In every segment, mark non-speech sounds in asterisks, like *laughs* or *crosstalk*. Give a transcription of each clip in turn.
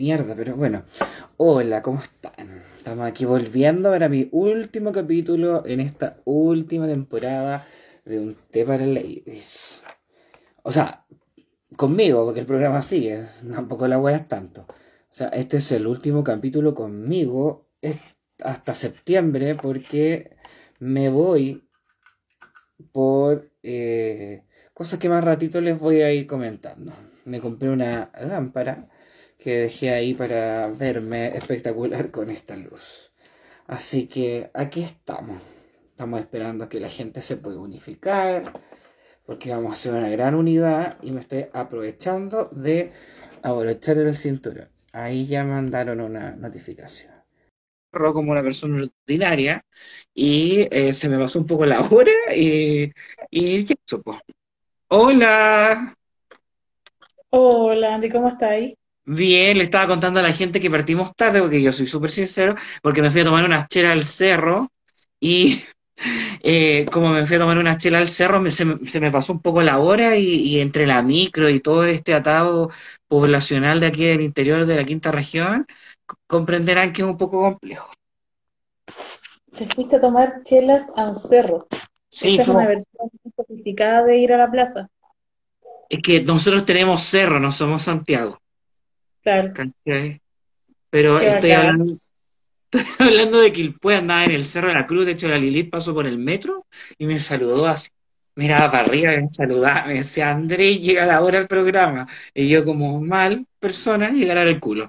Mierda, pero bueno. Hola, ¿cómo están? Estamos aquí volviendo para mi último capítulo en esta última temporada de Un té para ladies. O sea, conmigo, porque el programa sigue. Tampoco la es tanto. O sea, este es el último capítulo conmigo hasta septiembre porque me voy por eh, cosas que más ratito les voy a ir comentando. Me compré una lámpara que dejé ahí para verme espectacular con esta luz. Así que aquí estamos. Estamos esperando a que la gente se pueda unificar, porque vamos a hacer una gran unidad y me estoy aprovechando de abrochar el cinturón. Ahí ya mandaron una notificación. Como una persona ordinaria y eh, se me pasó un poco la hora y, y ¿qué supo? Hola. Hola, Andy, ¿cómo estáis? Bien, le estaba contando a la gente que partimos tarde, porque yo soy súper sincero, porque me fui a tomar una chela al cerro y *laughs* eh, como me fui a tomar una chela al cerro, se, me pasó un poco la hora y, entre la micro y todo este atado poblacional de aquí del interior de la quinta región, comprenderán que es un poco complejo. Te fuiste a tomar chelas a un cerro. Sí, Esa es una versión sofisticada de ir a la plaza. Es que nosotros tenemos cerro, no somos Santiago. Claro. Pero estoy hablando, *laughs* estoy hablando de que puede andar en el Cerro de la Cruz. De hecho, la Lilith pasó por el metro y me saludó así. Miraba para arriba y me saludaba. Me decía, André, llega la hora del programa. Y yo, como mal persona, llegar el culo.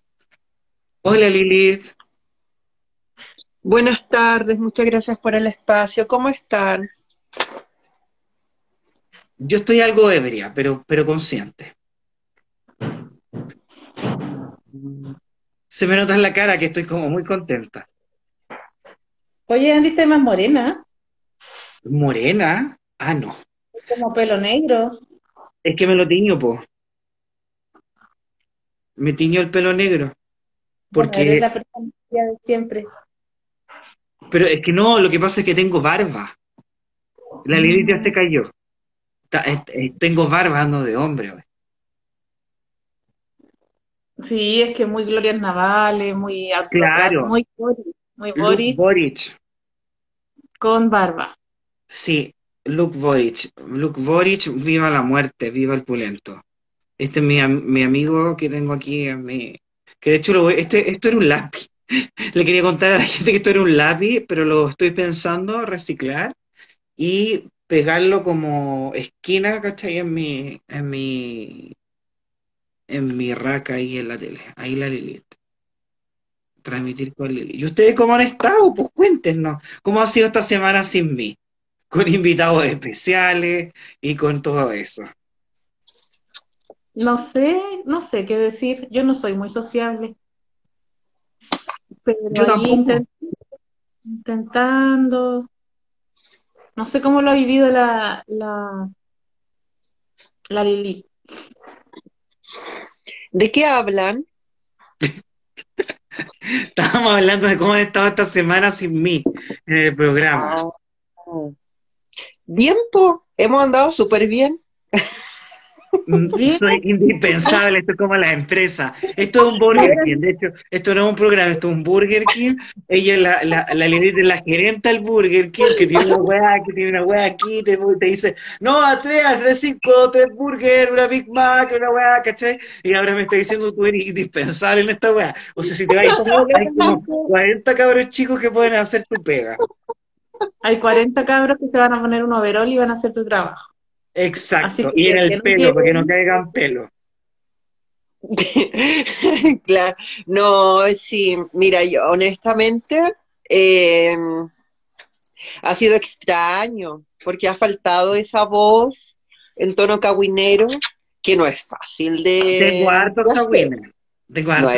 Hola, Lilith. Buenas tardes, muchas gracias por el espacio. ¿Cómo están? Yo estoy algo ebria, pero, pero consciente. Se me nota en la cara que estoy como muy contenta. Oye, Andy, estás más morena. ¿Morena? Ah, no. como pelo negro. Es que me lo tiño, po. Me tiño el pelo negro. Porque... eres la persona de siempre. Pero es que no, lo que pasa es que tengo barba. La Lilith ya se cayó. Tengo barba, ando de hombre. Sí, es que muy Gloria Navales, muy claro. muy Boric, muy con barba. Sí, Luke Boric. Luke Boric, viva la muerte, viva el pulento. Este es mi, mi amigo que tengo aquí, en mi, que de hecho lo, este, esto era un lápiz. *laughs* Le quería contar a la gente que esto era un lápiz, pero lo estoy pensando reciclar y pegarlo como esquina, ¿cachai? En mi, en mi en mi raca ahí en la tele. Ahí la Lilith. Transmitir con Lilith. ¿Y ustedes cómo han estado? Pues cuéntenos. ¿Cómo ha sido esta semana sin mí? Con invitados especiales y con todo eso. No sé, no sé qué decir. Yo no soy muy sociable. Pero Yo tampoco. intentando. No sé cómo lo ha vivido la, la, la Lilith. ¿De qué hablan? *laughs* Estábamos hablando de cómo han estado esta semana sin mí en el programa. Ah. Bien, hemos andado súper bien. *laughs* *laughs* Soy indispensable, esto es como la empresa. Esto es un Burger King, de hecho, esto no es un programa, esto es un Burger King. Ella es la, la, la, la gerente del Burger King, que tiene una weá, que tiene una weá aquí, te, te dice, no, a tres, a tres, cinco, tres burger, una Big Mac, una weá, ¿cachai? Y ahora me está diciendo tú eres indispensable en esta weá. O sea, si te vas, *laughs* hay como 40 cabros chicos que pueden hacer tu pega. Hay 40 cabros que se van a poner un overall y van a hacer tu trabajo. Exacto, y en el pelo, para que no caigan pelo. *laughs* claro, no, sí, mira, yo honestamente eh, ha sido extraño, porque ha faltado esa voz en tono cagüinero que no es fácil de. Tengo harto cagüines. Tengo harto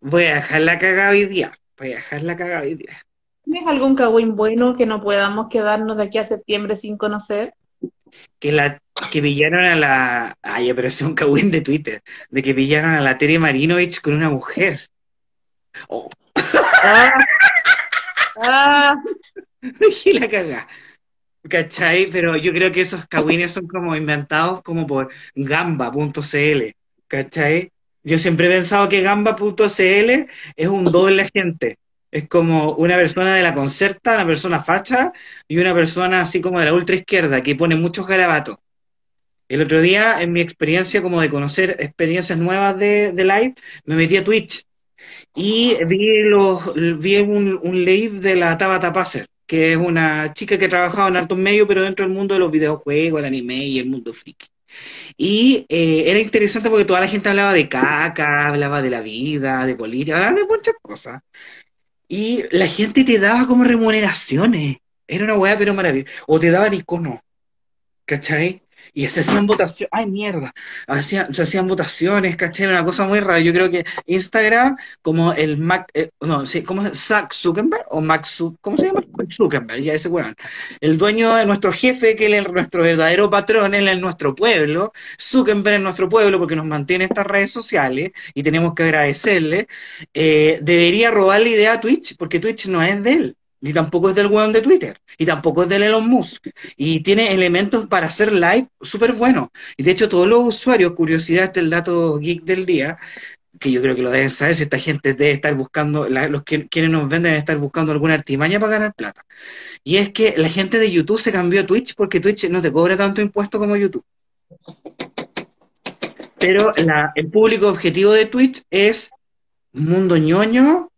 Voy a dejar la cagada hoy día. Voy a dejar la cagada hoy día. ¿Tienes algún cagüín bueno que no podamos quedarnos de aquí a septiembre sin conocer? Que la que pillaron a la ay pero es un cagüín de Twitter de que pillaron a la Tere Marinovich con una mujer oh. ah, ah. *laughs* la caga ¿cachai? pero yo creo que esos cagüines son como inventados como por gamba.cl ¿cachai? Yo siempre he pensado que gamba.cl es un doble agente. Es como una persona de la concerta, una persona facha y una persona así como de la ultra izquierda que pone muchos garabatos. El otro día, en mi experiencia como de conocer experiencias nuevas de, de live, me metí a Twitch y vi, los, vi un, un live de la Tabata Passer, que es una chica que trabajaba en altos medios, pero dentro del mundo de los videojuegos, el anime y el mundo friki. Y eh, era interesante porque toda la gente hablaba de caca, hablaba de la vida, de política, hablaba de muchas cosas. Y la gente te daba como remuneraciones. Era una weá, pero maravillosa. O te daban iconos. ¿Cachai? Y se hacían votaciones, ay mierda, hacían, se hacían votaciones, ¿cachai? Una cosa muy rara. Yo creo que Instagram, como el Mac, eh, no, sí, ¿cómo es? Zack Zuckerberg o Max ¿cómo se llama? Zuckerberg, ya ese weón. El dueño de nuestro jefe, que es nuestro verdadero patrón, él es nuestro pueblo, Zuckerberg es nuestro pueblo porque nos mantiene estas redes sociales y tenemos que agradecerle. Eh, debería robar la idea a Twitch, porque Twitch no es de él. Ni tampoco es del weón de Twitter, y tampoco es del Elon Musk. Y tiene elementos para hacer live súper buenos. Y de hecho, todos los usuarios, curiosidad, este es el dato geek del día, que yo creo que lo deben saber, si esta gente debe estar buscando, los que, quienes nos venden deben estar buscando alguna artimaña para ganar plata. Y es que la gente de YouTube se cambió a Twitch porque Twitch no te cobra tanto impuesto como YouTube. Pero el público objetivo de Twitch es mundo ñoño,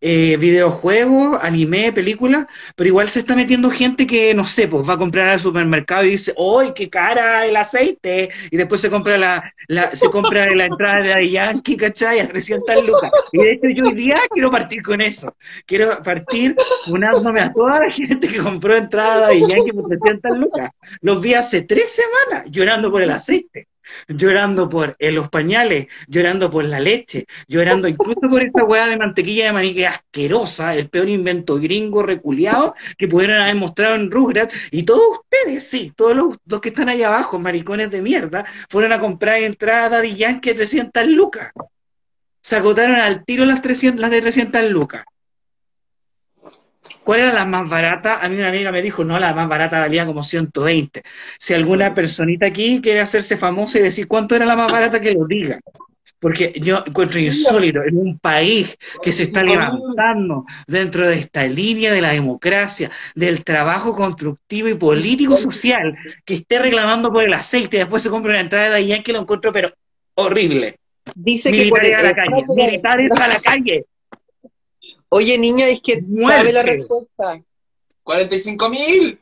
eh, videojuegos, anime, películas, pero igual se está metiendo gente que, no sé, pues va a comprar al supermercado y dice, ¡ay, qué cara el aceite! Y después se compra la, la- se compra la entrada de Yankee, ¿cachai? A 300 lucas. Y de hecho yo hoy día quiero partir con eso. Quiero partir unándome a toda la gente que compró entrada de Yankee por 300 lucas. Los vi hace tres semanas llorando por el aceite llorando por los pañales, llorando por la leche, llorando incluso por esta hueá de mantequilla de maní que asquerosa, el peor invento gringo reculeado que pudieron haber mostrado en Rugrats, y todos ustedes, sí, todos los, los que están ahí abajo, maricones de mierda, fueron a comprar entrada de Yankee a 300 lucas. Se agotaron al tiro las, 300, las de 300 lucas. ¿Cuál era la más barata? A mí una amiga me dijo, no, la más barata valía como 120. Si alguna personita aquí quiere hacerse famosa y decir cuánto era la más barata, que lo diga. Porque yo encuentro insólito en un país que se está levantando dentro de esta línea de la democracia, del trabajo constructivo y político-social, que esté reclamando por el aceite y después se compra una entrada de allá que lo encuentro, pero horrible. Dice que a la calle, militares a la calle. Oye, niña, es que Muerte. sabe la respuesta. 45 mil.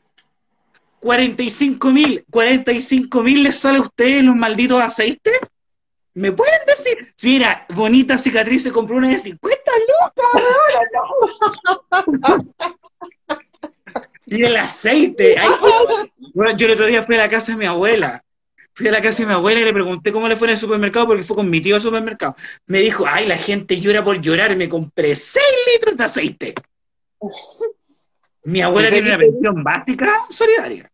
45 mil, 45 mil les sale a ustedes los malditos aceites. ¿Me pueden decir? Sí, Mira, bonita cicatriz se compró una de 50 lucas. *laughs* y el aceite. Ay, bueno, yo el otro día fui a la casa de mi abuela. Fui a la casa de mi abuela y le pregunté cómo le fue en el supermercado porque fue con mi tío al supermercado. Me dijo, ay, la gente llora por llorar me compré 6 litros de aceite. Mi abuela ¿Y tiene una pensión básica solidaria.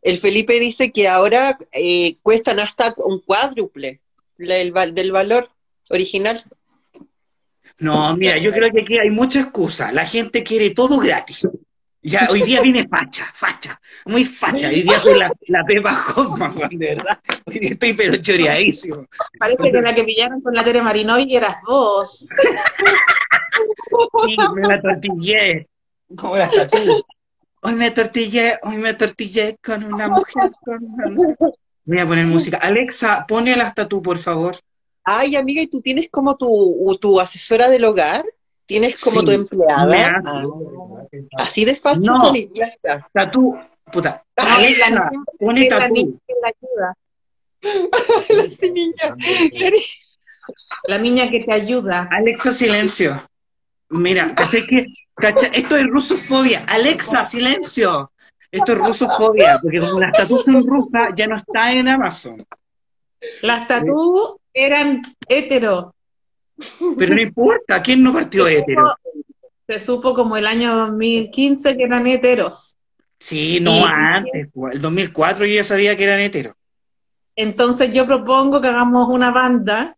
El Felipe dice que ahora eh, cuestan hasta un cuádruple la- el val- del valor original. No, mira, yo creo que aquí hay mucha excusa. La gente quiere todo gratis. Ya, hoy día viene facha, facha, muy facha. Hoy día soy la, la Pepa Hoffman, *laughs* de verdad. Hoy día estoy pero choreadísimo. Parece que la que pillaron con la Tere Marinoy eras vos. Sí, me la tortillé. ¿Cómo la tú? Hoy me tortillé, hoy me tortillé con una mujer. Con una mujer. Voy a poner música. Alexa, pone la tú, por favor. Ay, amiga, ¿y tú tienes como tu, tu asesora del hogar? ¿Tienes como Sí, tu empleada? Ah, así de fácil No. salí, ya está. Tatú, puta. Ay, la Alexa, niña pone que la tatú. niña que la ayuda. *laughs* *laughs* La niña. La niña que te ayuda. Alexa, silencio. Mira, ¿cachai que, cacha- Esto es rusofobia. Alexa, silencio. Esto es rusofobia, porque como las tatuas son rusas, ya no está en Amazon. Las tatú eran hetero. Pero no importa, ¿quién no partió hetero? Se supo como el año 2015 que eran heteros. Sí, no Y- antes. El 2004 yo ya sabía que eran hetero. Entonces yo propongo que hagamos una banda,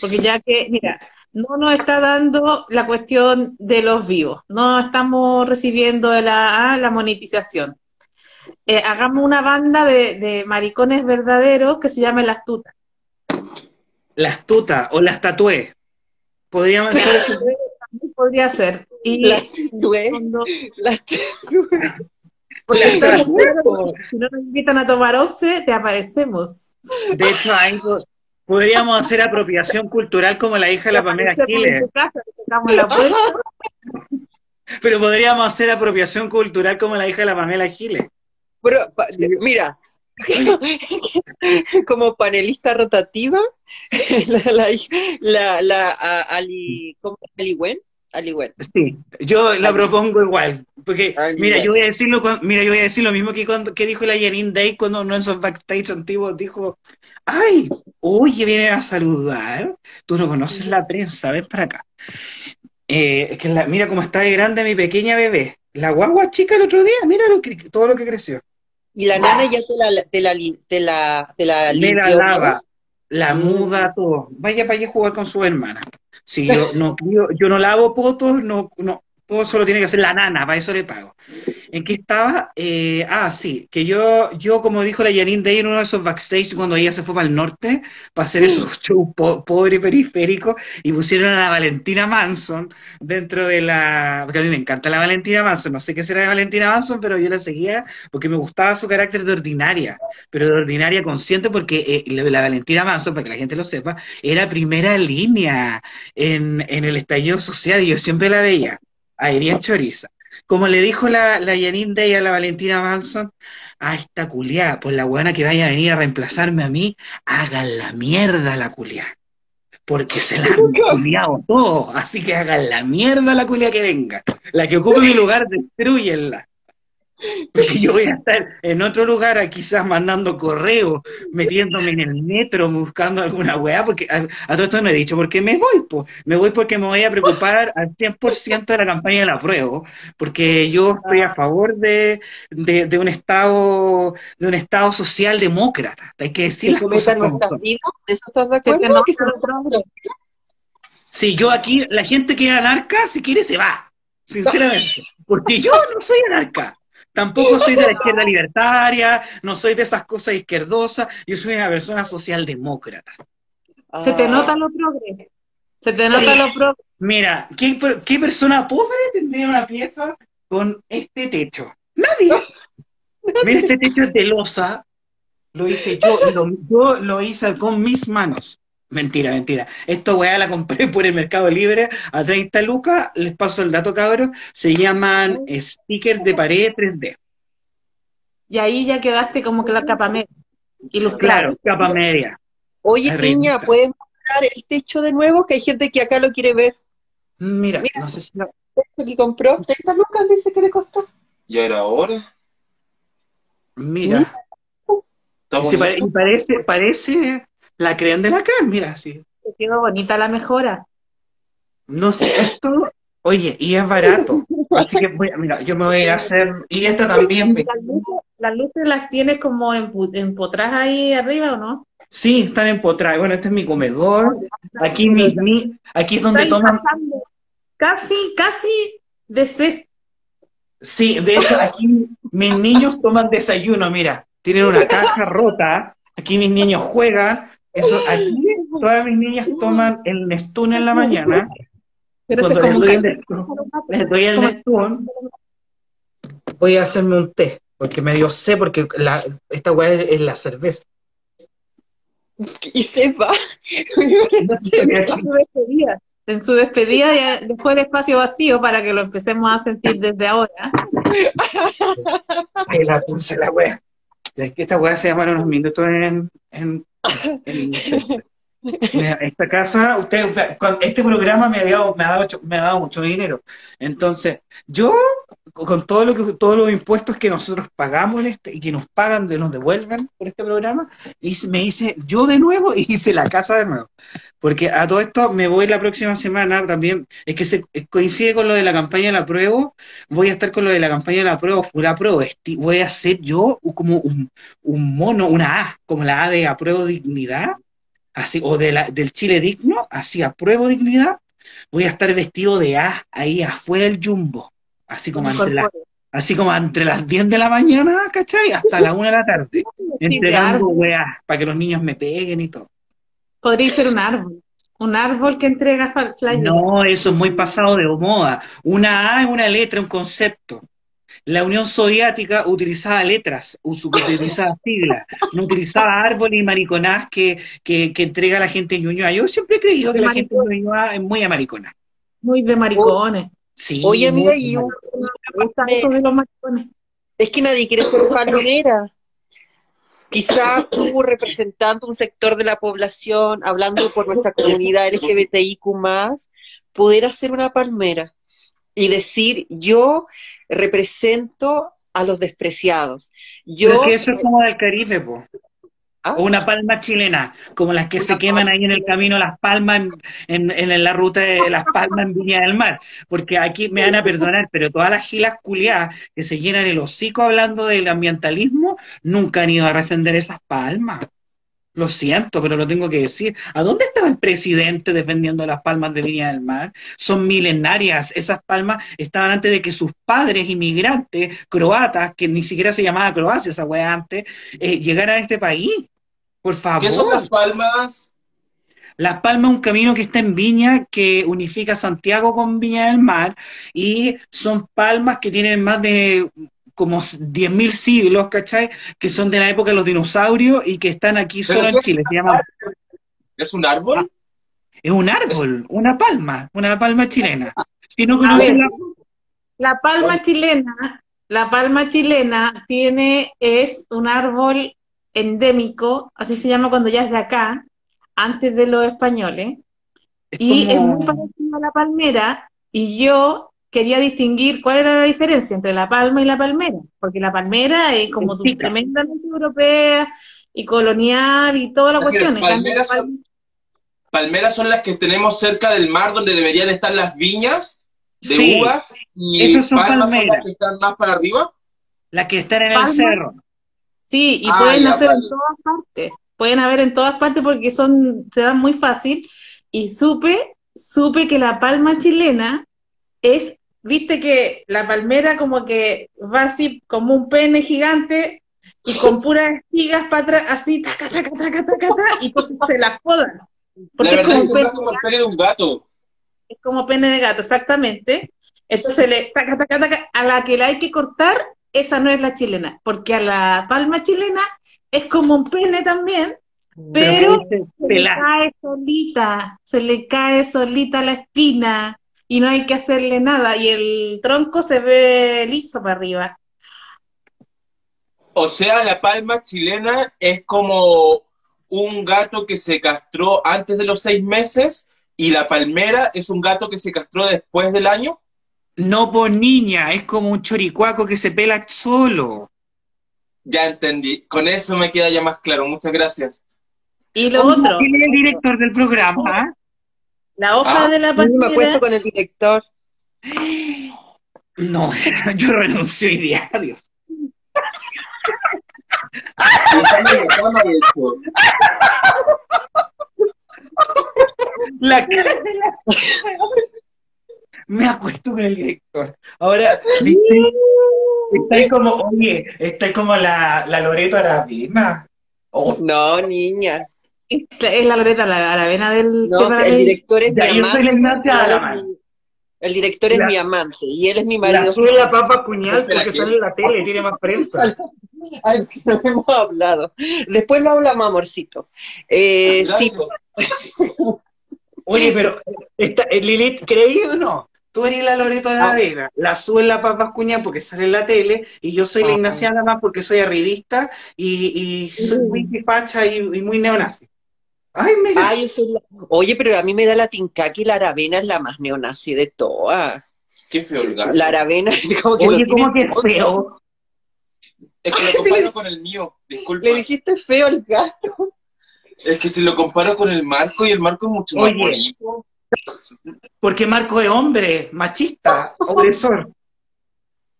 porque ya que, mira, no nos está dando la cuestión de los vivos, no estamos recibiendo la, ah, la monetización. Eh, hagamos una banda de, de maricones verdaderos que se llame Las Tutas. Las tutas o las tatué. Podríamos. También podría ser. Y Las tatué. porque si no nos invitan a tomar once, te aparecemos. De hecho, ahí podríamos hacer apropiación cultural como la hija de la Pamela Giles. Pero podríamos hacer apropiación cultural como la hija de la Pamela Giles. Pero, mira, *laughs* como panelista rotativa, *laughs* la, la, la, la- a- Ali, ¿cómo? Ali Wen, Ali Wen. Sí, yo la propongo igual. Porque, mira, yo voy a decirlo, mira, yo voy a decir lo mismo que, cuando, que dijo la Janine Day cuando uno en esos backstage antiguos dijo, ay, oye, vienen a saludar, tú no conoces la prensa, ven para acá. Eh, es que la- mira cómo está de grande mi pequeña bebé. La guagua chica el otro día, mira lo que, todo lo que creció. Y la nana ya te la, te la, te la, te la Me la limpió, lava, la muda, todo. Vaya para allá a jugar con su hermana. Si yo no yo, yo no lavo potos, no, no, todo eso lo tiene que hacer la nana, para eso le pago. ¿En qué estaba? Eh, ah, sí, que yo, yo como dijo la Janine Day en uno de esos backstage cuando ella se fue para el norte, para hacer esos shows po pobre y periféricos, y pusieron a la Valentina Manson dentro de la... Porque a mí me encanta la Valentina Manson, no sé qué será de Valentina Manson, pero yo la seguía porque me gustaba su carácter de ordinaria, pero de ordinaria consciente porque eh, la, la Valentina Manson, para que la gente lo sepa, era primera línea en, en el estallido social y yo siempre la veía, a Irian Choriza. Como le dijo la, la Janine Day a la Valentina Manson, a esta culiá, por la buena que vaya a venir a reemplazarme a mí, hagan la mierda la culiá. Porque se la han *laughs* culiado todo, así que hagan la mierda la culiá que venga. La que ocupe mi lugar, destruyenla. *laughs* Porque yo voy a estar en otro lugar, quizás mandando correo, metiéndome en el metro, buscando alguna weá, porque a, a todo esto no he dicho por qué me voy, pues. Me voy porque me voy a preocupar al 100% de la campaña del apruebo, porque yo estoy a favor de, de, de un Estado de un Estado social demócrata. Hay que decir las cosas como son. ¿de eso estás de Que progre. Si yo aquí, la gente que es anarca, si quiere se va, sinceramente. *laughs* Porque yo no soy anarca. Tampoco soy de la izquierda libertaria, no soy de esas cosas izquierdosas, yo soy una persona socialdemócrata. Se te Ah, nota lo progre. Se te nota Sí. lo progre. Mira, ¿qué, qué persona pobre tendría una pieza con este techo? Nadie. *laughs* Mira, este techo es de losa, lo hice yo, y lo, yo lo hice con mis manos. Mentira, mentira. Esto, weá, la compré *laughs* por el Mercado Libre a 30 lucas. Les paso el dato, cabros. Se llaman stickers de pared 3D. Y ahí ya quedaste como que la capa media. Y los Claro, capa media. Oye, Arriba. niña, ¿puedes mostrar el techo de nuevo? Que hay gente que acá lo quiere ver. Mira, Mira. no sé si lo- Esto que compró, 30 lucas dice que le costó. Ya era hora. Mira. Y se pare- bonito. y parece, parece la creen de la creen, mira, sí. Te quedó bonita la mejora. No sé, esto, oye, y es barato. Así que, voy a- mira, yo me voy a ir a hacer, y esta también, me- Las luces, las luces las tienes como empotradas ahí arriba, ¿o no? sí, están empotradas. Bueno, este es mi comedor. Aquí, mi, mi- aquí es donde toman, pasando Casi, casi de sí, de hecho, aquí mis niños toman desayuno, mira, tienen una caja rota, aquí mis niños juegan, eso, aquí todas mis niñas toman el Nestún en la mañana, Pero cuando es les como doy el les doy el Nestún, voy a hacerme un té, porque me dio sé, porque la, esta weá es, es la cerveza. Y se va. *laughs* en su despedida. Ya dejó el espacio vacío para que lo empecemos a sentir desde ahora. Ay, la puse la weá. Es que esta weá se llama unos minutos en, en, *laughs* esta casa, usted, este programa me ha dado, me ha dado, me ha dado mucho dinero. Entonces, yo, con todo lo que, todos los impuestos que nosotros pagamos este, y que nos pagan, de nos devuelven por este programa, hice- me hice yo de nuevo *laughs* y hice la casa de nuevo. Porque a todo esto me voy la próxima semana también, es que se coincide con lo de la campaña de la prueba, voy a estar con lo de la campaña de la prueba, prueba, esti- voy a hacer yo como un, un mono, una A, como la A de apruebo dignidad, así, o de la, del Chile digno, así apruebo dignidad, voy a estar vestido de A ahí afuera del jumbo, así como entre, la- así como entre las 10 de la mañana, ¿cachai? Hasta la 1 de la tarde, *laughs* entregando weas para que los niños me peguen y todo. podría ser un árbol. Un árbol que entrega flyers. No, eso es muy pasado de moda. Una A es una letra, un concepto. La Unión Soviética utilizaba letras, utilizaba *laughs* siglas, no utilizaba árboles y mariconás que, que, que entrega la gente ñuñoa. Yo siempre he creído que la gente ñuñoa es muy amaricona. Muy de maricones. Sí, Oye, amiga, muy y maricones. es que nadie quiere ser palmera. Quizás tú representando un sector de la población, hablando por nuestra comunidad LGBTIQ+, pudiera ser una palmera y decir, yo represento a los despreciados. Yo, Pero que eso es como del Caribe, po. ¿Ah? O una palma chilena, como las que se queman ahí en el camino, las palmas en, en, en la ruta de las palmas en Viña del Mar. Porque aquí me van a perdonar, pero todas las gilas culiadas que se llenan el hocico hablando del ambientalismo, nunca han ido a defender esas palmas. Lo siento, pero lo tengo que decir. ¿A dónde estaba el presidente defendiendo las palmas de Viña del Mar? Son milenarias. Esas palmas estaban antes de que sus padres inmigrantes croatas, que ni siquiera se llamaba Croacia esa wea antes, eh, llegaran a este país. Por favor. ¿Qué son las palmas? Las Palmas es un camino que está en Viña, que unifica Santiago con Viña del Mar, y son palmas que tienen más de como 10.000 siglos, ¿cachai? Que son de la época de los dinosaurios y que están aquí ¿Pero solo en? Chile. Se llama, ¿Es un árbol? es un árbol, una palma, una palma chilena. Si no conocen la La palma chilena, la palma chilena tiene, es un árbol endémico, así se llama cuando ya es de acá, antes de los españoles, es y es muy parecido a la palmera, y yo quería distinguir cuál era la diferencia entre la palma y la palmera, porque la palmera es como tu tremendamente europea y colonial y toda la Es que cuestión. Palmeras la son- Palmeras son las que tenemos cerca del mar donde deberían estar las viñas de Sí, uvas y son palmas son palmeras. las que están más para arriba. las que están en el cerro. Sí, y Ah, pueden ya, hacer vale. en todas partes. Pueden haber en todas partes porque son, se dan muy fácil. Y supe, supe que la palma chilena es, viste que la palmera como que va así como un pene gigante y con puras espigas para atrás, así, taca, taca, taca, taca, taca, y entonces se las podan. Porque la es como es pene, como el pene de un gato. es como pene de gato, exactamente. Entonces le taca, taca, taca, a la que la hay que cortar, esa no es la chilena, porque a la palma chilena es como un pene también, pero se le cae solita, se le cae solita la espina y no hay que hacerle nada y el tronco se ve liso para arriba. O sea, la palma chilena es como un gato que se castró antes de los seis meses y la palmera es un gato que se castró después del año. No por niña, es como un choricuaco que se pela solo. Ya entendí. Con eso me queda ya más claro. Muchas gracias. Y lo otro, ¿Quién es el director del programa? la hoja Ah, de la Yo me acuesto con el director. No, *laughs* yo renuncio hoy de hecho. *laughs* La cara de la... *laughs* Me acuesto con el director. Ahora, ¿viste? Está como, oye, está como la, la Loreto Aravena. Oh, No, niña. es la Loreta la Aravena del No, el director es Ya, mi yo soy amante. la Ignacia y él es Alaman. mi- El director es La- mi amante y él es mi la marido. sube la papa puñal Espera, porque sale en la tele, tiene más prensa. *laughs* Ay, no hemos hablado. Después lo hablamos, amorcito. Eh, sí, Gracias. *laughs* Oye, pero, esta, eh, Lilith, ¿creí o no? Tú eres la Loreto de la Vega, la sube la Paz Cuñal porque sale en la tele, y yo soy la Ah. Ignacia más porque soy arribista y, y soy muy facha y, y muy neonazi. Ay, mira. Ay, yo soy la- Oye, pero a mí me da la tinca que la Aravena es la más neonazi de todas. Qué feo el gato. La Aravena es *laughs* como que Oye, lo ¿cómo que feo? Es que lo comparo con el mío. Disculpa. Le dijiste feo al gato. Es que si lo comparo con el Marco y el Marco es mucho más Oye. bonito. Porque Marco es hombre, machista, opresor.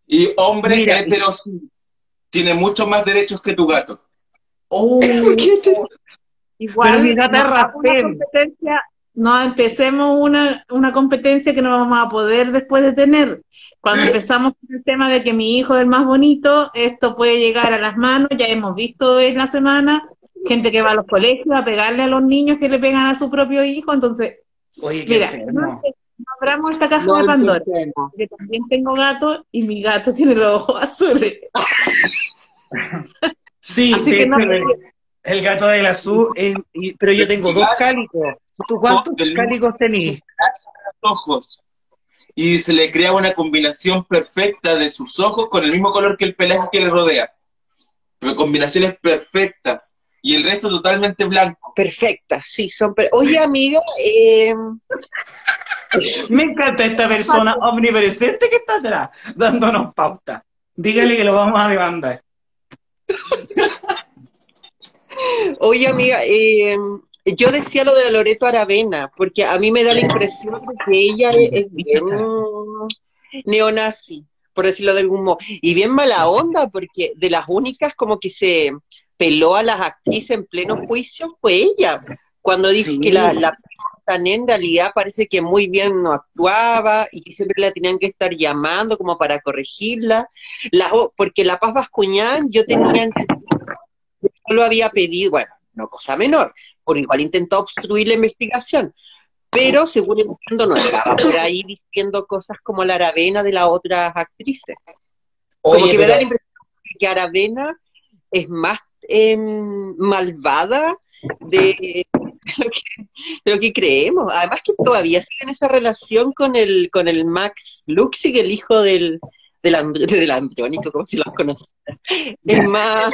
Y hombre Mira. hetero sí, tiene muchos más derechos que tu gato. Oh, *laughs* ¿Qué te- Igual, mi gata no, competencia, no empecemos una, una competencia que no vamos a poder después de tener. Cuando *laughs* empezamos con el tema de que mi hijo es el más bonito, esto puede llegar a las manos, ya hemos visto en la semana gente que va a los colegios a pegarle a los niños que le pegan a su propio hijo, entonces, Oye, qué mira, enfermo. abramos esta caja No de Pandora. Yo también tengo gato y mi gato tiene los ojos *laughs* azules. Sí, Así de que no hecho, me- el, gato del azul, eh, y- pero yo tengo dos cálicos. ¿Tú cuántos cálicos tenés? los ojos. Y se le crea una combinación perfecta de sus ojos con el mismo color que el pelaje que le rodea. Pero combinaciones perfectas. Y el resto totalmente blanco. Perfectas, sí, son. per- Oye, amiga, eh, Me encanta esta persona omnipresente que está atrás, dándonos pauta. Dígale que lo vamos a demandar. oye, amiga, eh, yo decía lo de la Loreto Aravena, porque a mí me da la impresión de que ella es, es bien neonazi, por decirlo de algún modo, y bien mala onda, porque de las únicas como que se peló a las actrices en pleno juicio fue ella, cuando dijo Sí. que la, la en realidad parece que muy bien no actuaba y que siempre la tenían que estar llamando como para corregirla, la, porque la Paz Bascuñán yo tenía entendido que solo había pedido, bueno, no cosa menor, por igual intentó obstruir la investigación, pero según entiendo no estaba por ahí diciendo cosas como la Aravena de las otras actrices. Como que me da la impresión que Aravena es más em, malvada de, de lo que, de lo que creemos. Además que todavía siguen esa relación con el, con el Max Luxig, el hijo del, del, And- *laughs* del Andrónico, como si los conociera. Es más...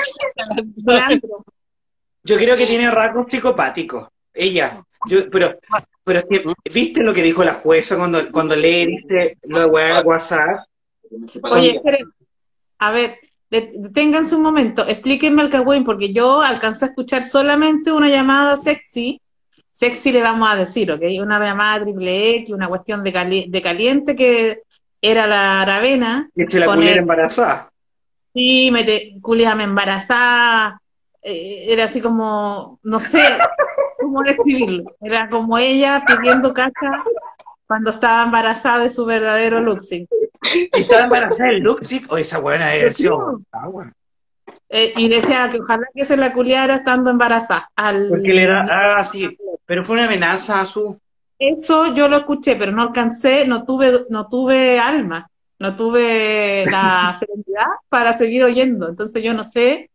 Yo creo que tiene rasgos psicopáticos. Ella. Yo, pero, pero es que, ¿viste lo que dijo la jueza cuando, cuando le dice lo de WhatsApp? Oye. A ver, deténganse un momento, explíquenme el cagüín, porque yo alcancé a escuchar solamente una llamada sexy. Sexy le vamos a decir, ¿ok? Una llamada triple X, una cuestión de, cali- de caliente que era la Aravena. Que se la culiera el- embarazada. Sí, me te, culia, me embarazada. eh, era así como, no sé *laughs* cómo describirlo. Era como ella pidiendo caca cuando estaba embarazada de su verdadero Luxing. ¿Estaba embarazada el Luxic? O esa buena versión. Agua. Eh, y decía que ojalá que se la culiara estando embarazada. Al... Porque le da, ah, sí, pero fue una amenaza a su. Eso yo lo escuché, pero no alcancé, no tuve, no tuve alma, no tuve la *laughs* serenidad para seguir oyendo. Entonces yo no sé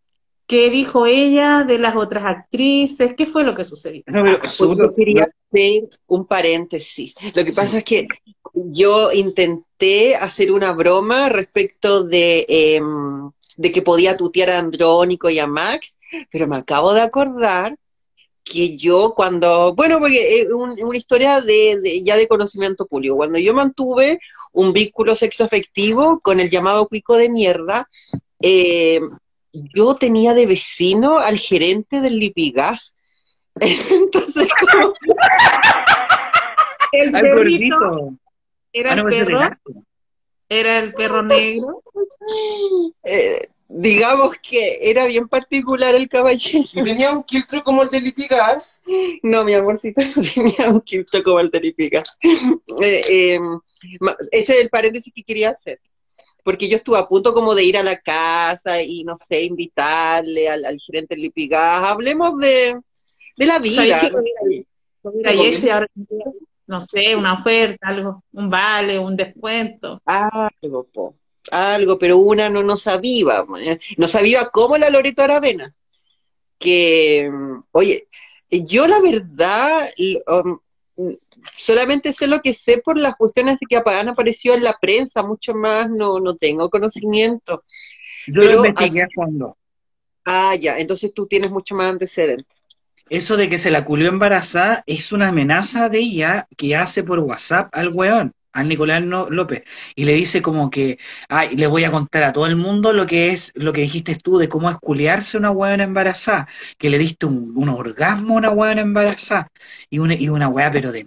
qué dijo ella de las otras actrices, qué fue lo que sucedió. No, pero Pues su- yo quería hacer un paréntesis. Lo que pasa es que yo intenté hacer una broma respecto de, em, de que podía tutear a Andrónico y a Max, pero me acabo de acordar que yo cuando, bueno, porque es un- una historia de, de- ya de conocimiento público, cuando yo mantuve un vínculo sexoafectivo con el llamado cuico de mierda, eh, yo tenía de vecino al gerente del Lipigas. *laughs* Entonces, como, El al perrito era Ah, no, el perro, era el perro negro. eh, digamos que era bien particular el caballero. Y tenía un quiltro como el de Lipigas. No, mi amorcito, *laughs* no tenía un quiltro como el de Lipigas. Eh, eh, ese es el paréntesis que quería hacer. Porque yo estuve a punto como de ir a la casa y, no sé, invitarle al, al gerente Lipigas. Hablemos de, de la vida. ¿no? Y no sé, una oferta, algo, un vale, un descuento. Algo, po, algo, pero una no nos sabía, eh, no sabía cómo la Loreto Aravena. Que, mm, oye, yo la verdad, um, solamente sé lo que sé por las cuestiones de que han aparecido en la prensa, mucho más no, no tengo conocimiento. Yo Pero lo investigué a fondo. Ah, ya, entonces tú tienes mucho más antecedentes. Eso de que se la culió embarazada es una amenaza de ella que hace por WhatsApp al weón, al Nicolás López, y le dice como que, ay, le voy a contar a todo el mundo lo que es, lo que dijiste tú de cómo es culiarse una weona embarazada, que le diste un, un orgasmo a una weona embarazada, y una, y una weá pero de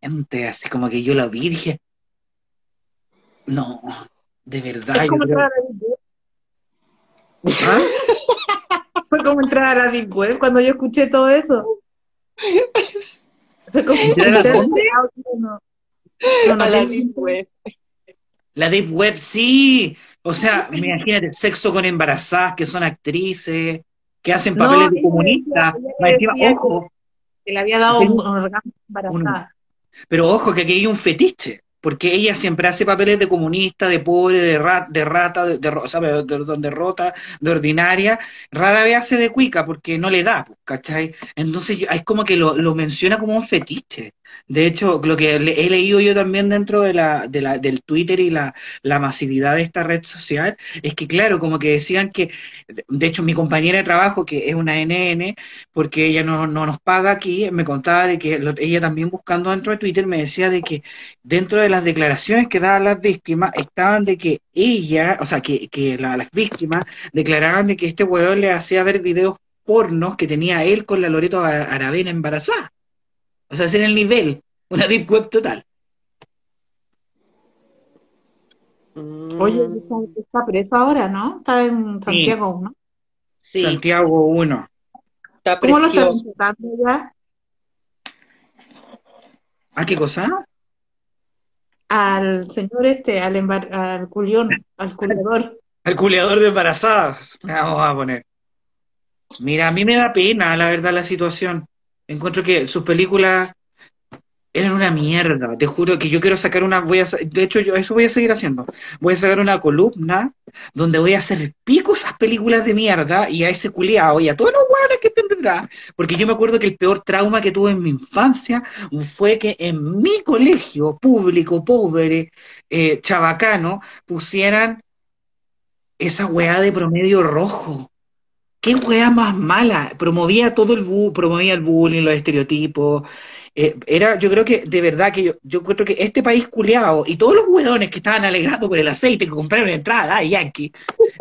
mente, así como que yo la vi y dije, no, de verdad, yo como creo- entrar a. ¿Ah? *laughs* Fue como entrar a la Deep Web cuando yo escuché todo eso. Fue como ¿Entrar a? No, no, no A la Deep Web. La Deep Web, sí. O sea, imagínate, sexo con embarazadas que son actrices. que hacen No, papeles de ella comunista. decía- Más encima, ella decía ojo, Que le había dado un, un orgasmo embarazada. pero ojo que aquí hay un fetiche, porque ella siempre hace papeles de comunista, de pobre, de, ra- de rata, de, de, ro- o sea, de, de- de rota, de ordinaria, rara vez hace de cuica porque no le da, pues, ¿cachai? Entonces yo- es como que lo, lo menciona como un fetiche. De hecho, lo que he leído yo también dentro de la, de la, del Twitter y la, la masividad de esta red social, es que claro, como que decían que, de hecho mi compañera de trabajo, que es una NN, porque ella no, no nos paga aquí, me contaba de que lo- ella también buscando dentro de Twitter me decía de que dentro de las declaraciones que daban las víctimas estaban de que ella, o sea, que, que la- las víctimas declaraban de que este huevón le hacía ver videos pornos que tenía él con la Loreto Ara- Aravena embarazada. O sea, ese era el nivel, una deep web total. Mm, Oye, está, preso ahora, ¿no? Está en Santiago, ¿no? sí, Santiago 1. está ¿Cómo lo están tratando ya? ¿Ah, qué cosa? Al señor este, al, embar- al culión, al culiador. *laughs* El culeador de embarazadas. Vamos a poner. Mira, a mí me da pena, la verdad, la situación. Encuentro que sus películas eran una mierda. Te juro que yo quiero sacar una. Voy a, de hecho, yo eso voy a seguir haciendo. Voy a sacar una columna donde voy a hacer pico esas películas de mierda y a ese culiao y a todos los hueones que detrás. Porque yo me acuerdo que el peor trauma que tuve en mi infancia fue que en mi colegio público, pobre, eh, chabacano, pusieran esa weá de promedio rojo. Qué weá más mala. Promovía todo el promovía el bullying, los estereotipos. Eh, era, yo creo que, de verdad, que yo, yo creo que este país culeado y todos los weones que estaban alegrando por el aceite que compraron entrada Yankee,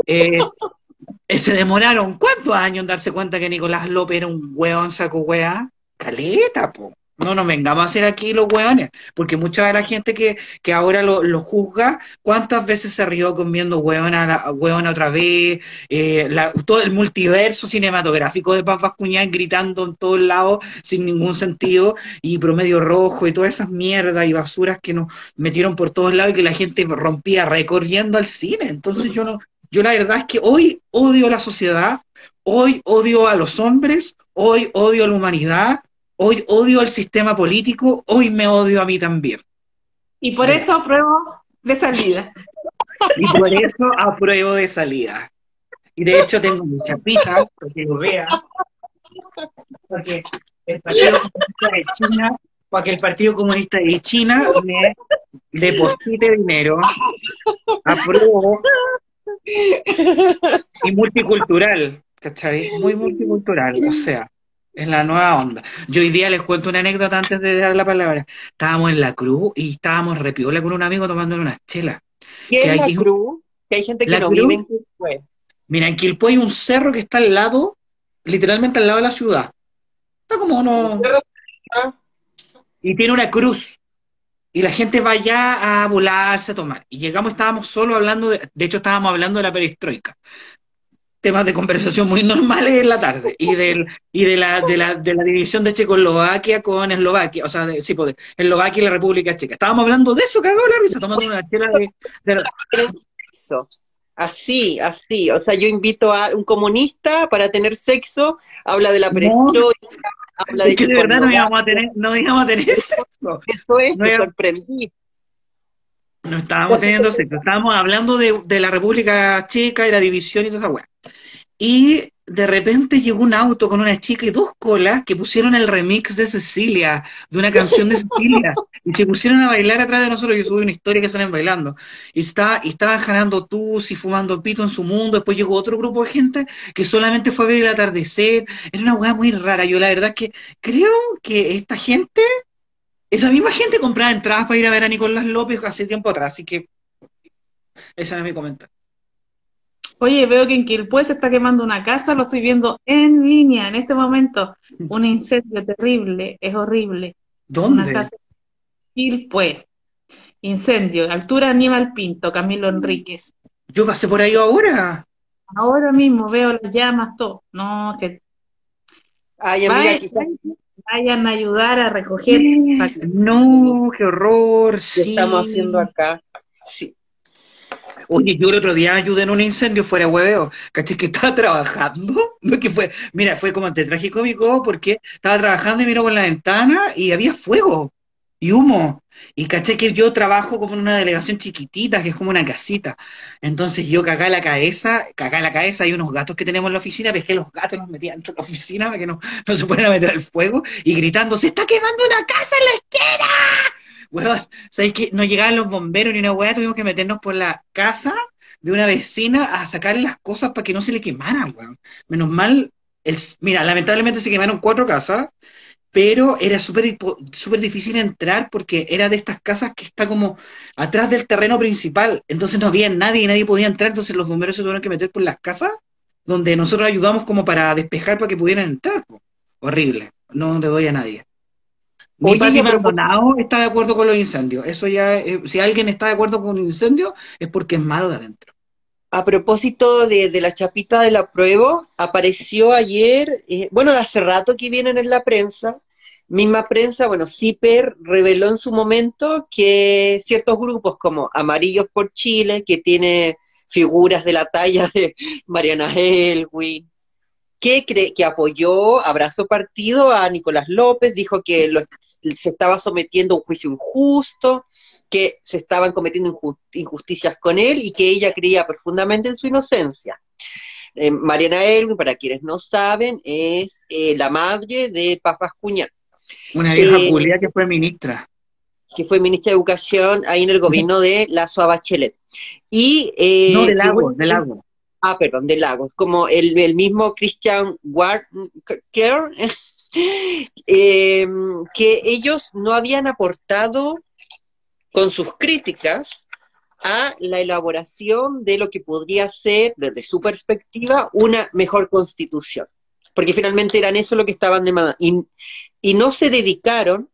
eh, *laughs* eh, se demoraron ¿cuántos años en darse cuenta que Nicolás López era un weón saco weá? Caleta, po. No nos vengamos a hacer aquí los weones, porque mucha de la gente que, que ahora lo, lo juzga, ¿cuántas veces se rió weona, la- weona otra vez? Eh, todo el multiverso cinematográfico de Paz Bascuñán gritando en todos lados sin ningún sentido, y promedio rojo y todas esas mierdas y basuras que nos metieron por todos lados y que la gente rompía recorriendo al cine. Entonces yo no, yo la verdad es que hoy odio a la sociedad, hoy odio a los hombres, hoy odio a la humanidad, hoy odio al sistema político, hoy me odio a mí también. Y por eso apruebo de salida. Y por eso apruebo de salida. Y de hecho tengo mi chapita, para que lo vea, porque el Partido Comunista de China, para que el Partido Comunista de China me deposite dinero, apruebo, y multicultural, ¿cachai? Muy multicultural, o sea, es la nueva onda. Yo hoy día les cuento una anécdota antes de dar la palabra. Estábamos en la cruz y estábamos repiola con un amigo tomando unas chelas. ¿Qué que es la cruz? Que hay gente que no cruz- vive en Quilpué. Mira, en Quilpué hay un cerro que está al lado, literalmente al lado de la ciudad. Está como uno... Y tiene una cruz. Y la gente va allá a volarse, a tomar. Y llegamos, estábamos solo hablando, de, de hecho estábamos hablando de la perestroika. Temas de conversación muy normales en la tarde. Y del y de la, de la, de la división de Checoslovaquia con Eslovaquia. O sea, de, sí, pues, de Eslovaquia y la República Checa. Estábamos hablando de eso, cagó la risa, tomando una chela de... de-. Así, así. O sea, yo invito a un comunista para tener sexo, habla de la No. perestroika, habla de es que de verdad no íbamos a tener, no íbamos a tener sexo. Eso es, No me sorprendí. No estábamos teniendo sexo, estábamos hablando de, de la República Checa y la división y toda esa weá. Y de repente llegó un auto con una chica y dos colas que pusieron el remix de Cecilia, de una canción de Cecilia, y se pusieron a bailar atrás de nosotros. Yo subí una historia que salen bailando. Y, está, y estaban jalando tus y fumando pito en su mundo. Después llegó otro grupo de gente que solamente fue a ver el atardecer. Era una weá muy rara. Yo la verdad es que creo que esta gente, esa misma gente compraba entradas para ir a ver a Nicolás López hace tiempo atrás. Así que ese era mi comentario. Oye, veo que en Quilpué se está quemando una casa, lo estoy viendo en línea en este momento. Un *laughs* incendio terrible, es horrible. Una ¿Dónde? casa en Quilpué. Incendio, altura Aníbal Pinto, Camilo Enríquez. Yo pasé por ahí ahora. Ahora mismo veo las llamas, todo. No, que Ay, amiga, quizás vayan a ayudar a recoger. No, qué horror. ¿qué Sí. estamos haciendo acá? Sí. Oye, yo el otro día ayudé en un incendio fuera de hueveo, ¿cachai? Que estaba trabajando, *laughs* no que fue, mira, fue como entre tragicómico porque estaba trabajando y miró por la ventana y había fuego y humo. Y caché que yo trabajo como en una delegación chiquitita, que es como una casita. Entonces yo cagá la cabeza, cagá la cabeza, hay unos gatos que tenemos en la oficina, que los gatos los metía dentro de la oficina para que no, no se puedan meter al fuego, y gritando, ¡se está quemando una casa en la esquina! Weón, ¿sabéis que no llegaban los bomberos ni una weá? Tuvimos que meternos por la casa de una vecina a sacarle las cosas para que no se le quemaran, weón. Menos mal, el, mira, lamentablemente se quemaron cuatro casas, pero era súper súper difícil entrar porque era de estas casas que está como atrás del terreno principal, entonces no había nadie y nadie podía entrar, entonces los bomberos se tuvieron que meter por las casas donde nosotros ayudamos como para despejar para que pudieran entrar. Horrible, no le doy a nadie. Mi Oye, Pati Maldonado está de acuerdo con los incendios. Eso ya, eh, si alguien está de acuerdo con un incendio, es porque es malo de adentro. A propósito de, de la chapita de la prueba, apareció ayer, eh, bueno, hace rato que vienen en la prensa, misma prensa, bueno, CIPER reveló en su momento que ciertos grupos como Amarillos por Chile, que tiene figuras de la talla de *laughs* Mariana Elwin, que, que apoyó, abrazó partido a Nicolás López, dijo que lo- se estaba sometiendo a un juicio injusto, que se estaban cometiendo inju- injusticias con él y que ella creía profundamente en su inocencia. Eh, Mariana Elwin, para quienes no saben, es eh, la madre de Paz Bascuñán, Una vieja Eh, culia que fue ministra. que fue ministra de Educación ahí en el gobierno de Lazo Bachelet. Y, eh, no, del que lago, del lago. Ah, perdón, de Lagos, como el, el mismo Christian Walker, *laughs* eh, que ellos no habían aportado con sus críticas a la elaboración de lo que podría ser, desde su perspectiva, una mejor constitución. Porque finalmente eran eso lo que estaban demandando. Y, y no se dedicaron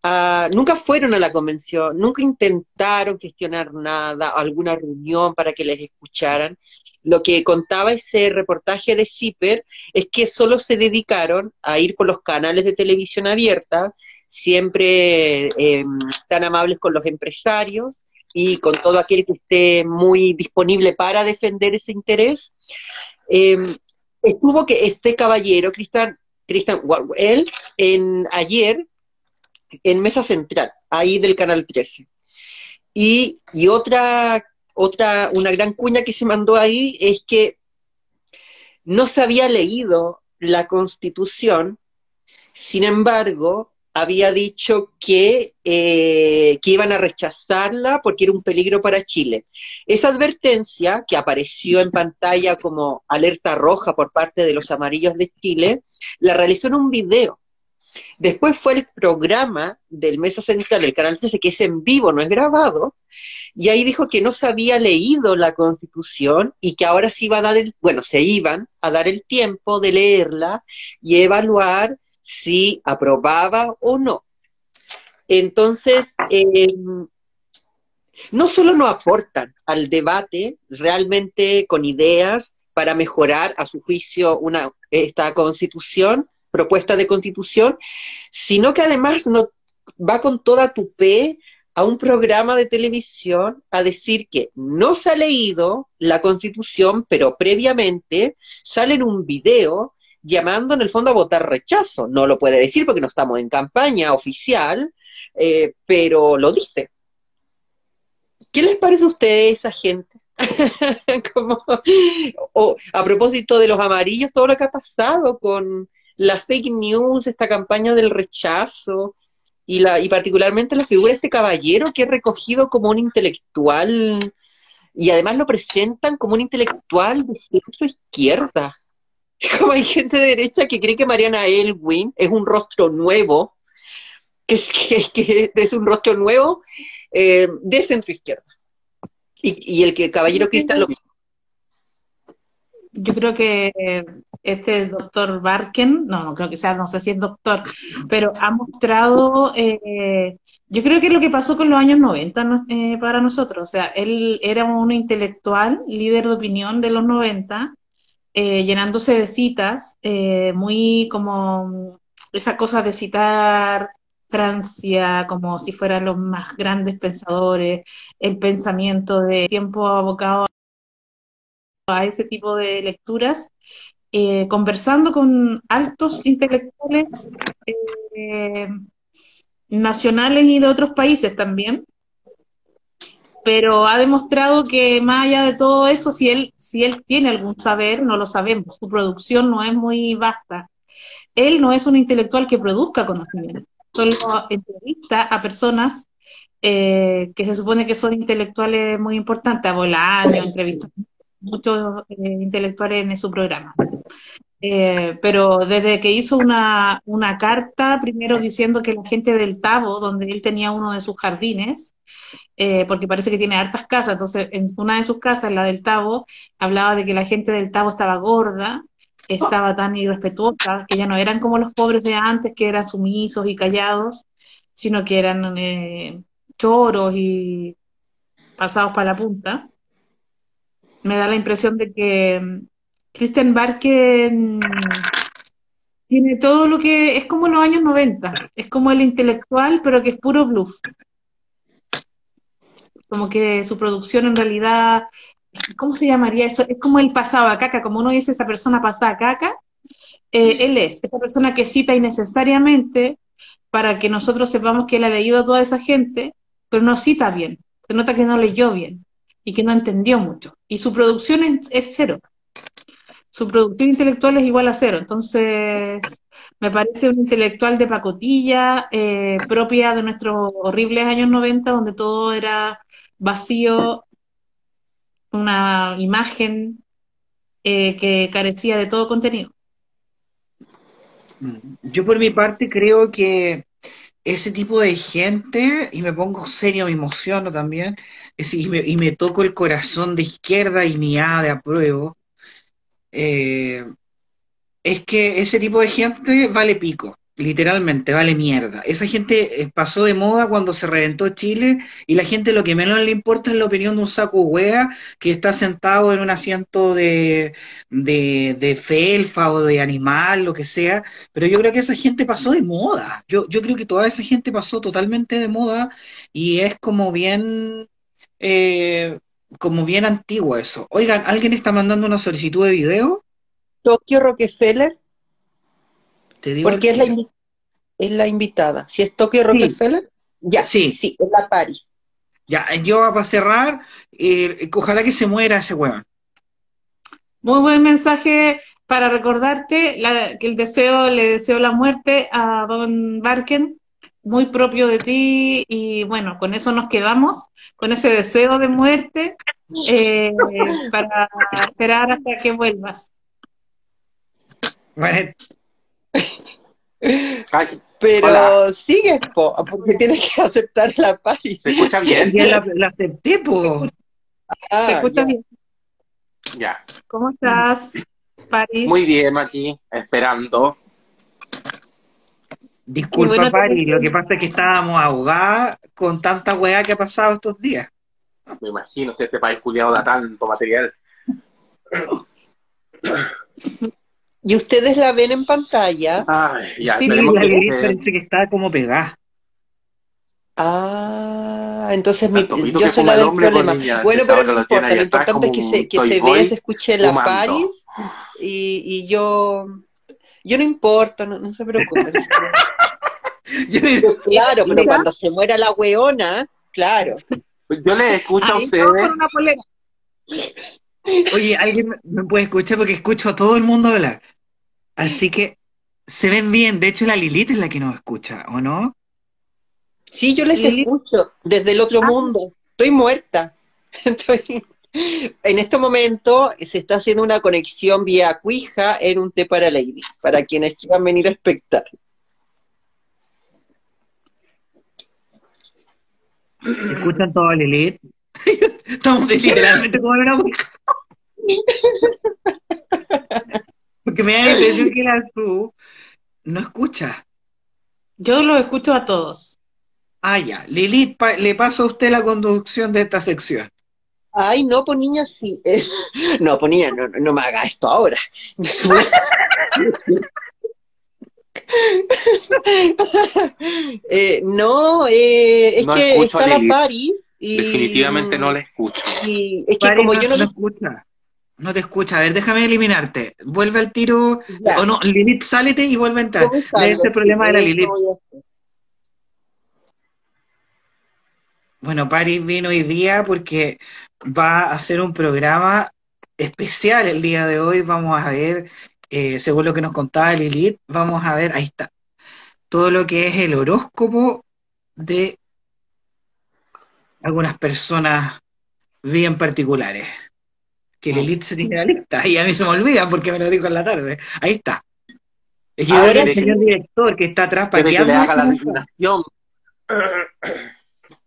a, nunca fueron a la convención, nunca intentaron gestionar nada, alguna reunión para que les escucharan. Lo que contaba ese reportaje de CIPER es que solo se dedicaron a ir por los canales de televisión abierta, siempre eh, tan amables con los empresarios y con todo aquel que esté muy disponible para defender ese interés. Eh, estuvo que este caballero, Cristian, Cristian él, en ayer en Mesa Central, ahí del Canal 13. Y, y otra, otra, una gran cuña que se mandó ahí es que no se había leído la Constitución, sin embargo, había dicho que, eh, que iban a rechazarla porque era un peligro para Chile. Esa advertencia, que apareció en pantalla como alerta roja por parte de los amarillos de Chile, la realizó en un video. Después fue el programa del Mesa Central, el Canal 13, que es en vivo, no es grabado, y ahí dijo que no se había leído la Constitución y que ahora se iba a dar el, bueno, se iban a dar el tiempo de leerla y evaluar si aprobaba o no. Entonces, eh, no solo no aportan al debate realmente con ideas para mejorar, a su juicio, una, esta constitución, propuesta de constitución, sino que además no, va con toda tu pe a un programa de televisión a decir que no se ha leído la constitución, pero previamente sale en un video llamando en el fondo a votar rechazo. No lo puede decir porque no estamos en campaña oficial, eh, pero lo dice. ¿Qué les parece a ustedes esa gente? *laughs* Como, o, a propósito de los amarillos, todo lo que ha pasado con la fake news, esta campaña del rechazo, y, la, y particularmente la figura de este caballero que es recogido como un intelectual, y además lo presentan como un intelectual de centro izquierda. *laughs* Como hay gente de derecha que cree que Mariana Elwin es un rostro nuevo, que es, que, que es un rostro nuevo eh, de centro izquierda. Y, y, el que caballero cristal lo mismo. Yo creo que este doctor Barken, no, no creo que sea, no sé si es doctor, pero ha mostrado, eh, yo creo que es lo que pasó con los años 90 eh, para nosotros, o sea, él era un intelectual, líder de opinión de los 90, eh, llenándose de citas, eh, muy como esa cosa de citar Francia, como si fueran los más grandes pensadores, el pensamiento de tiempo abocado a ese tipo de lecturas, eh, conversando con altos intelectuales nacionales y de otros países también, pero ha demostrado que más allá de todo eso, si él, si él tiene algún saber, no lo sabemos, su producción no es muy vasta. Él no es un intelectual que produzca conocimiento, solo entrevista a personas eh, que se supone que son intelectuales muy importantes, a Bolaño, entrevista muchos eh, intelectuales en su programa. Eh, pero desde que hizo una, una, carta, primero diciendo que la gente del Tabo, donde él tenía uno de sus jardines, eh, porque parece que tiene hartas casas, entonces en una de sus casas, la del Tabo, hablaba de que la gente del Tabo estaba gorda, estaba tan irrespetuosa, que ya no eran como los pobres de antes, que eran sumisos y callados, sino que eran eh, choros y pasados para la punta. Me da la impresión de que Christian Barken tiene todo lo que es como los años 90, es como el intelectual, pero que es puro bluff. Como que su producción en realidad, ¿cómo se llamaría eso? Es como el pasado a caca, como uno dice esa persona pasada a caca, eh, él es esa persona que cita innecesariamente para que nosotros sepamos que él ha leído a toda esa gente, pero no cita bien, se nota que no leyó bien y que no entendió mucho. Y su producción es cero su productividad intelectual es igual a cero. Entonces, me parece un intelectual de pacotilla, eh, propia de nuestros horribles años 90, donde todo era vacío, una imagen eh, que carecía de todo contenido. Yo por mi parte creo que ese tipo de gente, y me pongo serio, me emociono también, y me, y me toco el corazón de izquierda y mi A de apruebo, eh, es que ese tipo de gente vale pico, literalmente, vale mierda. Esa gente eh, pasó de moda cuando se reventó Chile y la gente lo que menos le importa es la opinión de un saco hueá que está sentado en un asiento de, de, felfa o de animal, lo que sea. Pero yo creo que esa gente pasó de moda. Yo, yo creo que toda esa gente pasó totalmente de moda y es como bien... Eh, como bien antiguo eso. Oigan, ¿alguien está mandando una solicitud de video? Tokio Rockefeller. Te digo Porque es la, es la, invitada. Si es Tokio Rockefeller, ya, sí, sí, es la Paris. Ya, yo para cerrar, eh, ojalá que se muera ese weón. Muy buen mensaje para recordarte que el deseo, le deseo la muerte a Don Barken, muy propio de ti, y bueno, con eso nos quedamos con ese deseo de muerte eh, *laughs* para esperar hasta que vuelvas. Bueno. Pero sigue, porque tienes que *laughs* aceptar la paz. ¿Se escucha bien? Ya la, acepté, po. Ah, Se escucha bien. Ya. ¿Cómo estás, París? Muy bien, aquí, esperando. Disculpa, Pari, lo que pasa es que estábamos ahogadas con tanta weá que ha pasado estos días. Me imagino, si este país culiado da tanto material. *laughs* ¿Y ustedes la ven en pantalla? Ay, ya, sí, la que parece que está como pegada. Ah, entonces mi, yo soy la del problema. bueno, pero no importa, lo importante es que se, que se vea, se escuche la Paris y, y yo yo no importa, no, no se preocupen. *laughs* claro, pero cuando se muera la weona, claro. Yo le escucho a ustedes. Oye, alguien me puede escuchar porque escucho a todo el mundo hablar. Así que se ven bien. De hecho, la Lilith es la que nos escucha, ¿o no? Sí, yo les escucho desde el otro ah. mundo. Estoy muerta. *laughs* Estoy... En este momento se está haciendo una conexión vía Cuija en un té para ladies, para quienes quieran venir a espectar. ¿Escuchan todo Lilith? *laughs* Estamos literalmente como en una Porque me da la impresión que la tú no escucha. Yo lo escucho a todos. Ah, ya. Lilith, le paso a usted la conducción de esta sección. Ay, no, pues niña, sí. *laughs* no, pues niña, no, no me haga esto ahora. *laughs* Eh, no, eh, es No que escucho a está la Lilith. Paris y... Definitivamente no le escucho. y es que Pari, como no, yo no no te escucha. No te escucha. A ver, déjame eliminarte. Vuelve al tiro. O no, Lilith, sálete y vuelve a entrar. Ser problema la Eso Lilith. Bueno, Paris vino hoy día porque va a hacer un programa especial el día de hoy. Vamos a ver, eh, según lo que nos contaba Lilith, vamos a ver, ahí está, todo lo que es el horóscopo de algunas personas bien particulares. Que Lilith se tiene la lista y a mí se me olvida porque me lo dijo en la tarde. Ahí está. Es que Ahora el señor director que está atrás Quiere que le haga la adivinación.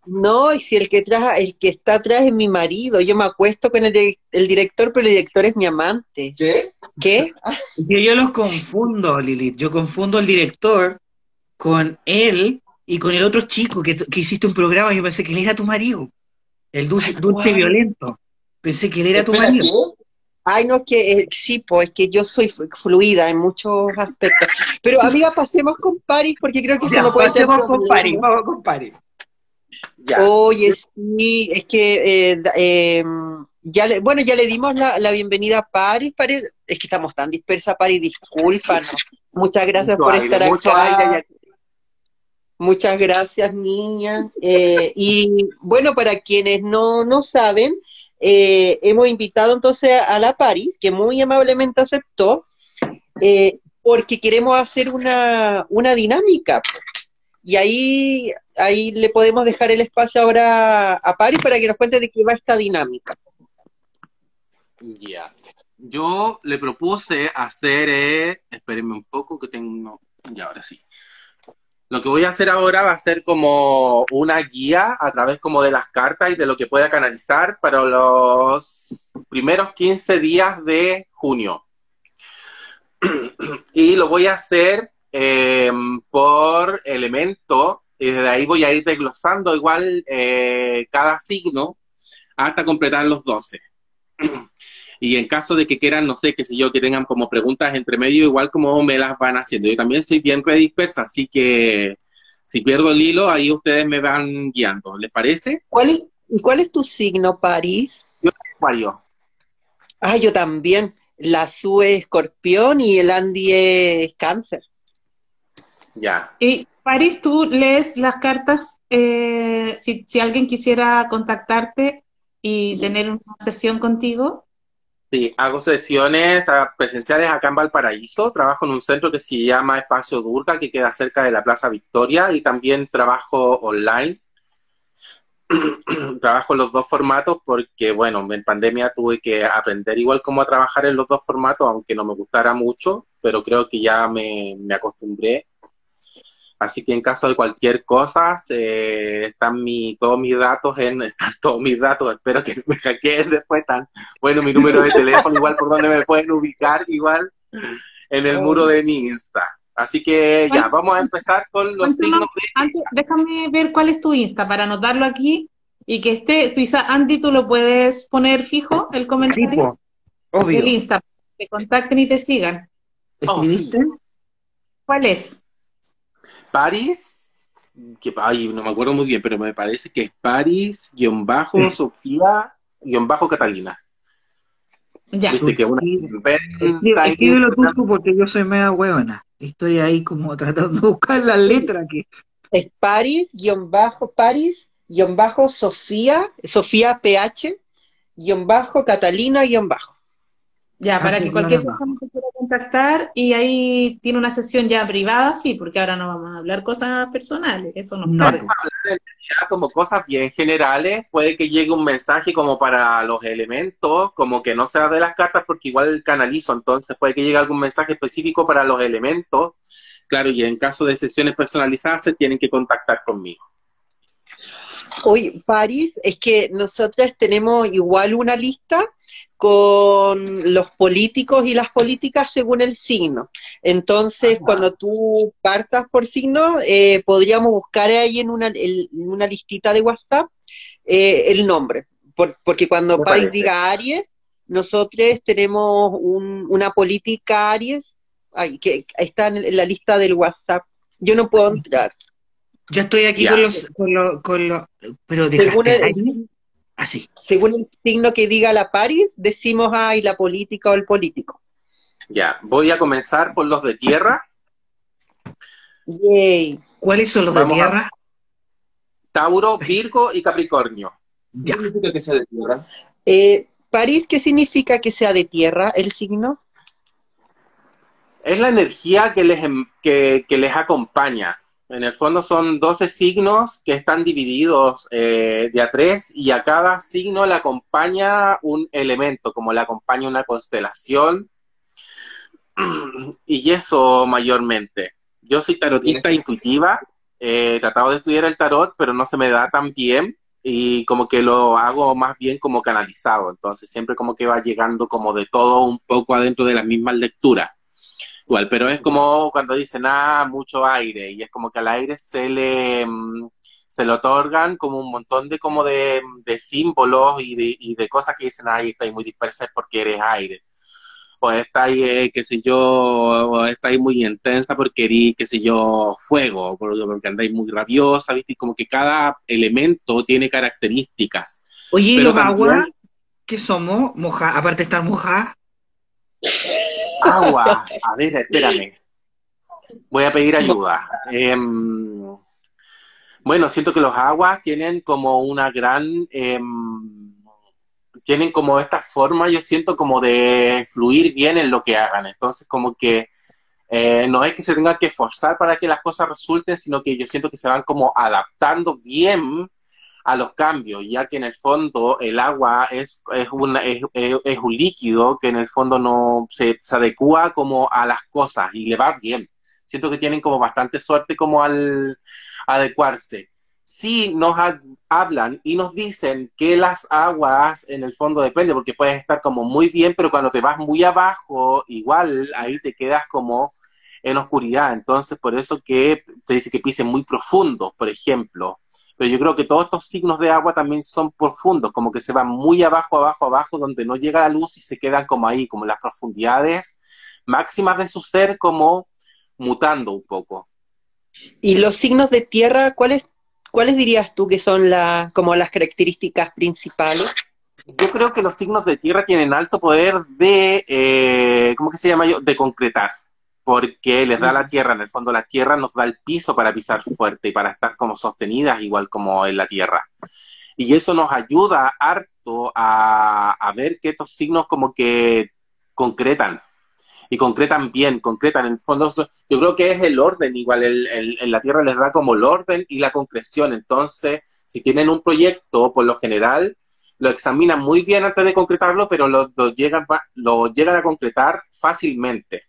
No, y si el que traja, el que está atrás es mi marido, yo me acuesto con el, el director, pero el director es mi amante. ¿Qué? ¿Qué? Yo, yo los confundo, Lilith. Yo confundo al director con él y con el otro chico que, que hiciste un programa. Yo pensé que él era tu marido. El dulce, dulce y violento. Pensé que él era tu marido. ¿qué? Ay, no, es que eh, sí, pues es que yo soy flu- fluida en muchos aspectos. Pero *laughs* amiga, pasemos con Paris porque creo que Ya, no puede tener pasemos con. Paris, vamos con Paris. Ya. Oye, sí, es que eh, eh, ya le, bueno, ya le dimos la, la bienvenida a Paris, Paris, es que estamos tan dispersas, Paris, discúlpanos. Muchas gracias Mucho por aire, estar mucho acá. aire y- Muchas gracias, niña. Eh, y bueno, para quienes no, no saben, eh, hemos invitado entonces a la Paris, que muy amablemente aceptó, eh, porque queremos hacer una, una dinámica. Y ahí, ahí le podemos dejar el espacio ahora a Paris para que nos cuente de qué va esta dinámica. Ya. Yo le propuse hacer, eh, espérenme un poco que tengo, ya ahora sí. Lo que voy a hacer ahora va a ser como una guía a través como de las cartas y de lo que pueda canalizar para los primeros 15 días de junio. *clears throat* Y lo voy a hacer eh, por elemento y desde ahí voy a ir desglosando igual eh, cada signo hasta completar los 12. *clears throat* Y en caso de que quieran, no sé, que si yo, que tengan como preguntas entre medio, igual como me las van haciendo. Yo también soy bien redispersa, así que si pierdo el hilo, ahí ustedes me van guiando. ¿Les parece? ¿Cuál es, cuál es tu signo, Paris? Acuario. Ah, yo también. La Sue es escorpión y el Andy es cáncer. Ya. Y Paris, tú lees las cartas, eh, si, si alguien quisiera contactarte y tener una sesión contigo. Sí, hago sesiones ah, presenciales acá en Valparaíso. Trabajo en un centro que se llama Espacio Durga, que queda cerca de la Plaza Victoria, y también trabajo online. *clears throat* trabajo en los dos formatos porque, bueno, en pandemia tuve que aprender igual cómo a trabajar en los dos formatos, aunque no me gustara mucho, pero creo que ya me, me acostumbré. Así que en caso de cualquier cosa, eh, están mi, todos mis datos en, *laughs* están todos mis datos, espero que me hackeen después, están, bueno, mi número de teléfono, igual por donde me pueden ubicar, igual en el muro de mi Insta. Así que ya, vamos a empezar con los signos de... antes, déjame ver cuál es tu Insta para anotarlo aquí y que esté, tú, Isa- Andy, tú lo puedes poner fijo, el comentario Tipo, obvio. del Insta, que te contacten y te sigan. Oh. ¿Cuál es? Paris, que ay, no me acuerdo muy bien, pero me parece que es Paris, guion bajo, Sofía, guion bajo, Catalina. Ya. Viste que una Escríbelo tú, porque yo soy media hueona. Estoy ahí como tratando de buscar la letra que. Es Paris, guion bajo, Paris, guion bajo, Sofía, Sofía PH, guion bajo, Catalina, guion bajo. Ya, Ah, para pues, que cualquier nada contactar y ahí tiene una sesión ya privada, sí, porque ahora no vamos a hablar cosas personales, eso no No. cabe. ya como cosas bien generales, puede que llegue un mensaje como para los elementos, como que no sea de las cartas porque igual canalizo, entonces puede que llegue algún mensaje específico para los elementos. Claro, y en caso de sesiones personalizadas se tienen que contactar conmigo. Hoy, Paris, es que nosotras tenemos igual una lista con los políticos y las políticas según el signo. Entonces, cuando tú partas por signo, eh, podríamos buscar ahí en una, en una listita de WhatsApp eh, el nombre. Por- porque cuando Paris diga Aries, nosotros tenemos un- una política Aries Ay, que está en la lista del WhatsApp. Yo no puedo entrar. Yo estoy aquí Ya. con los, con los, con los, pero Según dejaste el-. Así. Según el signo que diga la Paris, decimos, ay, la política o el político. Ya, voy a comenzar por los de tierra. Yay. ¿Cuáles son los de a- tierra? Tauro, Virgo y Capricornio. Ya. ¿Qué significa que sea de tierra? Eh, París, ¿qué significa que sea de tierra el signo? Es la energía que les, em- que, que les acompaña. En el fondo son 12 signos que están divididos eh, de a tres y a cada signo le acompaña un elemento, como le acompaña una constelación. *clears throat* Y eso mayormente. Yo soy tarotista intuitiva, eh, he tratado de estudiar el tarot, pero no se me da tan bien y como que lo hago más bien como canalizado. Entonces siempre como que va llegando como de todo un poco adentro de las mismas lecturas. Pero es como cuando dicen, ah, mucho aire, y es como que al aire se le, mm, se le otorgan como un montón de, como de, de símbolos y de, y de cosas que dicen, ay, estáis muy dispersa porque eres aire. O estáis, eh, qué sé yo, o estáis muy intensa porque eres, qué sé yo, fuego, porque, andáis muy rabiosa, ¿viste? Y como que cada elemento tiene características. Oye, ¿y los también- aguas? ¿Qué somos? Moja, aparte de estar mojadas. Agua. A ver, espérame. Voy a pedir ayuda. Em, bueno, siento que los aguas tienen como una gran... em, tienen como esta forma, yo siento como de fluir bien en lo que hagan. Entonces, como que eh, no es que se tenga que esforzar para que las cosas resulten, sino que yo siento que se van como adaptando bien a los cambios, ya que en el fondo el agua es, es, una, es, es- un líquido que en el fondo no se, adecua como a las cosas y le va bien. Siento que tienen como bastante suerte como al adecuarse. Sí nos ha- hablan y nos dicen que las aguas en el fondo depende, porque puedes estar como muy bien, pero cuando te vas muy abajo, igual ahí te quedas como en oscuridad. Entonces, por eso que se dice que pisen muy profundos, por ejemplo pero yo creo que todos estos signos de agua también son profundos, como que se van muy abajo, abajo, abajo, donde no llega la luz y se quedan como ahí, como en las profundidades máximas de su ser, como mutando un poco. Y los signos de tierra, ¿cuáles, cuáles dirías tú que son la, como las características principales? Yo creo que los signos de tierra tienen alto poder de, eh, ¿cómo que se llama yo? De concretar, porque les da la tierra, en el fondo la tierra nos da el piso para pisar fuerte y para estar como sostenidas igual como en la tierra. Y eso nos ayuda harto a, a ver que estos signos como que concretan, y concretan bien, concretan en el fondo, yo creo que es el orden, igual el, el- en la Tierra les da como el orden y la concreción, entonces si tienen un proyecto, por lo general, lo examinan muy bien antes de concretarlo, pero lo, lo llegan, lo llegan a concretar fácilmente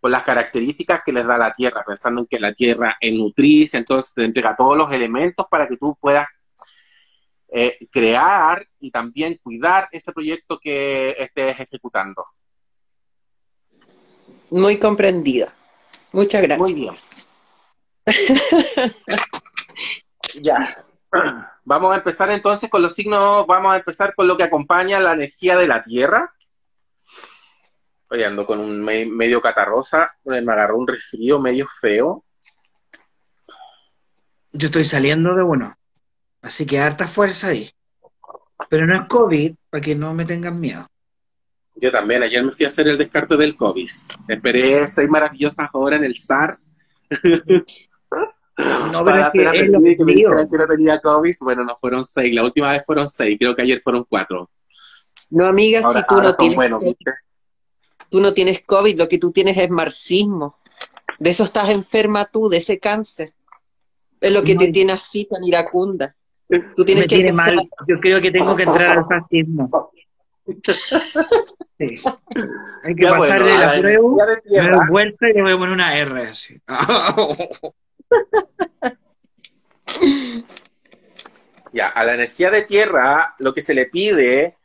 por las características que les da la Tierra, pensando en que la Tierra es nutriz, entonces te entrega todos los elementos para que tú puedas eh, crear y también cuidar ese proyecto que estés ejecutando. Muy comprendida. Muchas gracias. Muy bien. *laughs* ya. *clears throat* Vamos a empezar entonces con los signos, vamos a empezar con lo que acompaña la energía de la Tierra. Hoy ando con un me- medio catarrosa, me agarró un resfrío medio feo. Yo estoy saliendo de bueno. Así que harta fuerza ahí. Pero no es COVID, para que no me tengan miedo. Yo también, ayer me fui a hacer el descarte del COVID. Esperé seis maravillosas horas en el SAR No, *laughs* pero para es que es lo que me frío. dijeran que no tenía COVID. Bueno, no fueron seis, la última vez fueron seis, creo que ayer fueron cuatro. No, amiga, Ahora, si tú ahora no, son tienes, buenos, ¿viste? Tú no tienes COVID, lo que tú tienes es marxismo. De eso estás enferma tú, de ese cáncer. Es lo que No. te tiene así tan iracunda. Tú tienes me que tiene mal. Yo creo que tengo que entrar al fascismo. *laughs* Sí. Hay que Ya, pasar bueno, de a la prueba, me doy vuelta y le voy a poner una R así. *laughs* Ya, a la energía de tierra lo que se le pide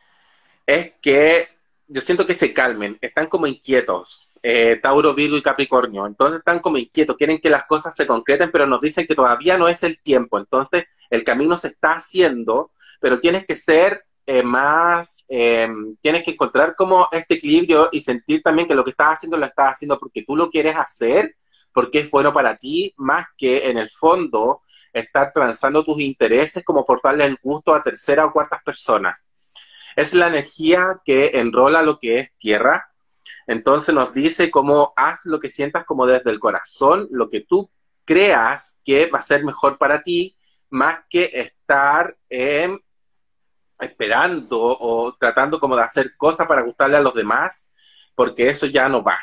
es que yo siento que se calmen, están como inquietos, eh, Tauro, Virgo y Capricornio, entonces están como inquietos, quieren que las cosas se concreten, pero nos dicen que todavía no es el tiempo, entonces el camino se está haciendo, pero tienes que ser eh, más, eh, tienes que encontrar como este equilibrio y sentir también que lo que estás haciendo lo estás haciendo porque tú lo quieres hacer, porque es bueno para ti, más que en el fondo estar transando tus intereses como por darle el gusto a tercera o cuartas personas. Es la energía que enrola lo que es tierra. Entonces nos dice cómo haz lo que sientas como desde el corazón, lo que tú creas que va a ser mejor para ti, más que estar em, esperando o tratando como de hacer cosas para gustarle a los demás, porque eso ya no va.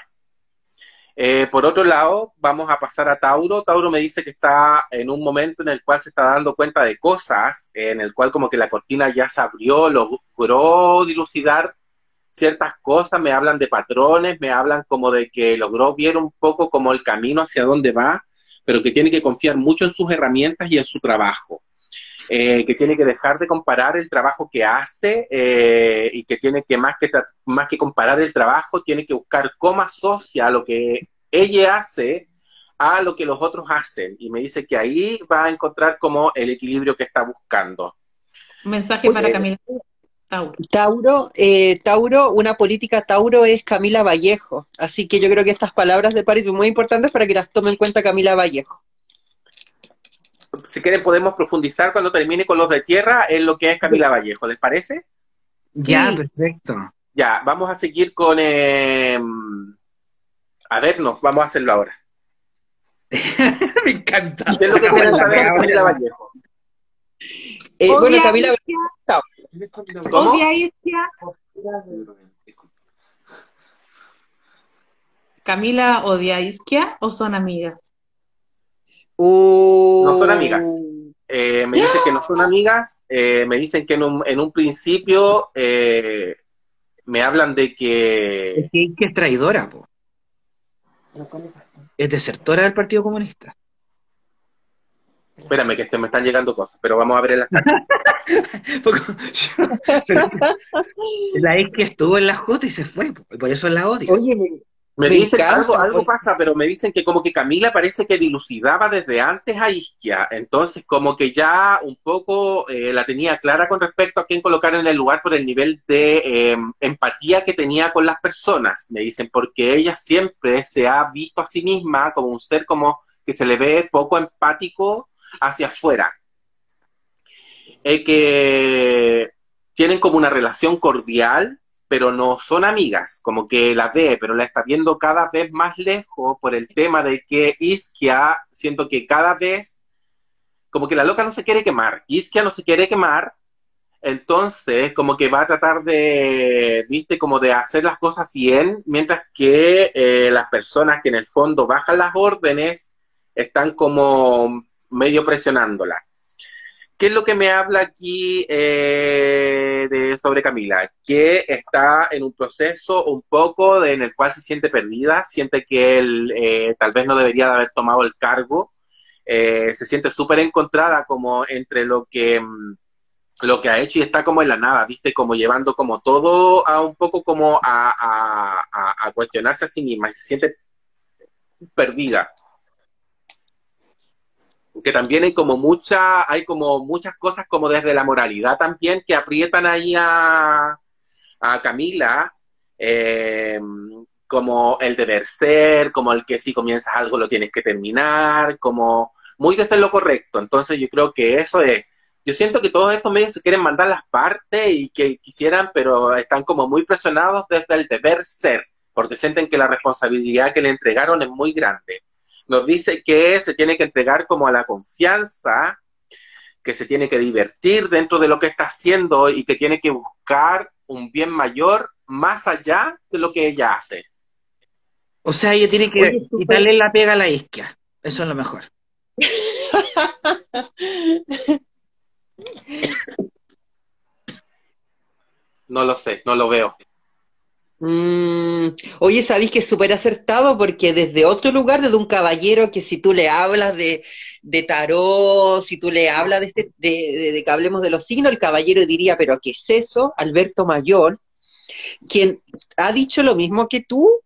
Eh, por otro lado, vamos a pasar a Tauro. Tauro me dice que está en un momento en el cual se está dando cuenta de cosas, en el cual como que la cortina ya se abrió, logró dilucidar ciertas cosas, me hablan de patrones, me hablan como de que logró ver un poco como el camino hacia dónde va, pero que tiene que confiar mucho en sus herramientas y en su trabajo. Eh, que tiene que dejar de comparar el trabajo que hace eh, y que tiene que más, que más que comparar el trabajo, tiene que buscar cómo asocia lo que ella hace a lo que los otros hacen. Y me dice que ahí va a encontrar como el equilibrio que está buscando. Un mensaje para Camila. Tauro. Tauro, eh, Tauro, una política Tauro es Camila Vallejo. Así que yo creo que estas palabras de París son muy importantes para que las tome en cuenta Camila Vallejo si quieren podemos profundizar cuando termine con los de tierra en lo que es Camila Vallejo, ¿les parece? Ya, perfecto. Ya, vamos a seguir con... Eh, a vernos, vamos a hacerlo ahora. *laughs* Me encanta. ¿Qué es lo que quieren saber Camila Vallejo? Eh, bueno, Camila Vallejo. ¿Cómo? ¿Camila odia a Isquia o son amigas? No son amigas. Eh, me dicen que no son amigas, eh, me dicen que en un, en un principio eh, me hablan de que... Es que, es traidora, po. Es desertora del Partido Comunista. Espérame, que este, me están llegando cosas, pero vamos a ver en las cartas. *laughs* la es que estuvo en la J y se fue, por eso la odio. Oye, me, dicen algo, algo pasa, pero me dicen que como que Camila parece que dilucidaba desde antes a Isquia, entonces como que ya un poco eh, la tenía clara con respecto a quién colocar en el lugar por el nivel de em, empatía que tenía con las personas, me dicen, porque ella siempre se ha visto a sí misma como un ser como que se le ve poco empático hacia afuera. Eh, que tienen como una relación cordial, pero no son amigas, como que la ve, pero la está viendo cada vez más lejos por el tema de que Isquia, siento que cada vez, como que la loca no se quiere quemar, Isquia no se quiere quemar, entonces como que va a tratar de, viste, como de hacer las cosas bien, mientras que eh, las personas que en el fondo bajan las órdenes están como medio presionándola. ¿Qué es lo que me habla aquí eh, de, sobre Camila? Que está en un proceso un poco en el cual se siente perdida, siente que él eh, tal vez no debería de haber tomado el cargo, eh, se siente súper encontrada como entre lo que, mm, lo que ha hecho y está como en la nada, ¿viste? Como llevando como todo a un poco como a, a cuestionarse a sí misma, se siente perdida que también hay como mucha, hay como muchas cosas como desde la moralidad también que aprietan ahí a, a Camila, eh, como el deber ser, como el que si comienzas algo lo tienes que terminar, como muy desde lo correcto. Entonces yo creo que eso es, yo siento que todos estos medios se quieren mandar las partes y que quisieran, pero están como muy presionados desde el deber ser, porque sienten que la responsabilidad que le entregaron es muy grande nos dice que se tiene que entregar como a la confianza, que se tiene que divertir dentro de lo que está haciendo y que tiene que buscar un bien mayor más allá de lo que ella hace. O sea, ella tiene que quitarle la pega a la isquia. Eso es lo mejor. *laughs* no lo sé, no lo veo. Mm, oye, sabéis que es súper acertado porque desde otro lugar, desde un caballero que si tú le hablas de, de tarot, si tú le hablas de, este, de, que hablemos de los signos, el caballero diría, pero ¿qué es eso? Alberto Mayor, quien ha dicho lo mismo que tú.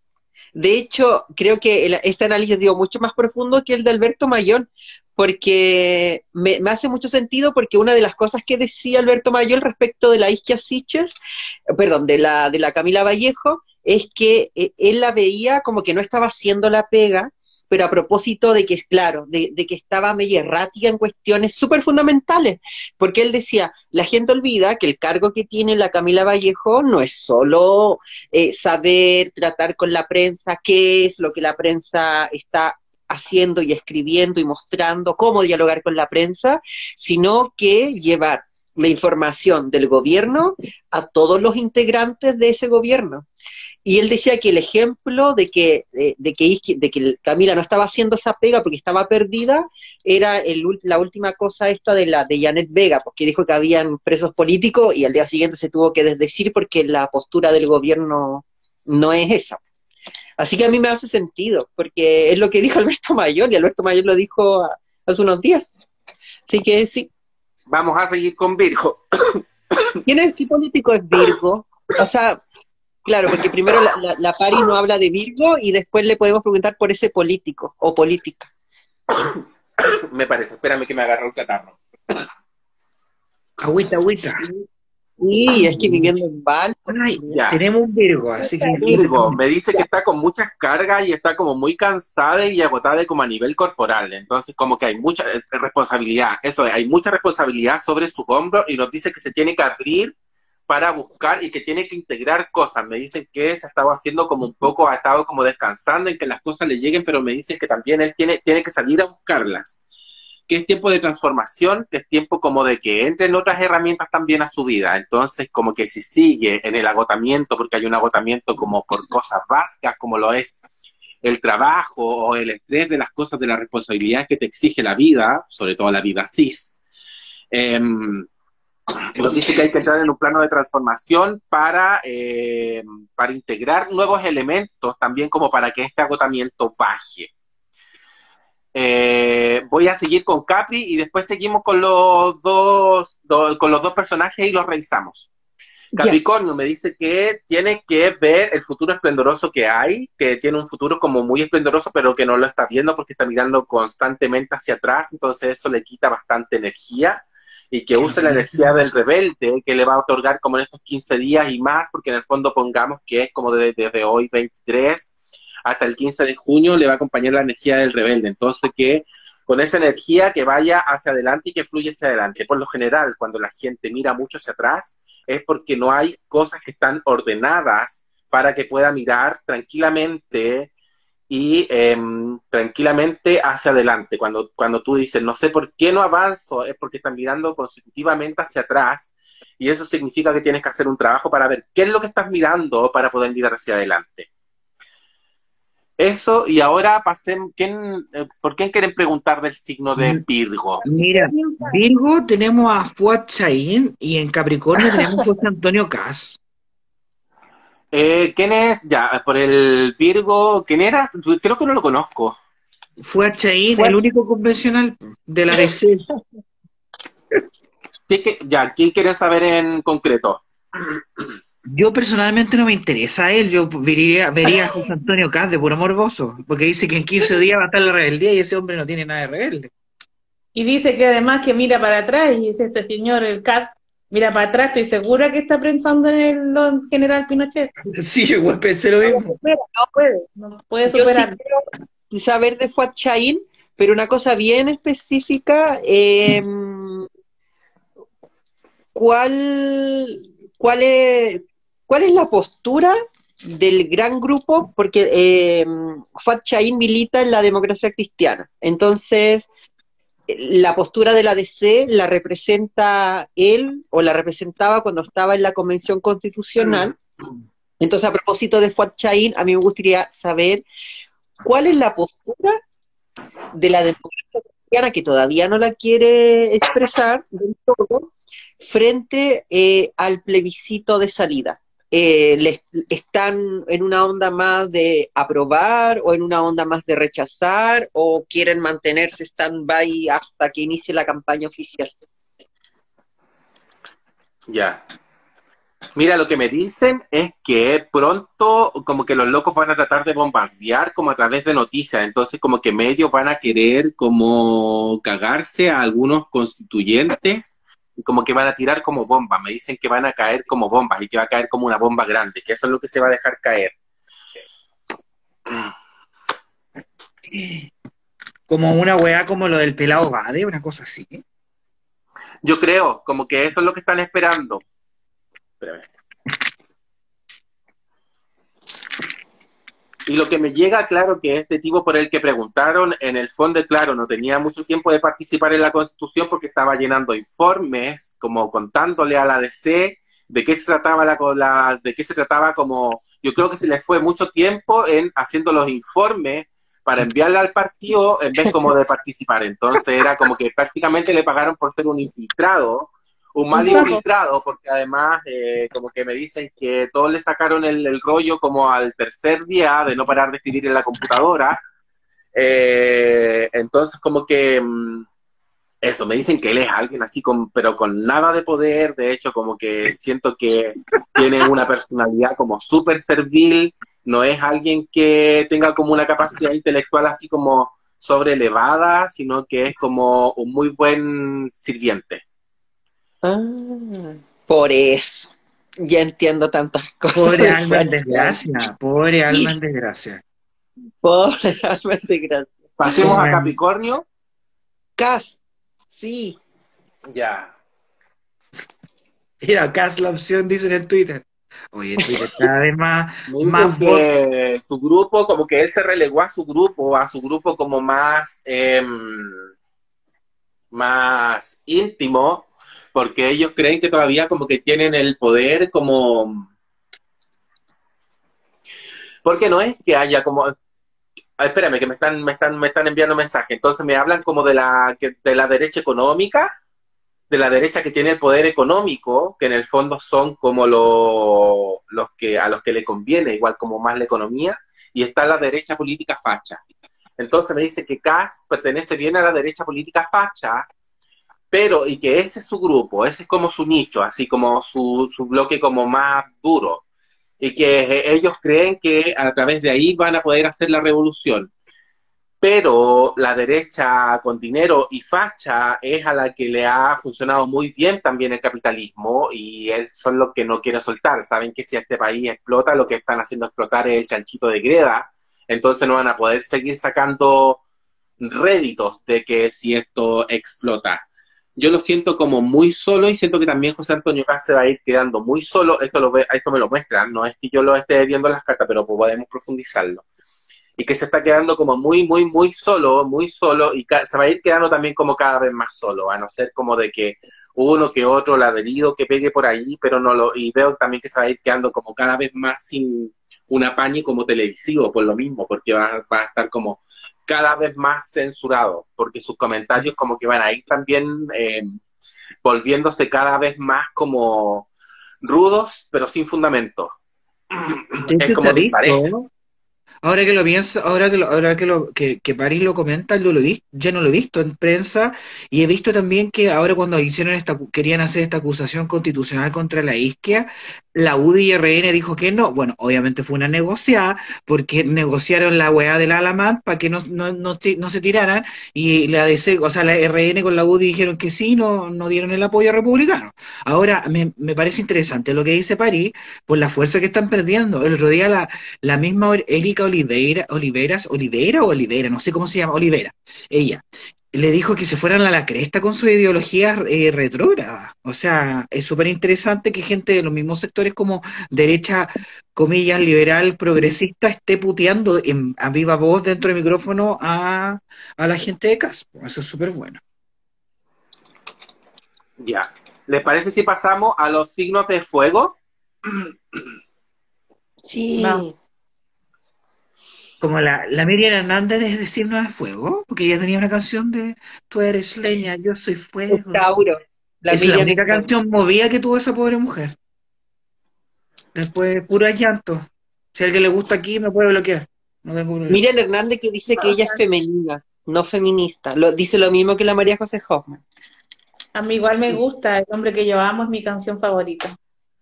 De hecho, creo que este análisis sido mucho más profundo que el de Alberto Mayor, porque me, me hace mucho sentido porque una de las cosas que decía Alberto Mayor respecto de la Isquia Siches, perdón, de la, de la Camila Vallejo, es que eh, él la veía como que no estaba haciendo la pega, pero a propósito de que, claro, de, de que estaba medio errática en cuestiones súper fundamentales, porque él decía, la gente olvida que el cargo que tiene la Camila Vallejo no es solo eh, saber tratar con la prensa, qué es lo que la prensa está haciendo y escribiendo y mostrando, cómo dialogar con la prensa, sino que llevar la información del gobierno a todos los integrantes de ese gobierno. Y él decía que el ejemplo de que, de, que, de que Camila no estaba haciendo esa pega porque estaba perdida era el, la última cosa esta de la de Janet Vega, porque dijo que habían presos políticos y al día siguiente se tuvo que desdecir porque la postura del gobierno no es esa. Así que a mí me hace sentido, porque es lo que dijo *laughs* Alberto Mayor, y Alberto Mayor lo dijo a- hace unos días. Así que sí. Vamos a seguir con Virgo. *coughs* ¿Quién es, qué político es Virgo? O sea, claro, porque primero la, la, la Pari no habla de Virgo y después le podemos preguntar por ese político o política. *coughs* Me parece. Espérame que me agarre un catarro. Agüita, agüita. Y es que viviendo en Val, Ay, tenemos un Virgo, así que. Virgo me dice que está con muchas cargas y está como muy cansada y agotada como a nivel corporal. Entonces, como que hay mucha eh, responsabilidad. Eso es, hay mucha responsabilidad sobre sus hombros y nos dice que se tiene que abrir para buscar y que tiene que integrar cosas. Me dicen que se ha estado haciendo como un poco, ha estado como descansando en que las cosas le lleguen, pero me dicen que también él tiene, tiene que salir a buscarlas. Que es tiempo de transformación, que es tiempo como de que entren otras herramientas también a su vida. Entonces, como que si sigue en el agotamiento, porque hay un agotamiento como por cosas básicas, como lo es el trabajo o el estrés de las cosas, de las responsabilidades que te exige la vida, sobre todo la vida cis, em, nos dice que hay que entrar en un plano de transformación para, eh, para integrar nuevos elementos también como para que este agotamiento baje. Eh, voy a seguir con Capri y después seguimos con los dos, do- con los dos personajes y los revisamos. Capricornio me dice que tiene que ver el futuro esplendoroso que hay, que tiene un futuro como muy esplendoroso, pero que no lo está viendo porque está mirando constantemente hacia atrás, entonces eso le quita bastante energía y que use la energía del rebelde que le va a otorgar como en estos 15 días y más, porque en el fondo pongamos que es como de- desde hoy 23 hasta el 15 de junio le va a acompañar la energía del rebelde, entonces que con esa energía que vaya hacia adelante y que fluya hacia adelante. Por lo general, cuando la gente mira mucho hacia atrás, es porque no hay cosas que están ordenadas para que pueda mirar tranquilamente y em, tranquilamente hacia adelante. Cuando, cuando tú dices, no sé por qué no avanzo, es porque están mirando consecutivamente hacia atrás y eso significa que tienes que hacer un trabajo para ver qué es lo que estás mirando para poder mirar hacia adelante. Eso, y ahora pasen, ¿quién, eh, ¿por quién quieren preguntar del signo de Virgo? Mira, Virgo tenemos a Fuad Chaín y en Capricornio tenemos a José Antonio Cas. *laughs* Eh, ¿Quién es? Ya, por el Virgo, ¿quién era? Creo que no lo conozco. Fuad Chaín, el único convencional de la DC. Sí que- Ya, ¿quién quiere saber en concreto? *coughs* Yo personalmente no me interesa a él, yo vería, vería a José Antonio Cas de puro morboso, porque dice que en 15 *laughs* días va a estar la rebeldía y ese hombre no tiene nada de rebelde. Y dice que además que mira para atrás, y dice este señor, el cast, mira para atrás, estoy segura que está pensando en el lo- general Pinochet. *laughs* Sí, yo igual pensé lo mismo. Supera, no puede, no puede Yo sí superar. quiero saber de Fuad Chaín, pero una cosa bien específica, eh, ¿cuál, cuál, es, ¿cuál es la postura del gran grupo? Porque eh, Fuad Chaín milita en la democracia cristiana, entonces la postura de la DC la representa él o la representaba cuando estaba en la convención constitucional. Entonces, a propósito de Fuad Chaín, a mí me gustaría saber cuál es la postura de la democracia cristiana que todavía no la quiere expresar del todo frente eh, al plebiscito de salida. Eh, les- ¿Están en una onda más de aprobar o en una onda más de rechazar o quieren mantenerse stand-by hasta que inicie la campaña oficial? Ya. Mira, lo que me dicen es que pronto como que los locos van a tratar de bombardear como a través de noticias, entonces como que medios van a querer como cagarse a algunos constituyentes como que van a tirar como bombas, me dicen que van a caer como bombas y que va a caer como una bomba grande, que eso es lo que se va a dejar caer. Como una weá como lo del pelado Bade, una cosa así. Yo creo, como que eso es lo que están esperando. Espérame. Y lo que me llega, claro, que este tipo por el que preguntaron, en el fondo, claro, no tenía mucho tiempo de participar en la Constitución porque estaba llenando informes, como contándole a la DC de qué se trataba la, la de qué se trataba como yo creo que se le fue mucho tiempo en haciendo los informes para enviarle al partido en vez como de participar. Entonces era como que prácticamente le pagaron por ser un infiltrado un mal infiltrado, porque además eh, como que me dicen que todos le sacaron el, rollo como al tercer día de no parar de escribir en la computadora. Eh, entonces como que mm, eso, me dicen que él es alguien así, con, pero con nada de poder, de hecho como que siento que tiene una personalidad como súper servil, no es alguien que tenga como una capacidad intelectual así como sobrelevada, sino que es como un muy buen sirviente. Ah, por eso. Ya entiendo tantas *laughs* cosas. Pobre alma en desgracia, pobre alma en desgracia. Pobre alma en desgracia. Pasemos a Capricornio. Cas, sí. Ya. *laughs* Mira, Cas la opción, dice en el Twitter. Oye, Twitter cada vez más, *laughs* más que su grupo, como que él se relegó a su grupo, a su grupo como más, em, más íntimo, porque ellos creen que todavía como que tienen el poder como... Porque no es que haya como... Ah, espérame, que me están, me están, me están enviando mensajes. Entonces me hablan como de la, de la derecha económica, de la derecha que tiene el poder económico, que en el fondo son como los que a los que le conviene, igual como más la economía, y está la derecha política facha. Entonces me dice que Kass pertenece bien a la derecha política facha, pero y que ese es su grupo, ese es como su nicho, así como su, su bloque como más duro, y que ellos creen que a través de ahí van a poder hacer la revolución. Pero la derecha con dinero y facha es a la que le ha funcionado muy bien también el capitalismo y son los que no quieren soltar. Saben que si este país explota, lo que están haciendo explotar es el chanchito de greda, entonces no van a poder seguir sacando réditos de que si esto explota yo lo siento como muy solo y siento que también José Antonio Paz se va a ir quedando muy solo. Esto, lo ve, esto me lo muestran, no es que yo lo esté viendo en las cartas, pero podemos profundizarlo. Y que se está quedando como muy, muy, muy solo, muy solo, y se va a ir quedando también como cada vez más solo, a no ser como de que uno que otro ladrido que pegue por ahí, pero no lo, y veo también que se va a ir quedando como cada vez más sin un apañe como televisivo, por lo mismo, porque va, va a estar como cada vez más censurado, porque sus comentarios como que van a ir también eh, volviéndose cada vez más como rudos, pero sin fundamento. Es como disparejo. Ahora que lo pienso, ahora que lo, ahora que lo que, París lo comenta, yo lo vi, ya no lo he visto en prensa y he visto también que ahora cuando hicieron esta querían hacer esta acusación constitucional contra la isquia, la UDI y RN dijo que no. Bueno, obviamente fue una negociada porque negociaron la weá del Alamant para que no, no, no, no, se tiraran y la DC, o sea, la RN con la UDI dijeron que sí, no, no dieron el apoyo republicano. Ahora, me, me parece interesante lo que dice París por la fuerza que están perdiendo. El otro día la, la misma Erika Oliveira, Oliveras, Olivera o Olivera, no sé cómo se llama, Olivera, ella, le dijo que se fueran a la cresta con su ideología eh, retrógrada. O sea, es súper interesante que gente de los mismos sectores como derecha, comillas, liberal, progresista, esté puteando en, a viva voz dentro del micrófono a, a la gente de CAS. Eso es súper bueno. Ya. ¿Les parece si pasamos a los signos de fuego? Sí como la, la Miriam Hernández de decirnos de fuego, porque ella tenía una canción de Tú eres leña, yo soy fuego. Tauro. La es la única canción movida que tuvo esa pobre mujer. Después, puro llanto. Si a alguien le gusta aquí, me puede bloquear. Miriam Hernández que dice que ella es femenina, no feminista. Lo, dice lo mismo que la María José Hoffman. A mí igual me gusta, El hombre que yo amo es mi canción favorita.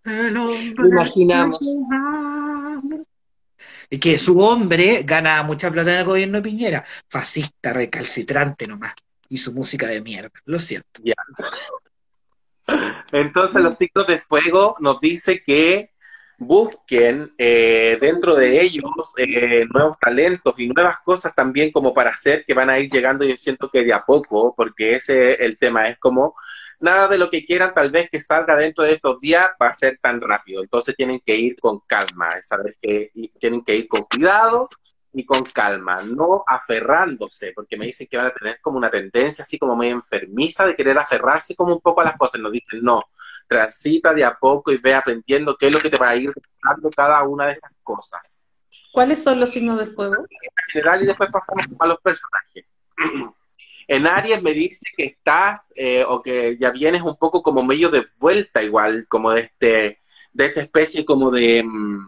Lo imaginamos. Que su hombre gana mucha plata en el gobierno de Piñera. Fascista, recalcitrante nomás. Y su música de mierda. Lo siento. Entonces los signos de fuego nos dice que busquen eh, dentro de ellos eh, nuevos talentos y nuevas cosas también como para hacer que van a ir llegando yo siento que de a poco porque ese es el tema es como nada de lo que quieran tal vez que salga dentro de estos días va a ser tan rápido entonces tienen que ir con calma saber que tienen que ir con cuidado y con calma, no aferrándose, porque me dicen que van a tener como una tendencia así como medio enfermiza de querer aferrarse como un poco a las cosas. Nos dicen, no, transita de a poco y ve aprendiendo qué es lo que te va a ir dando cada una de esas cosas. ¿Cuáles son los signos de fuego? En general, y después pasamos a los personajes. *clears throat* En Aries me dice que estás, eh, o que ya vienes un poco como medio de vuelta igual, como de este, de esta especie como de... mm,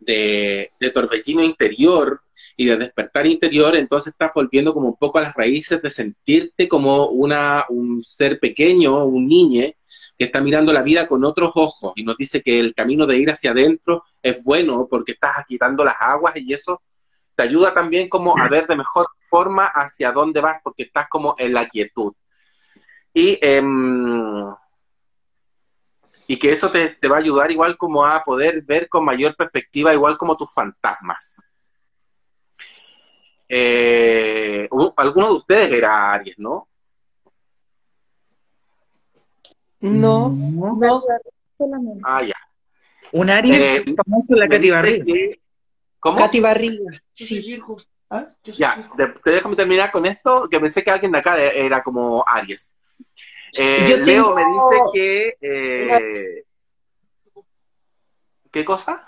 de, de torbellino interior y de despertar interior, entonces estás volviendo como un poco a las raíces de sentirte como una, un ser pequeño, un niño que está mirando la vida con otros ojos y nos dice que el camino de ir hacia adentro es bueno porque estás agitando las aguas y eso te ayuda también como a ver de mejor forma hacia dónde vas porque estás como en la quietud. Y em, y que eso te, te va a ayudar igual como a poder ver con mayor perspectiva, igual como tus fantasmas. Eh, alguno de ustedes era Aries, ¿no? No, No. no. Ah, ya. Un Aries Eh, famoso en la Barriga. Sí. ¿Ah? Ya, de- te déjame terminar con esto, que pensé que alguien de acá era como Aries. Eh, Leo me dice que... eh, ¿Qué cosa?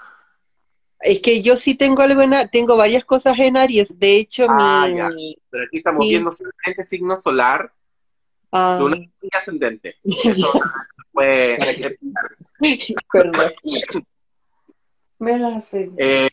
Es que yo sí tengo algo en tengo varias cosas en Aries. De hecho, Ah, mi... ya. Pero aquí estamos Sí. viendo solamente signo solar ah, de una ascendente. *laughs* Eso fue... perdón. Eh,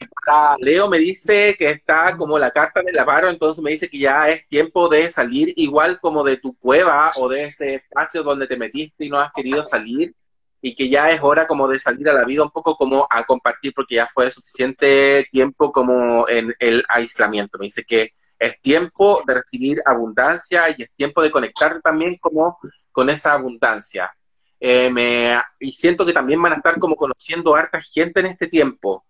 Leo me dice que está como la carta del avaro, entonces me dice que ya es tiempo de salir igual como de tu cueva o de ese espacio donde te metiste y no has querido salir y que ya es hora como de salir a la vida un poco como a compartir porque ya fue suficiente tiempo como en el aislamiento. Me dice que es tiempo de recibir abundancia y es tiempo de conectarte también como con esa abundancia. Eh, y siento que también van a estar como conociendo harta gente en este tiempo.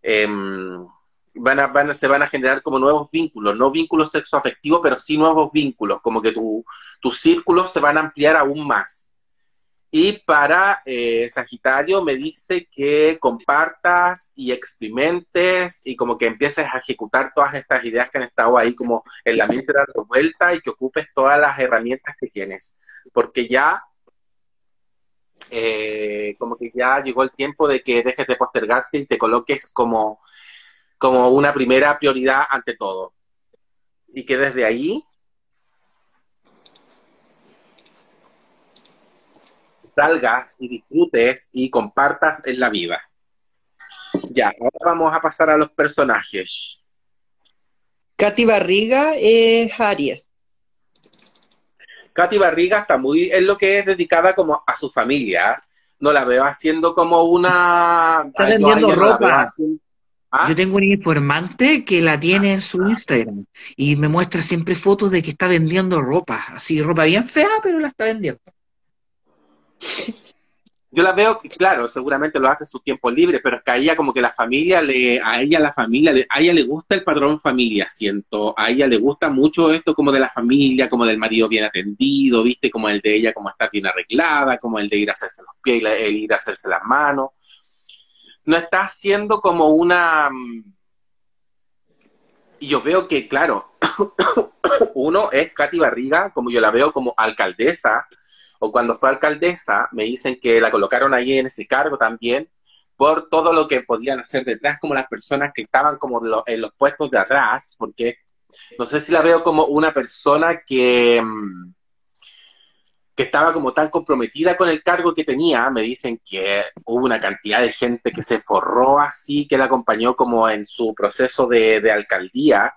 Em, van a, van a- se van a generar como nuevos vínculos, no vínculos sexoafectivos, pero sí nuevos vínculos, como que tu- tus círculos se van a ampliar aún más. Y para eh, Sagitario me dice que compartas y experimentes y como que empieces a ejecutar todas estas ideas que han estado ahí como en la mente dando vuelta y que ocupes todas las herramientas que tienes, porque ya eh, como que ya llegó el tiempo de que dejes de postergarte y te coloques como, como una primera prioridad ante todo. Y que desde ahí salgas y disfrutes y compartas en la vida. Ya, ahora vamos a pasar a los personajes. Katy Barriga es Aries. Katy Barriga está muy en lo que es dedicada como a su familia. No la veo haciendo como una... Está Ay, vendiendo ropa. ¿Ah? Yo tengo un informante que la tiene en su Instagram y me muestra siempre fotos de que está vendiendo ropa, así ropa bien fea, pero la está vendiendo. *laughs* Yo la veo, que, claro, seguramente lo hace en su tiempo libre, pero es que a ella como que la familia le, a ella la familia, a ella le gusta el padrón familia, siento, a ella le gusta mucho esto como de la familia, como del marido bien atendido, viste, como el de ella como está bien arreglada, como el de ir a hacerse los pies el ir a hacerse las manos. No está haciendo como una... mm, Y yo veo que, claro, *coughs* uno es Katy Barriga, como yo la veo como alcaldesa, o cuando fue alcaldesa, me dicen que la colocaron ahí en ese cargo también por todo lo que podían hacer detrás, como las personas que estaban como en los puestos de atrás, porque no sé si la veo como una persona que, mm, que estaba como tan comprometida con el cargo que tenía, me dicen que hubo una cantidad de gente que se forró así, que la acompañó como en su proceso de, de alcaldía,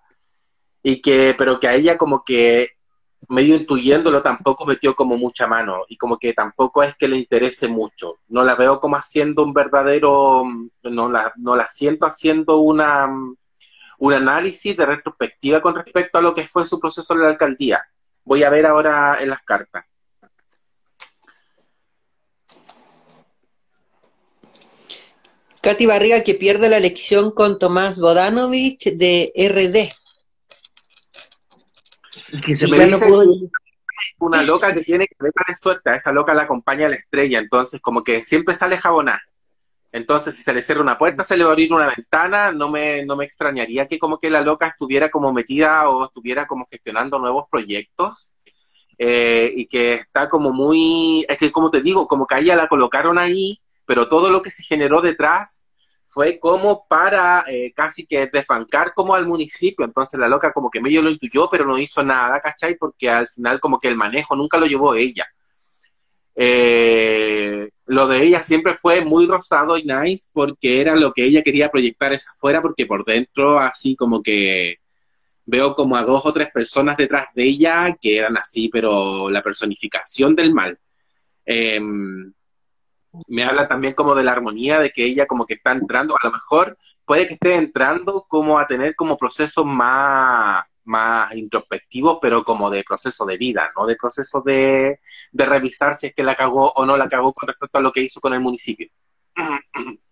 y que, pero que a ella como que medio intuyéndolo, tampoco metió como mucha mano y como que tampoco es que le interese mucho. No la veo como haciendo un verdadero, no la, no la siento haciendo una, un análisis de retrospectiva con respecto a lo que fue su proceso en la alcaldía. Voy a ver ahora en las cartas. Katy Barriga que pierde la elección con Tomás Bodanovich de RD. Que se Y me no dice una loca que tiene que de suerte, a esa loca la acompaña la estrella, entonces como que siempre sale jabonada. Entonces, si se le cierra una puerta, se le va a abrir una ventana, no me, no me extrañaría que como que la loca estuviera como metida o estuviera como gestionando nuevos proyectos. eh, y que está como muy, es que como te digo, como que a ella la colocaron ahí, pero todo lo que se generó detrás fue como para eh, casi que desbancar como al municipio, entonces la loca como que medio lo intuyó, pero no hizo nada, ¿cachai? Porque al final como que el manejo nunca lo llevó ella. Eh, lo de ella siempre fue muy rosado y nice porque era lo que ella quería proyectar esa afuera, porque por dentro así como que veo como a dos o tres personas detrás de ella que eran así, pero la personificación del mal. Eh, me habla también como de la armonía, de que ella como que está entrando, a lo mejor puede que esté entrando como a tener como procesos más, más introspectivos, pero como de proceso de vida, no de proceso de, de revisar si es que la cagó o no la cagó con respecto a lo que hizo con el municipio. *clears throat*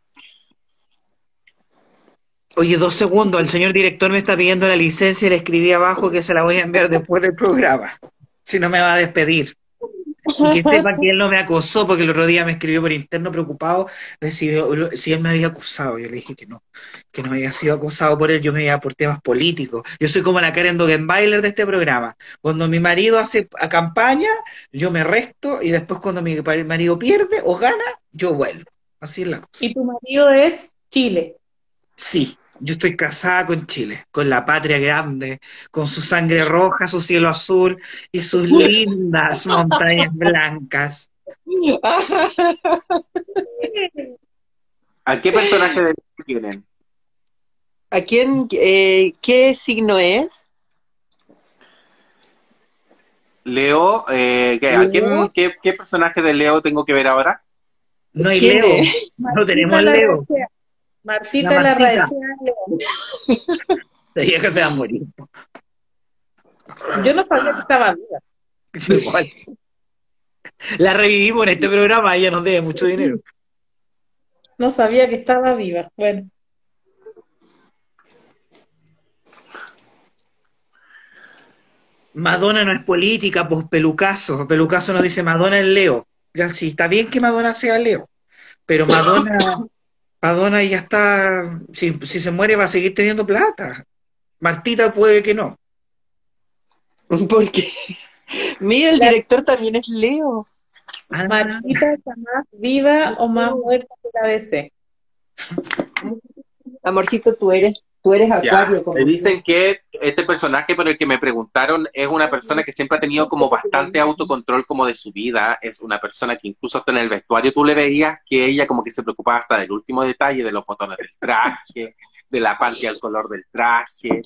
Oye, dos segundos, el señor director me está pidiendo la licencia y le escribí abajo que se la voy a enviar después del programa. Si no me va a despedir. Y que sepa que él no me acosó, porque el otro día me escribió por interno preocupado de si, si él me había acosado. Yo le dije que no, que no había sido acosado por él, yo me iba por temas políticos. Yo soy como la Karen Dogenbailer de este programa. Cuando mi marido hace a campaña, yo me resto y después cuando mi marido pierde o gana, yo vuelvo. Así es la cosa. Y tu marido es Chile. Sí, yo estoy casada con Chile, con la patria grande, con su sangre roja, su cielo azul y sus lindas montañas blancas. ¿A qué personaje de tienen? ¿A quién, eh, qué signo es? Leo, eh, ¿qué, ¿a quién, qué, qué personaje de Leo tengo que ver ahora? No hay ¿Quién Leo, no tenemos Leo. Martita La la Martita. León. La vieja se va a morir. Yo no sabía que estaba viva. *laughs* Igual. La revivimos en este programa, ella nos debe mucho dinero. No sabía que estaba viva. Bueno, Madonna no es política, pues pelucazo. Pelucazo nos dice Madonna es Leo. Ya sí, está bien que Madonna sea Leo, pero Madonna, *laughs* Madonna ya está, si, si se muere va a seguir teniendo plata. Martita puede que no. *laughs* Porque, mira, el director también es Leo. Ah, Martita está más viva o más muerta que la DC. Amorcito, tú eres, tú eres acuario. me dicen que este personaje por el que me preguntaron es una persona que siempre ha tenido como bastante autocontrol como de su vida, es una persona que incluso hasta en el vestuario tú le veías que ella como que se preocupaba hasta del último detalle, de los botones del traje, de la parte al color del traje.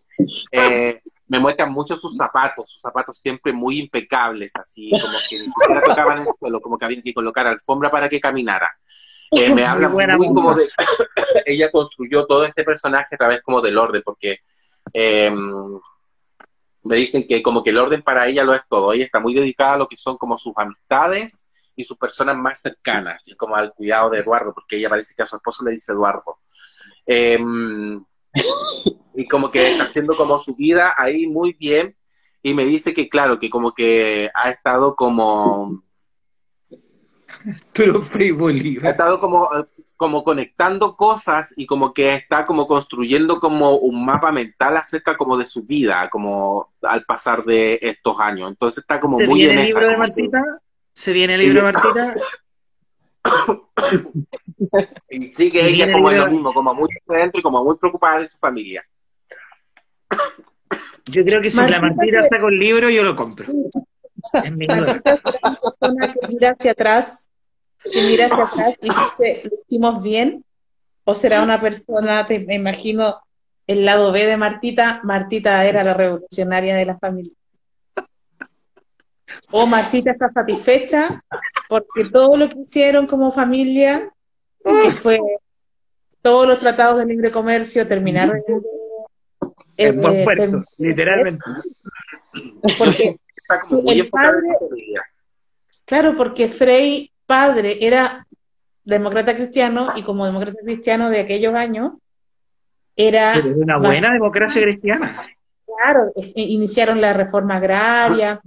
Eh, me muestran mucho sus zapatos, sus zapatos siempre muy impecables, así como que ni siquiera tocaban el suelo, como que había que colocar alfombra para que caminara. Eh, me *laughs* habla muy como de *laughs* ella construyó todo este personaje a través como del orden, porque eh, me dicen que como que el orden para ella lo es todo. Ella está muy dedicada a lo que son como sus amistades y sus personas más cercanas, y como al cuidado de Eduardo, porque ella parece que a su esposo le dice Eduardo. Eh, y como que está haciendo como su vida ahí muy bien, y me dice que claro, que como que ha estado como Tú lo Frei ha Bolívar. estado como, como conectando cosas y como que está como construyendo como un mapa mental acerca como de su vida, como al pasar de estos años. Entonces está como ¿Se muy viene en el esa. libro de como que- Martita? ¿Se viene el libro de Martita? *coughs* y sigue Se ella viene como el en lo libro- mismo, como muy dentro y como muy preocupada de su familia. Yo creo que si Martita la Martita se- saca un libro, yo lo compro. Es mi una persona que mira hacia atrás, que mira hacia atrás y dice, lo hicimos bien, o será una persona, te, me imagino, el lado B de Martita, Martita era la revolucionaria de la familia. O Martita está satisfecha porque todo lo que hicieron como familia, que fue todos los tratados de libre comercio, terminaron en, En buen eh, puerto, literalmente. porque Está como Sí, muy enfocada en esa. Claro, porque Frei padre era demócrata cristiano y como demócrata cristiano de aquellos años era Pero una buena democracia cristiana. claro, eh, iniciaron la reforma agraria,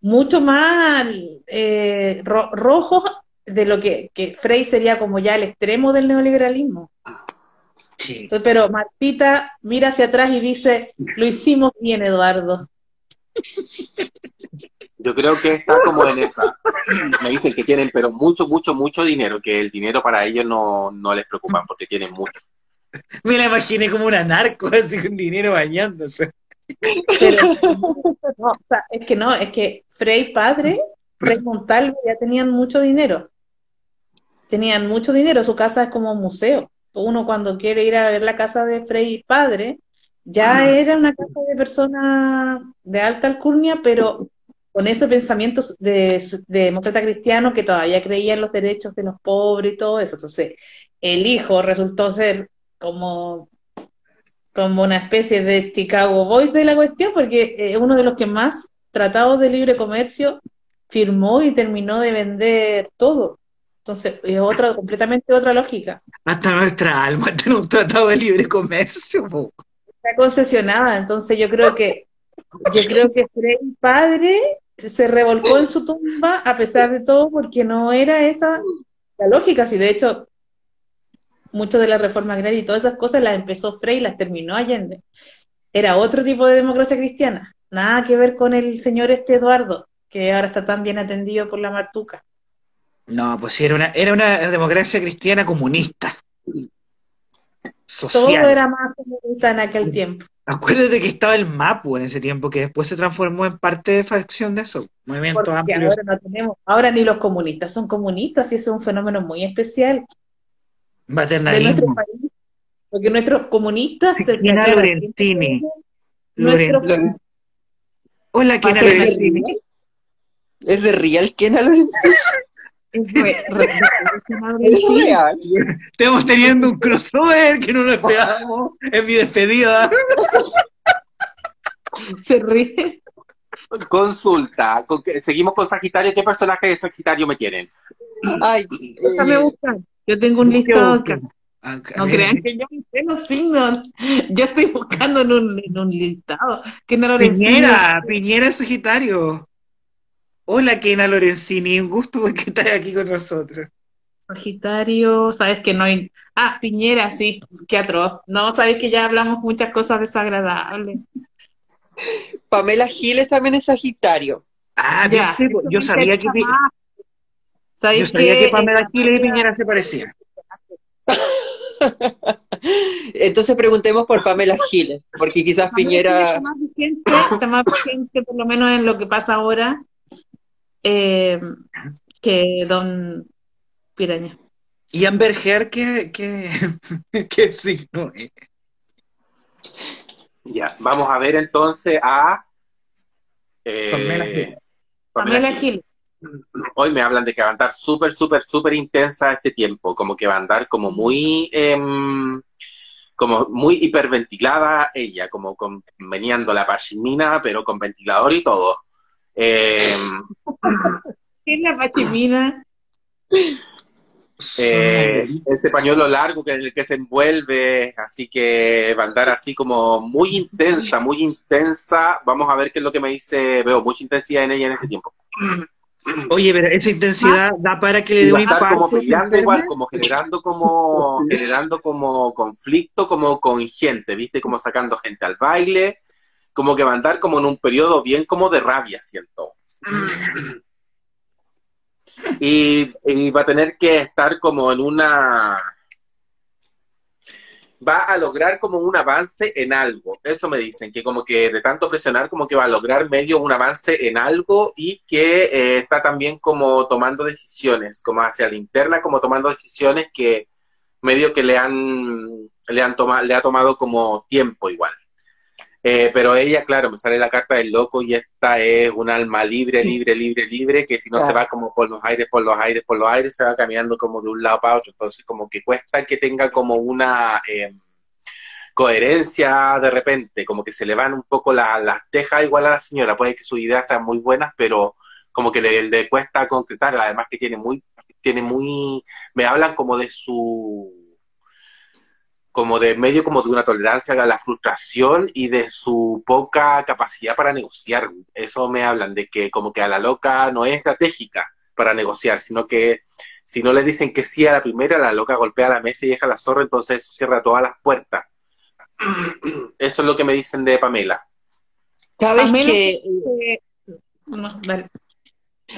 mucho más eh, ro- rojos de lo que, que Frei sería como ya el extremo del neoliberalismo. Sí. Entonces, pero Martita mira hacia atrás y dice, lo hicimos bien, Eduardo. Yo creo que está como en esa. Me dicen que tienen, pero mucho, mucho, mucho dinero, que el dinero para ellos no, no les preocupa porque tienen mucho. Me la imaginé como una narco, así con dinero bañándose. Pero, no, o sea, es que no, es que Frei padre, Frei Montalvo ya tenían mucho dinero. Tenían mucho dinero, su casa es como un museo. Uno cuando quiere ir a ver la casa de Frei padre, ya era una casa de persona de alta alcurnia, pero con ese pensamiento de, de demócrata cristiano que todavía creía en los derechos de los pobres y todo eso. Entonces, el hijo resultó ser como como una especie de Chicago Boys de la cuestión, porque es uno de los que más tratados de libre comercio firmó y terminó de vender todo. Entonces, es otra, completamente otra lógica. Hasta nuestra alma *laughs* tiene un tratado de libre comercio. po. Está concesionada, entonces yo creo que yo creo que Frei padre se revolcó en su tumba a pesar de todo porque no era esa la lógica, si de hecho mucho de la reforma agraria y todas esas cosas las empezó Frei y las terminó Allende. Era otro tipo de democracia cristiana, nada que ver con el señor este Eduardo, que ahora está tan bien atendido por la Martuca. No, pues sí, era una, era una democracia cristiana comunista. Todo era más comunista en aquel tiempo. Acuérdate que estaba el MAPU en ese tiempo, que después se transformó en parte de facción de eso. Movimiento Porque amplio. ahora no tenemos, ahora ni los comunistas son comunistas y eso es un fenómeno muy especial de nuestro país. Porque nuestros comunistas se Kena declaran Lorenzini. nuestros- Loren- Hola, Kena. Lorenzini. ¿Es de real Kena Lorenzo? *laughs* *laughs* Estamos teniendo un crossover que no lo esperábamos en mi despedida. *laughs* se ríe. Consulta. ¿con qué- seguimos con Sagitario. ¿Qué personaje de Sagitario me tienen? Ay, Déjame eh, buscar. Yo tengo un listado acá. Acá, No crean que yo me sé los signos. Yo estoy buscando en un, en un listado. Que no lo Piñera, Piñera es Sagitario. Hola, Kena Lorenzini. Un gusto *laughs* porque estás aquí con nosotros. Sagitario, sabes que no hay. Ah, Piñera, sí, qué atroz. No, sabes que ya hablamos muchas cosas desagradables. Pamela Giles también es Sagitario. Ah, Ya, ¿viste? eso Yo sabía que, yo ¿Sabes sabía que Pamela Giles y Piñera se parecían. *laughs* Entonces preguntemos por Pamela Giles, porque quizás Piñera... Está más vigente, está más vigente, por lo menos en lo que pasa ahora, eh, que Don Piraña. ¿Y Amber Heard qué, qué, *laughs* qué signo es? Ya, vamos a ver entonces a. eh, Pamela. Gil. Hoy me hablan de que va a andar súper, súper, súper intensa este tiempo, como que va a andar como muy, em, como muy hiperventilada ella, como con, meneando la pashmina, pero con ventilador y todo. ¿Qué es la pachimina? eh, ese pañuelo largo que en el que se envuelve, así que va a andar así como muy intensa, muy intensa. Vamos a ver qué es lo que me dice, veo mucha intensidad en ella en este tiempo. Oye, pero esa intensidad da para que le dé un infarto. como peleando ¿se igual, como generando como, generando como conflicto, como con gente, ¿viste? Como sacando gente al baile, como que va a andar como en un periodo bien como de rabia, siento. Y, y va a tener que estar como en una... Va a lograr como un avance en algo. Eso me dicen, que como que de tanto presionar, como que va a lograr medio un avance en algo y que eh, está también como tomando decisiones, como hacia la interna, como tomando decisiones que medio que le han, le han tomado, le ha tomado como tiempo igual. Eh, pero ella, claro, me sale la carta del loco y esta es un alma libre, libre, libre, libre, que si no se va como por los aires, por los aires, por los aires, se va caminando como de un lado para otro. Entonces, como que cuesta que tenga como una eh, coherencia de repente, como que se le van un poco las tejas igual a la señora. Puede que sus ideas sean muy buenas, pero como que le, le cuesta concretar. Además que tiene muy, tiene muy, me hablan como de su como de medio como de una tolerancia a la frustración y de su poca capacidad para negociar. Eso me hablan de que como que a la loca no es estratégica para negociar, sino que si no le dicen que sí a la primera, la loca golpea la mesa y deja la zorra, entonces eso cierra todas las puertas. *clears throat* Eso es lo que me dicen de Pamela. ¿Sabes que...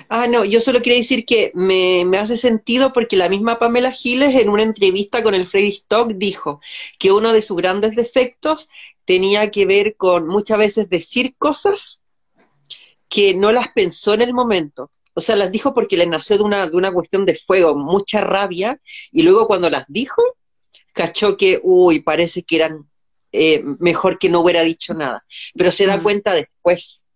Ah, no, yo solo quería decir que me, hace sentido porque la misma Pamela Giles en una entrevista con el Freddy Stock dijo que uno de sus grandes defectos tenía que ver con muchas veces decir cosas que no las pensó en el momento. O sea, las dijo porque le nació de una, de una cuestión de fuego, mucha rabia, y luego cuando las dijo, cachó que, uy, parece que eran eh, mejor que no hubiera dicho nada. Pero se da mm. cuenta después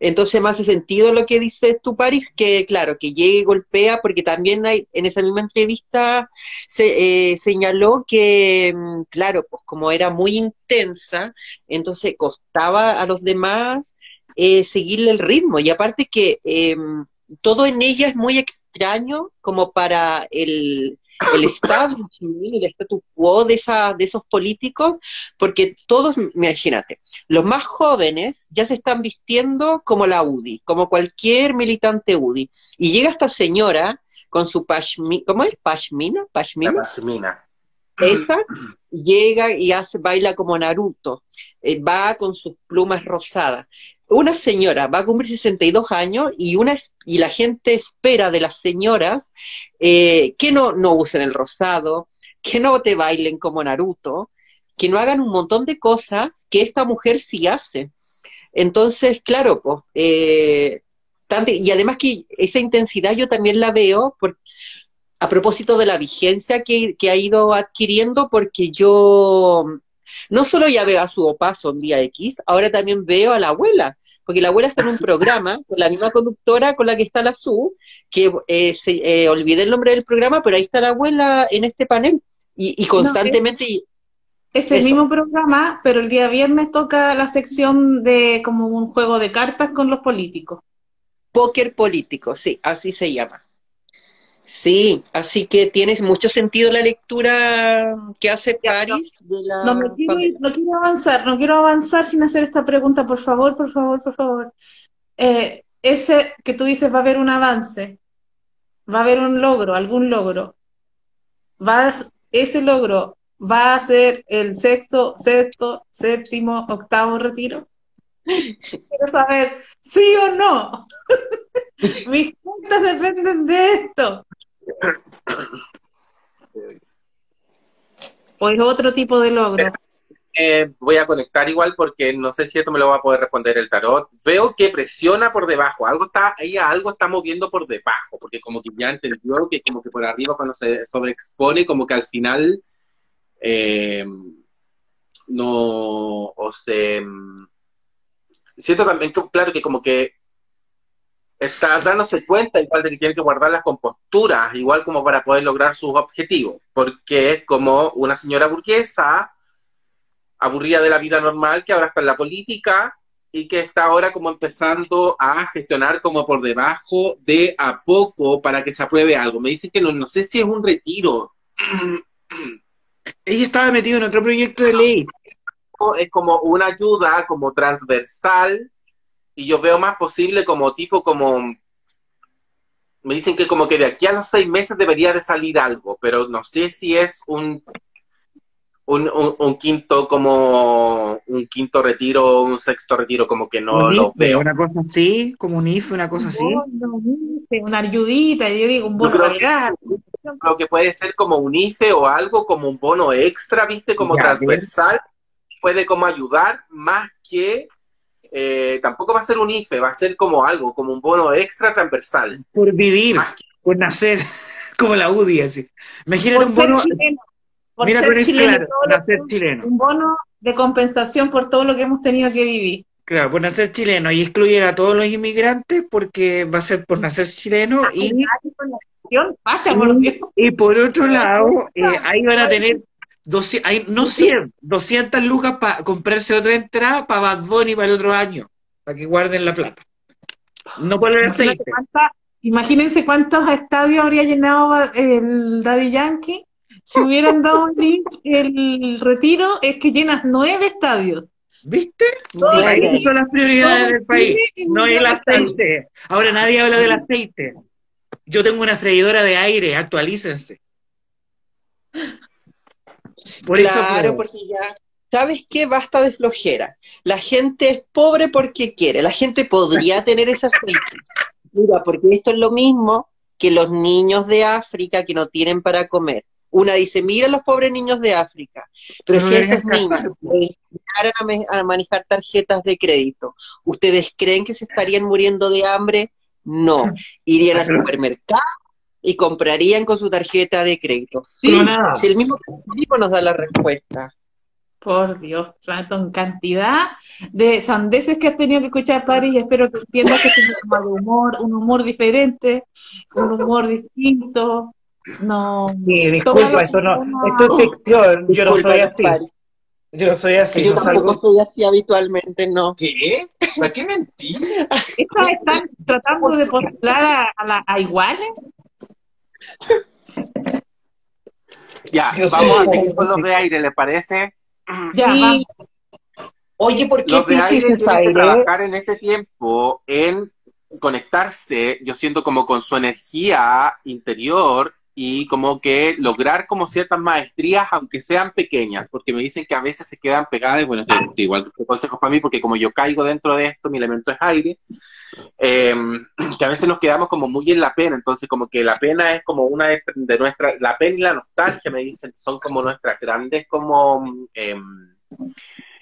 entonces me hace sentido lo que dice tu Paris, que claro, que llegue y golpea, porque también hay, en esa misma entrevista se eh, señaló que, mm, claro, pues como era muy intensa, entonces costaba a los demás eh, seguirle el ritmo. Y aparte que em, todo en ella es muy extraño como para el, el Estado el status quo de, esa, de esos políticos, porque todos, imagínate, los más jóvenes ya se están vistiendo como la UDI, como cualquier militante UDI. Y llega esta señora con su pashmina, ¿cómo es? ¿Pashmina? ¿Pashmina? Esa llega y hace, baila como Naruto, eh, va con sus plumas rosadas una señora va a cumplir 62 años y, una, y la gente espera de las señoras eh, que no, no usen el rosado, que no te bailen como Naruto, que no hagan un montón de cosas que esta mujer sí hace. Entonces, claro, pues, eh, y además que esa intensidad yo también la veo por, a propósito de la vigencia que, que ha ido adquiriendo, porque yo no solo ya veo a su opaso en día X, ahora también veo a la abuela, porque la abuela está en un programa con la misma conductora con la que está la Su, que eh, se, eh, olvidé el nombre del programa, pero ahí está la abuela en este panel y, constantemente... es, el mismo programa, pero el día viernes toca la sección de como un juego de cartas con los políticos. Póker político, sí, así se llama. Sí, así que tienes mucho sentido la lectura que hace Paris de la no, me quiero, no, quiero, avanzar, no quiero avanzar sin hacer esta pregunta, por favor, por favor, por favor. Eh, ese que tú dices va a haber un avance, va a haber un logro, algún logro. Vas, ese logro va a ser el sexto, sexto, séptimo, octavo retiro. Quiero saber, ¿sí o no? *laughs* Mis cuentas dependen de esto. ¿O es otro tipo de logro? Eh, voy a conectar igual porque no sé si esto me lo va a poder responder el tarot. Veo que presiona por debajo, algo está, ella algo está moviendo por debajo, porque como que ya entendió que como que por arriba cuando se sobreexpone, como que al final eh, no, o se... Siento también, claro, que como que está dándose cuenta igual de que tiene que guardar las composturas, igual como para poder lograr sus objetivos, porque es como una señora burguesa aburrida de la vida normal que ahora está en la política y que está ahora como empezando a gestionar como por debajo de a poco para que se apruebe algo. Me dicen que no, no sé si es un retiro. Ella estaba metida en otro proyecto de ley. Es como una ayuda como transversal y yo veo más posible como tipo como me dicen que como que de aquí a los seis meses debería de salir algo, pero no sé si es un un, un, quinto como un quinto retiro, un sexto retiro, como que no lo veo. Una cosa así, como un IFE, una cosa así. Una ayudita, yo digo, un bono Lo que puede ser como un IFE o algo como un bono extra, viste, como transversal, puede como ayudar más que eh, tampoco va a ser un IFE, va a ser como algo, como un bono extra transversal. Por vivir, por nacer, *laughs* como la UDI, así. Imagínate un bono. Chileno, por Mira, ser chileno, nacer chileno. Un bono de compensación por todo lo que hemos tenido que vivir. Claro, por nacer chileno y excluir a todos los inmigrantes porque va a ser por nacer chileno y, por Dios. y por otro lado, eh, ahí van a tener 200, hay, no 100, 200 lucas para comprarse otra entrada para Bad Bunny para el otro año, para que guarden la plata. No Imagínate, aceite. cuánta- imagínense cuántos estadios habría llenado el Daddy Yankee si hubieran dado un link el retiro, es que llenas nueve estadios. ¿Viste? Ahí son las prioridades del país, no el aceite. Ahora nadie habla del aceite. Yo tengo una freidora de aire, actualícense. Por claro, porque ya, ¿sabes qué? Basta de flojera. La gente es pobre porque quiere. La gente podría *laughs* tener ese aceite. Mira, porque esto es lo mismo que los niños de África que no tienen para comer. Una dice, mira los pobres niños de África. Pero si esos *laughs* niños les enseñaran a manejar tarjetas de crédito, ¿ustedes creen que se estarían muriendo de hambre? No. Irían al supermercado y comprarían con su tarjeta de crédito. Sí, No, nada. si el mismo mismo nos da la respuesta. Por Dios, en cantidad de sandeces que has tenido que escuchar, Paris, y espero que entiendas que es un humor, un humor diferente, un humor distinto. No. Sí, disculpa, esto no, esto es ficción, yo no soy así. Pari. Yo no soy así, Yo no tampoco salgo- soy así habitualmente, no. ¿Qué? ¿Para qué mentir? ¿Estas están tratando de postular a, a, la- a iguales? Ya, Yo vamos sé. a seguir con los de aire, ¿le parece? Ya, Sí. Oye, ¿por qué Los de aire tienen que trabajar en este tiempo en conectarse, yo siento como con su energía interior y como que lograr como ciertas maestrías, aunque sean pequeñas, porque me dicen que a veces se quedan pegadas, bueno, igual consejos para mí, porque como yo caigo dentro de esto, mi elemento es aire, eh, *clears throat* que a veces nos quedamos como muy en la pena, entonces como que la pena es como una de, de nuestra, la pena y la nostalgia, me dicen, son como nuestras grandes como... em,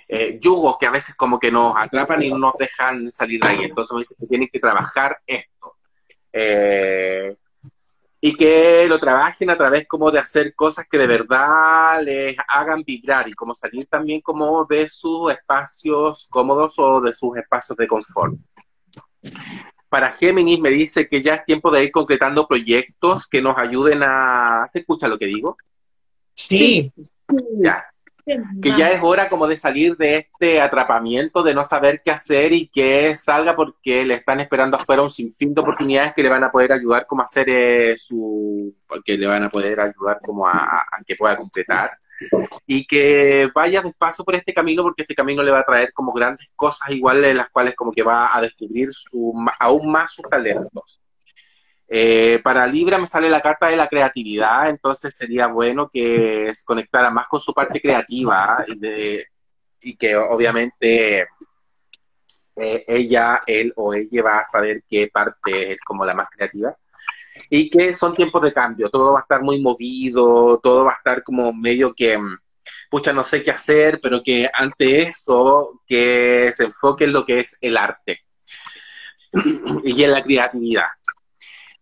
eh, yugos que a veces como que nos atrapan y no nos dejan salir de ahí. Entonces me dicen que tienen que trabajar esto. Eh, y que lo trabajen a través como de hacer cosas que de verdad les hagan vibrar y como salir también como de sus espacios cómodos o de sus espacios de confort. Para Géminis me dice que ya es tiempo de ir concretando proyectos que nos ayuden a... ¿Se escucha lo que digo? Sí, Ya. Que ya es hora como de salir de este atrapamiento, de no saber qué hacer y que salga porque le están esperando afuera un sinfín de oportunidades que le van a poder ayudar como a hacer eh, su, que le van a poder ayudar como a, que pueda completar y que vaya despacio por este camino porque este camino le va a traer como grandes cosas iguales en las cuales como que va a descubrir su, aún más sus talentos. Eh, para Libra me sale la carta de la creatividad, entonces sería bueno que se conectara más con su parte creativa y, de- y que obviamente eh, ella, él o ella va a saber qué parte es como la más creativa. Y que son tiempos de cambio, todo va a estar muy movido, todo va a estar como medio que, mm, pucha, no sé qué hacer, pero que ante eso, que se enfoque en lo que es el arte *clears throat* y en la creatividad.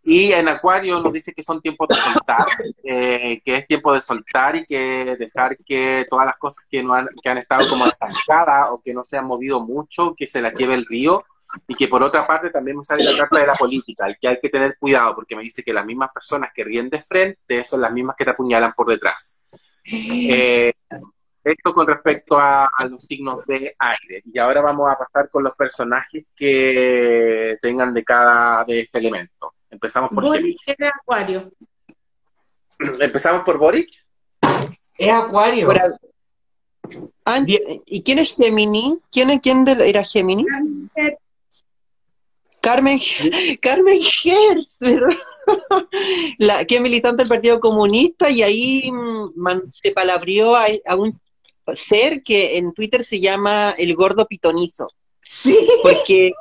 Y en Acuario nos dice que son tiempos de soltar, eh, que es tiempo de soltar y que dejar que todas las cosas que, no han, que han estado como estancadas o que no se han movido mucho, que se las lleve el río. Y que por otra parte también me sale la carta de la política, y que hay que tener cuidado porque me dice que las mismas personas que ríen de frente son las mismas que te apuñalan por detrás. Eh, esto con respecto a, a los signos de aire. Y ahora vamos a pasar con los personajes que tengan de cada de este elemento. Empezamos por Boris Géminis. era acuario. *clears throat* Empezamos por Boric. es Acuario. ¿Y quién es Gemini? ¿Quién, es- quién de- era Gemini? Carmen, Carmen Gers, *laughs* ¿verdad? *laughs* La, que es militante del Partido Comunista y ahí mm, man- se palabrió a, a un ser que en Twitter se llama el gordo pitonizo. Sí, Porque,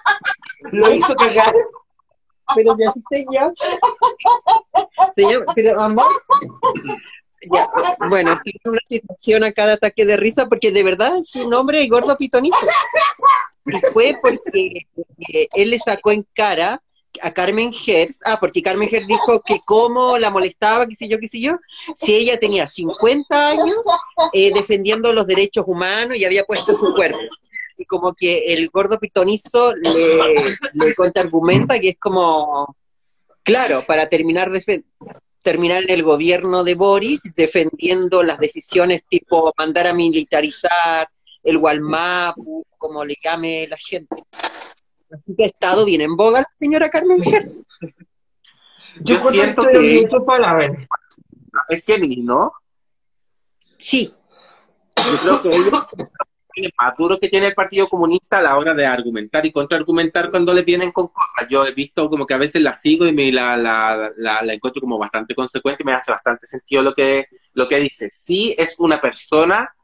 *laughs* lo hizo cagar. Pero se llama. Se llama, pero mamá. Ya, bueno, en una situación a cada ataque de risa porque de verdad su nombre es gordo pitonizo. Y fue porque eh, él le sacó en cara a Carmen Hertz, ah, porque Carmen Hertz dijo que cómo la molestaba, qué sé yo, qué sé yo, si ella tenía 50 años eh, defendiendo los derechos humanos y había puesto su cuerpo. Y como que el gordo pitonizo le, le contraargumenta que es como, claro, para terminar de terminar en el gobierno de Boris defendiendo las decisiones tipo mandar a militarizar el Walmap, como le llame la gente. Así que ha estado bien en boga la señora Carmen Hertz. Yo, siento que es Géminis, ¿no? Sí. Yo creo que ella *laughs* más duro que tiene el Partido Comunista a la hora de argumentar y contraargumentar cuando le vienen con cosas. Yo he visto como que a veces la sigo y me la, la, la, encuentro como bastante consecuente y me hace bastante sentido lo que, lo que dice. Sí es una persona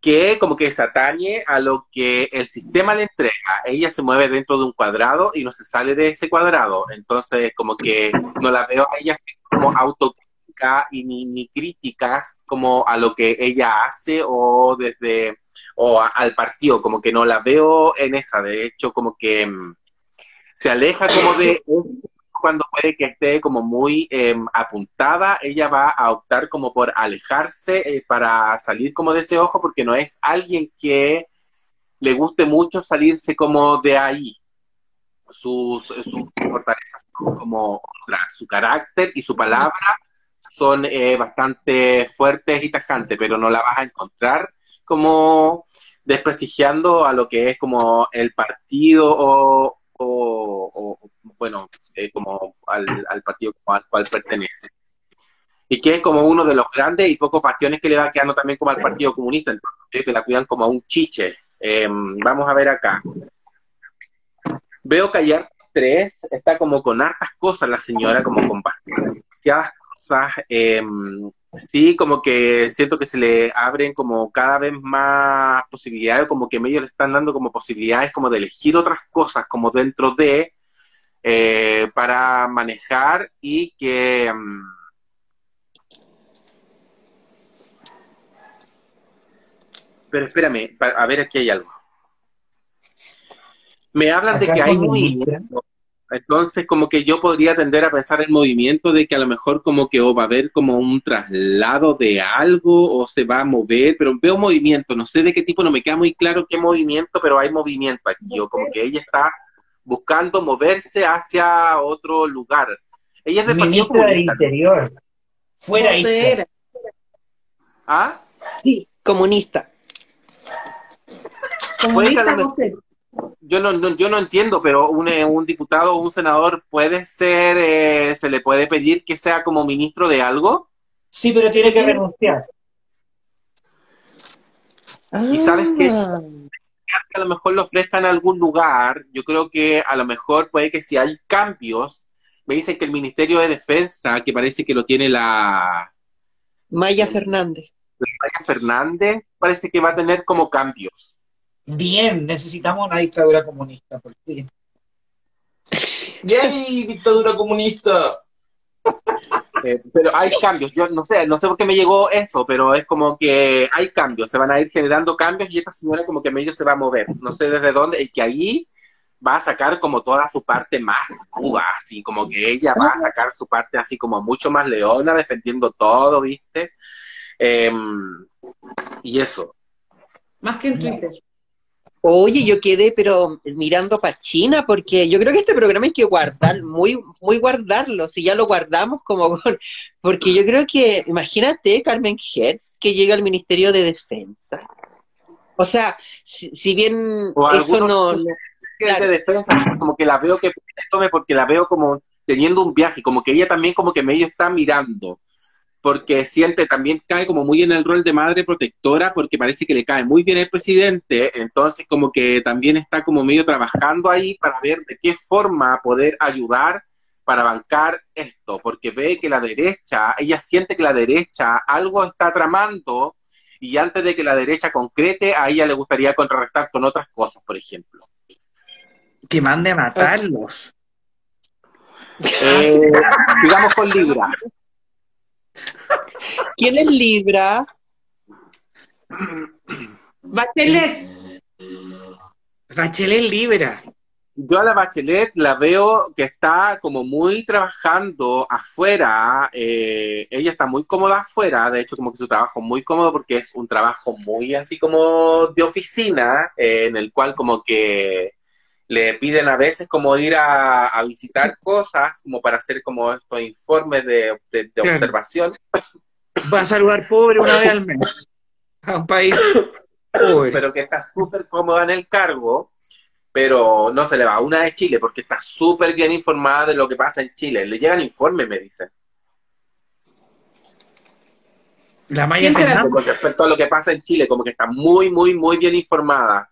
que como que se atañe a lo que el sistema le entrega. Ella se mueve dentro de un cuadrado y no se sale de ese cuadrado. Entonces, como que no la veo a ella como autocrítica y ni, ni críticas como a lo que ella hace o desde o al partido, como que no la veo en esa. De hecho, como que mm, se aleja como de *laughs* cuando puede que esté como muy em, apuntada, ella va a optar como por alejarse eh, para salir como de ese ojo, porque no es alguien que le guste mucho salirse como de ahí. Sus, sus fortalezas como su carácter y su palabra son eh, bastante fuertes y tajantes, pero no la vas a encontrar como desprestigiando a lo que es como el partido o, o, bueno, eh, como al, partido al cual pertenece. Y que es como uno de los grandes y pocos bastiones que le va quedando también como al Partido Comunista, entonces, que la cuidan como a un chiche. Em, vamos a ver acá. Veo ayer tres está como con hartas cosas la señora, como con demasiadas cosas. Eh, Sí, como que siento que se le abren como cada vez más posibilidades, como que medio le están dando como posibilidades como de elegir otras cosas como dentro de eh, para manejar y que mm, pero espérame, a ver aquí hay algo. Me hablan de que hay movimiento entonces, como que yo podría tender a pensar el movimiento de que a lo mejor como que va a haber como un traslado de algo o se va a mover, pero veo movimiento, no sé de qué tipo, no me queda muy claro qué movimiento, pero hay movimiento aquí, o como que ella está buscando moverse hacia otro lugar. Ella es de Ministra del Interior. Fuera ahí. ¿Ah? Sí, comunista. Comunista, no sé yo no, yo no entiendo, pero un, eh, un diputado o un senador puede ser, eh, se le puede pedir que sea como ministro de algo. Sí, pero tiene que renunciar. Y sabes que ah. a lo mejor lo ofrezcan en algún lugar, yo creo que a lo mejor puede que si hay cambios, me dicen que el Ministerio de Defensa, que parece que lo tiene la... Maya Fernández. Maya Fernández, parece que va a tener como cambios bien, necesitamos una dictadura comunista, por fin. ¡Yay, dictadura comunista! *laughs* Eh, pero hay cambios, yo no sé, no sé por qué me llegó eso, pero es como que hay cambios, se van a ir generando cambios y esta señora como que medio se va a mover, no sé desde dónde, y que ahí va a sacar como toda su parte más así como que ella va a sacar su parte así como mucho más leona, defendiendo todo, ¿viste? Em, y eso. Más que en Twitter. Oye, yo quedé pero mirando para China porque yo creo que este programa hay que guardar, muy, muy guardarlo, si ya lo guardamos como *laughs* porque yo creo que, imagínate Carmen Hertz que llega al Ministerio de Defensa. O sea, si, bien eso no... de defensa, como que la veo que tome porque la veo como teniendo un viaje, como que ella también como que medio está mirando porque siente, también cae como muy en el rol de madre protectora, porque parece que le cae muy bien el presidente, entonces como que también está como medio trabajando ahí para ver de qué forma poder ayudar para bancar esto, porque ve que la derecha, ella siente que la derecha algo está tramando y antes de que la derecha concrete, a ella le gustaría contrarrestar con otras cosas, por ejemplo. Que mande a matarlos. Eh, digamos con Libra. ¿Quién es Libra? Bachelet. Bachelet Libra. yo a la Bachelet la veo que está como muy trabajando afuera, eh, ella está muy cómoda afuera, de hecho como que su trabajo es muy cómodo porque es un trabajo muy así como de oficina, eh, en el cual como que le piden a veces como ir a, a visitar cosas, como para hacer como estos informes de, de- de Claro. observación, Va a saludar pobre una vez al mes. A un país pobre. pero que está súper cómoda en el cargo, pero no se le va una de Chile porque está súper bien informada de lo que pasa en Chile. Le llegan informes, me dicen. La Maya ¿Quién será? Fernández. con respecto a lo que pasa en Chile, como que está muy, muy, muy bien informada.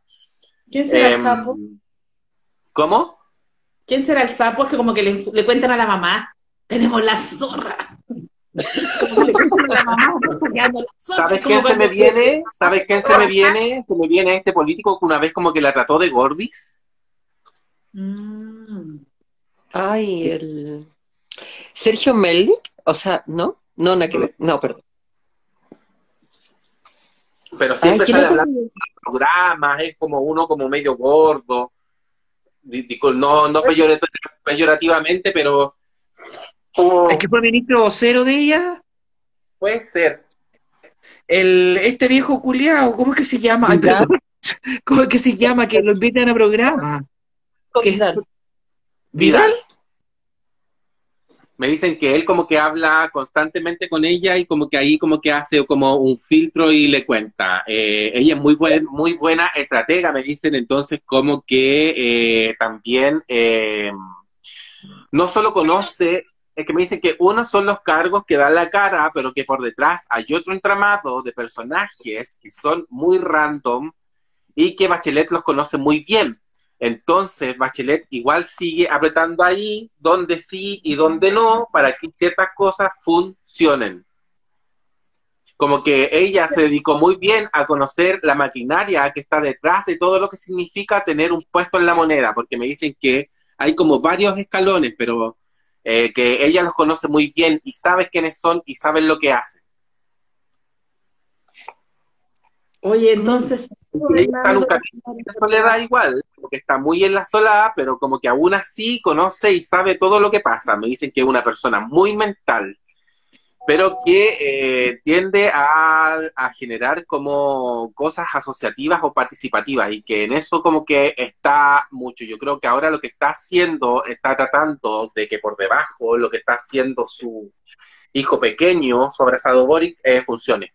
¿Quién será el Em, sapo? ¿Cómo? ¿Quién será el sapo? Es que como que le, le cuentan a la mamá, tenemos la zorra. ¿Sabes quién se me viene? ¿Sabes quién se me viene? Se me viene este político que una vez como que la trató de gordis. Mm. Ay, el Sergio Melnik, o sea, ¿no? No, nada que. No, perdón. Pero Ay, siempre ¿quién sale hablando de programas, es como uno como medio gordo. No, no peyorat- peyorativamente, pero como- Es que fue ministro vocero de ella. puede ser. El, este viejo culiao, ¿cómo es que se llama? *laughs* ¿Cómo es que se llama? Que lo invitan a programa. ¿Qué? Vidal. ¿Vidal? Me dicen que él como que habla constantemente con ella y como que ahí como que hace como un filtro y le cuenta. Eh, ella es muy, buen, muy buena estratega, me dicen entonces como que eh, también eh, no solo conoce, es que me dicen que uno son los cargos que dan la cara, pero que por detrás hay otro entramado de personajes que son muy random y que Bachelet los conoce muy bien. Entonces, Bachelet igual sigue apretando ahí donde sí y donde no para que ciertas cosas funcionen. Como que ella se dedicó muy bien a conocer la maquinaria que está detrás de todo lo que significa tener un puesto en la moneda, porque me dicen que hay como varios escalones, pero eh, que ella los conoce muy bien y sabe quiénes son y saben lo que hacen. Oye, entonces. Y está de soledad igual, como que está muy en la soledad, pero como que aún así conoce y sabe todo lo que pasa. Me dicen que es una persona muy mental, pero que eh, tiende a, a generar como cosas asociativas o participativas y que en eso como que está mucho. Yo creo que ahora lo que está haciendo, está tratando de que por debajo lo que está haciendo su hijo pequeño, Sobresado Boric, eh, funcione.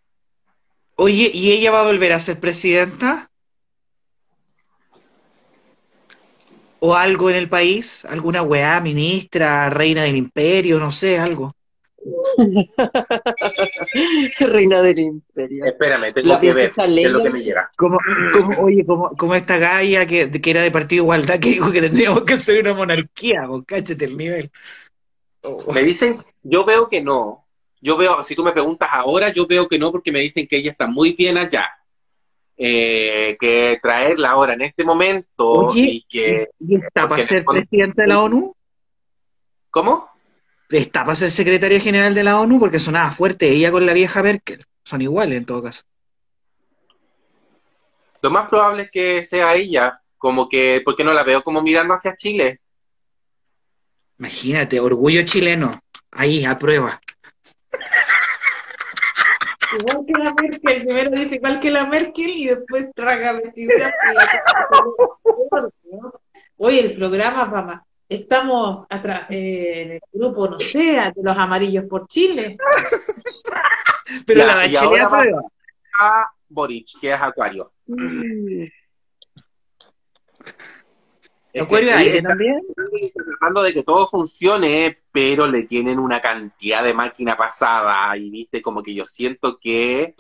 Oye, ¿y ella va a volver a ser presidenta? ¿O algo en el país? ¿Alguna weá, ministra, reina del imperio, no sé, algo? *laughs* Reina del Imperio. Espérame, tengo La que ver qué es lo que me llega. Como, como, oye, como, como esta galla que, que era de Partido Igualdad que dijo que tendríamos que ser una monarquía, vos cáchate el nivel. Oh. Me dicen, yo veo que no. Yo veo, si tú me preguntas ahora, yo veo que no, porque me dicen que ella está muy bien allá. Eh, que traerla ahora en este momento Oye, y que. ¿y está para ser el fondo- presidenta de la ONU? ¿Cómo? ¿Está para ser secretaria general de la ONU? Porque sonaba fuerte ella con la vieja Merkel. Son iguales en todo caso. Lo más probable es que sea ella, como que, porque no la veo como mirando hacia Chile. Imagínate, orgullo chileno. Ahí, a prueba. Igual que la Merkel, primero dice igual que la Merkel y después traga vestidura por la ¿no? Oye, el programa, papá. Estamos atrás, eh, en el grupo, no sé, de los amarillos por Chile. Pero Ya, la Bachelet a Boric, que es Acuario. Es que ¿Acuario ella aire está también? tratando de que todo funcione, pero le tienen una cantidad de máquina pasada y viste como que yo siento que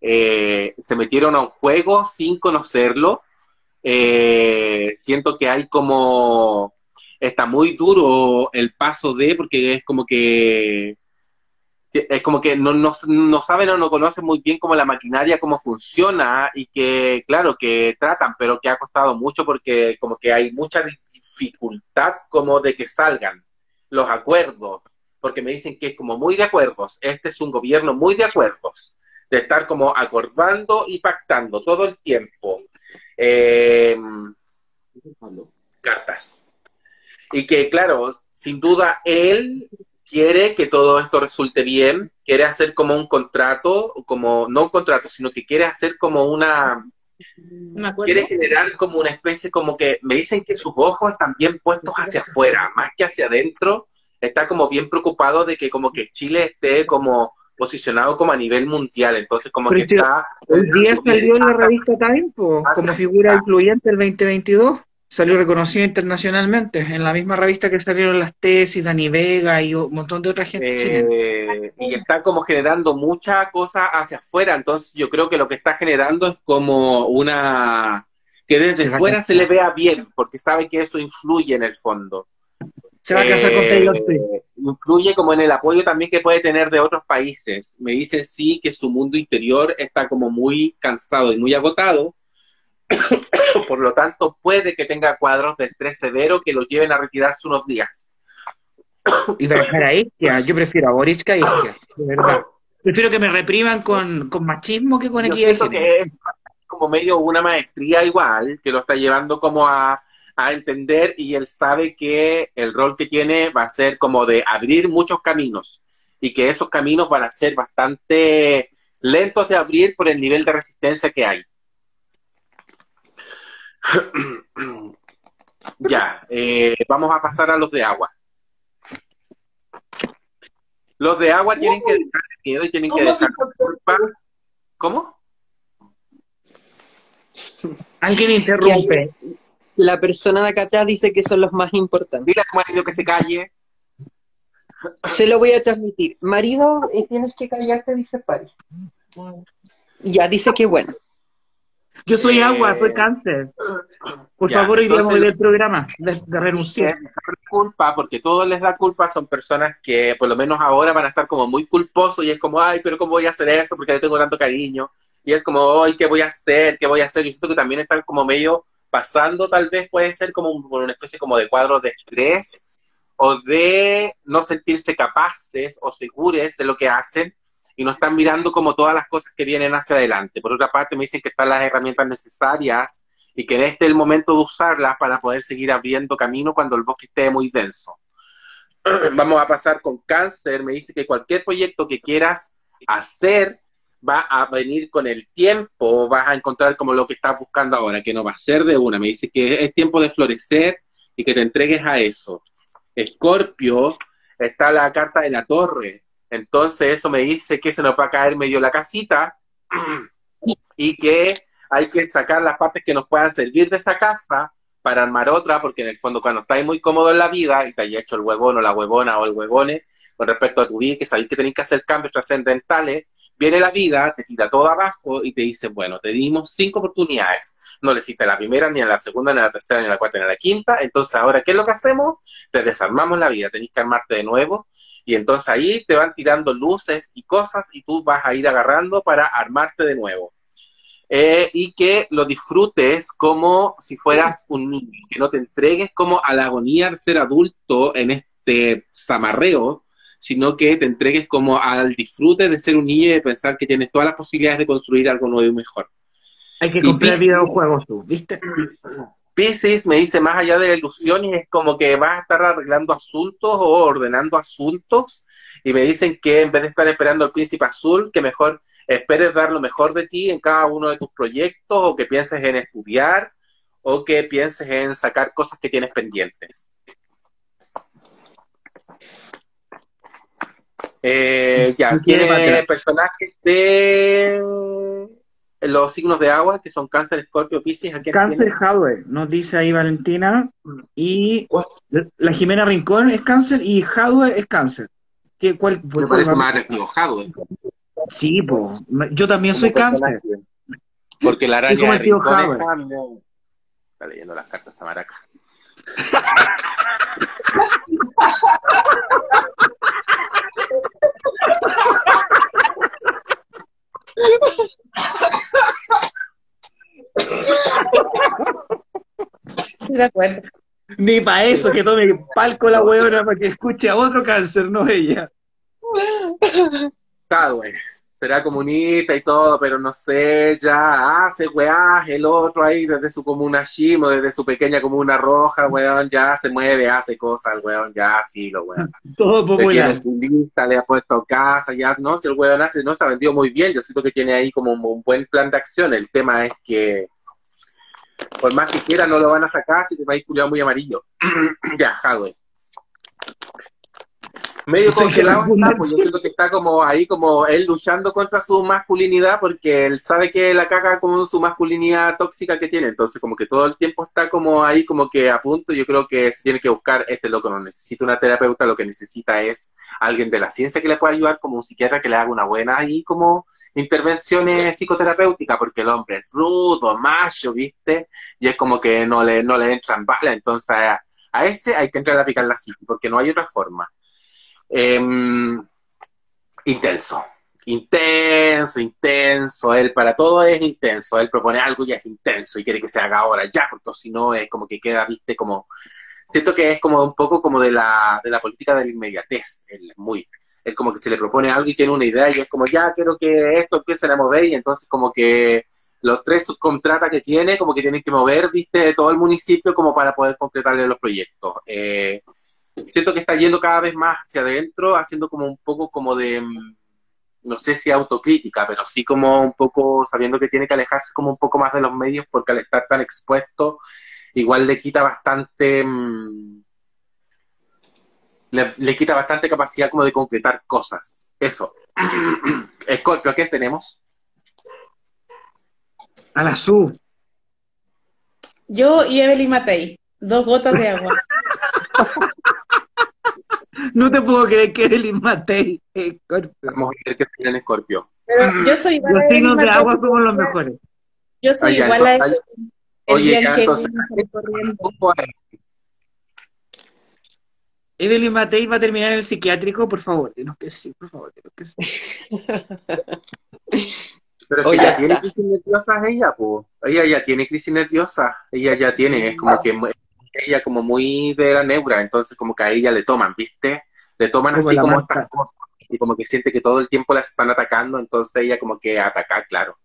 eh, se metieron a un juego sin conocerlo. Eh, siento que hay como está muy duro el paso de porque es como que es como que no, no, no saben o no conocen muy bien cómo la maquinaria, cómo funciona y que, claro, que tratan, pero que ha costado mucho porque como que hay mucha dificultad como de que salgan los acuerdos, porque me dicen que es como muy de acuerdos, este es un gobierno muy de acuerdos, de estar como acordando y pactando todo el tiempo. Eh, cartas. Y que, claro, sin duda él quiere que todo esto resulte bien, quiere hacer como un contrato, como no un contrato, sino que quiere hacer como una, Me acuerdo. quiere generar como una especie, como que me dicen que sus ojos están bien puestos hacia afuera, más que hacia adentro, está como bien preocupado de que como que Chile esté como posicionado como a nivel mundial, entonces como Pero que si está... Hoy día salió en la revista Time po, como figura incluyente del 2022. Salió reconocido internacionalmente en la misma revista que salieron las tesis, Dani Vega y un montón de otra gente chilena. Eh, y está como generando mucha cosa hacia afuera, entonces yo creo que lo que está generando es como una que desde Se fuera se le vea bien, porque sabe que eso influye en el fondo. Se va a casar con Eh, Taylor. Influye como en el apoyo también que puede tener de otros países. Me dice sí que su mundo interior está como muy cansado y muy agotado. *coughs* Por lo tanto, puede que tenga cuadros de estrés severo que lo lleven a retirarse unos días. *coughs* Y dejar a Isquia. Yo prefiero a Boric que a Isquia, de verdad. Prefiero que me repriman con, con machismo que con Yo equidad género. que es como medio una maestría igual, que lo está llevando como a, a entender y él sabe que el rol que tiene va a ser como de abrir muchos caminos y que esos caminos van a ser bastante lentos de abrir por el nivel de resistencia que hay. *coughs* ya, eh, vamos a pasar a los de agua. Los de agua tienen que dejar el miedo y tienen que ¿Cómo se dejar la culpa. ¿Cómo? Alguien interrumpe. La persona de acá atrás dice que son los más importantes. Dile a tu marido que se calle. Se lo voy a transmitir. Marido, eh, tienes que callarte, dice Paris. Ya, dice que bueno. Yo soy Eh, agua, soy cáncer. Por ya, favor, hoy día del programa de, de renunciar. culpa, porque todos les da culpa, son personas que por lo menos ahora van a estar como muy culposos y es como, ay, pero ¿cómo voy a hacer esto? Porque le tengo tanto cariño. Y es como, ay, ¿qué voy a hacer? ¿Qué voy a hacer? Yo siento que también están como medio pasando, tal vez puede ser como un- una especie como de cuadro de estrés o de no sentirse capaces o seguros de lo que hacen y no están mirando como todas las cosas que vienen hacia adelante. Por otra parte, me dicen que están las herramientas necesarias y que en este es el momento de usarlas para poder seguir abriendo camino cuando el bosque esté muy denso. *clears throat* Vamos a pasar con cáncer. Me dice que cualquier proyecto que quieras hacer va a venir con el tiempo, vas a encontrar como lo que estás buscando ahora, que no va a ser de una. Me dice que es tiempo de florecer y que te entregues a eso. Escorpio, está la carta de la torre. Entonces eso me dice que se nos va a caer medio la casita *clears throat* y que hay que sacar las partes que nos puedan servir de esa casa para armar otra, porque en el fondo cuando estáis muy cómodo en la vida y te hayas hecho el huevón o la huevona o el huevone con respecto a tu vida, que sabéis que tenéis que hacer cambios trascendentales, viene la vida, te tira todo abajo y te dice, bueno, te dimos cinco oportunidades, no le hiciste la primera, ni a la segunda, ni a la tercera, ni a la cuarta, ni a la quinta, entonces ahora, ¿qué es lo que hacemos? Te desarmamos la vida, tenéis que armarte de nuevo, y entonces ahí te van tirando luces y cosas y tú vas a ir agarrando para armarte de nuevo. Eh, y que lo disfrutes como si fueras un niño, que no te entregues como a la agonía de ser adulto en este zamarreo, sino que te entregues como al disfrute de ser un niño y de pensar que tienes todas las posibilidades de construir algo nuevo y mejor. Hay que comprar videojuegos tú, ¿viste? Pisces me dice, más allá de la ilusión, y es como que vas a estar arreglando asuntos o ordenando asuntos, y me dicen que en vez de estar esperando al príncipe azul, que mejor esperes dar lo mejor de ti en cada uno de tus proyectos, o que pienses en estudiar, o que pienses en sacar cosas que tienes pendientes. Eh, ya, ¿Y quién tiene personajes de los signos de agua, que son cáncer, escorpio, piscis. ¿a quién Cáncer tiene? Hardware, nos dice ahí Valentina. Y la Jimena Rincón es cáncer y Hardware es cáncer. ¿Qué, cuál, Me cuál- parece cuál- más equivocado. Sí, po. yo también soy cáncer. *laughs* Porque la Sí, araña como de el tío Rincón esa, a mí me- Está leyendo las cartas a Maraca. *laughs* Estoy de acuerdo. Ni para eso, que tome palco la huevona para que escuche a otro cáncer, no ella. Howard. Será comunista y todo, pero no sé, ya hace weá, el otro ahí desde su comuna Shimo, desde su pequeña comuna roja, weón, ya se mueve, hace cosas, weón, ya filo, weón. *laughs* Todo popular. Le, le ha puesto casa, ya, no, si el weón hace, no se ha vendido muy bien, yo siento que tiene ahí como un, buen plan de acción, el tema es que por más que quiera no lo van a sacar si te va a ir culiado muy amarillo. *clears throat* ya, Hadwe medio congelado está, pues yo siento que está como ahí como él luchando contra su masculinidad porque él sabe que la caga con su masculinidad tóxica que tiene, entonces como que todo el tiempo está como ahí como que a punto, yo creo que se tiene que buscar, este loco no necesita una terapeuta, lo que necesita es alguien de la ciencia que le pueda ayudar, como un psiquiatra que le haga una buena ahí como intervenciones psicoterapéuticas, porque el hombre es rudo, macho, ¿viste? Y es como que no le, no le entran balas, entonces a, a ese hay que entrar a picar la psique, porque no hay otra forma. Em, intenso, intenso, intenso. Él para todo es intenso. Él propone algo y es intenso y quiere que se haga ahora ya, porque si no es como que queda, viste, como. Siento que es como un poco como de la, de la política de la inmediatez. Él muy. Él como que se le propone algo y tiene una idea y es como, ya quiero que esto empiece a mover y entonces como que los tres subcontratas que tiene, como que tienen que mover, viste, todo el municipio como para poder completarle los proyectos. Eh, siento que está yendo cada vez más hacia adentro, haciendo como un poco como de, mm, no sé si autocrítica, pero sí como un poco sabiendo que tiene que alejarse como un poco más de los medios porque al estar tan expuesto, igual le quita bastante, mm, le, quita bastante capacidad como de concretar cosas. Eso. *clears throat* Escorpio, ¿qué tenemos? A la sub. Yo y Evelyn Matei, dos gotas de agua. *laughs* No te puedo creer que Evelyn Matei Escorpio. Vamos a ver que tiene en Escorpio. yo soy igual Los signos de agua somos los mejores. Yo soy igual a él. Oye, ya, entonces, Evelyn Matei va a terminar en el psiquiátrico, por favor, dinos que sí, por favor, dinos que sí. Pero Oye, ya tiene crisis nerviosas ella, pues. Ella ya tiene crisis nerviosa. Ella ya tiene, es como que ella como muy de la neura, entonces como que a ella le toman, ¿viste? Le toman así como estas cosas y como que siente que todo el tiempo la están atacando, entonces ella como que ataca, claro.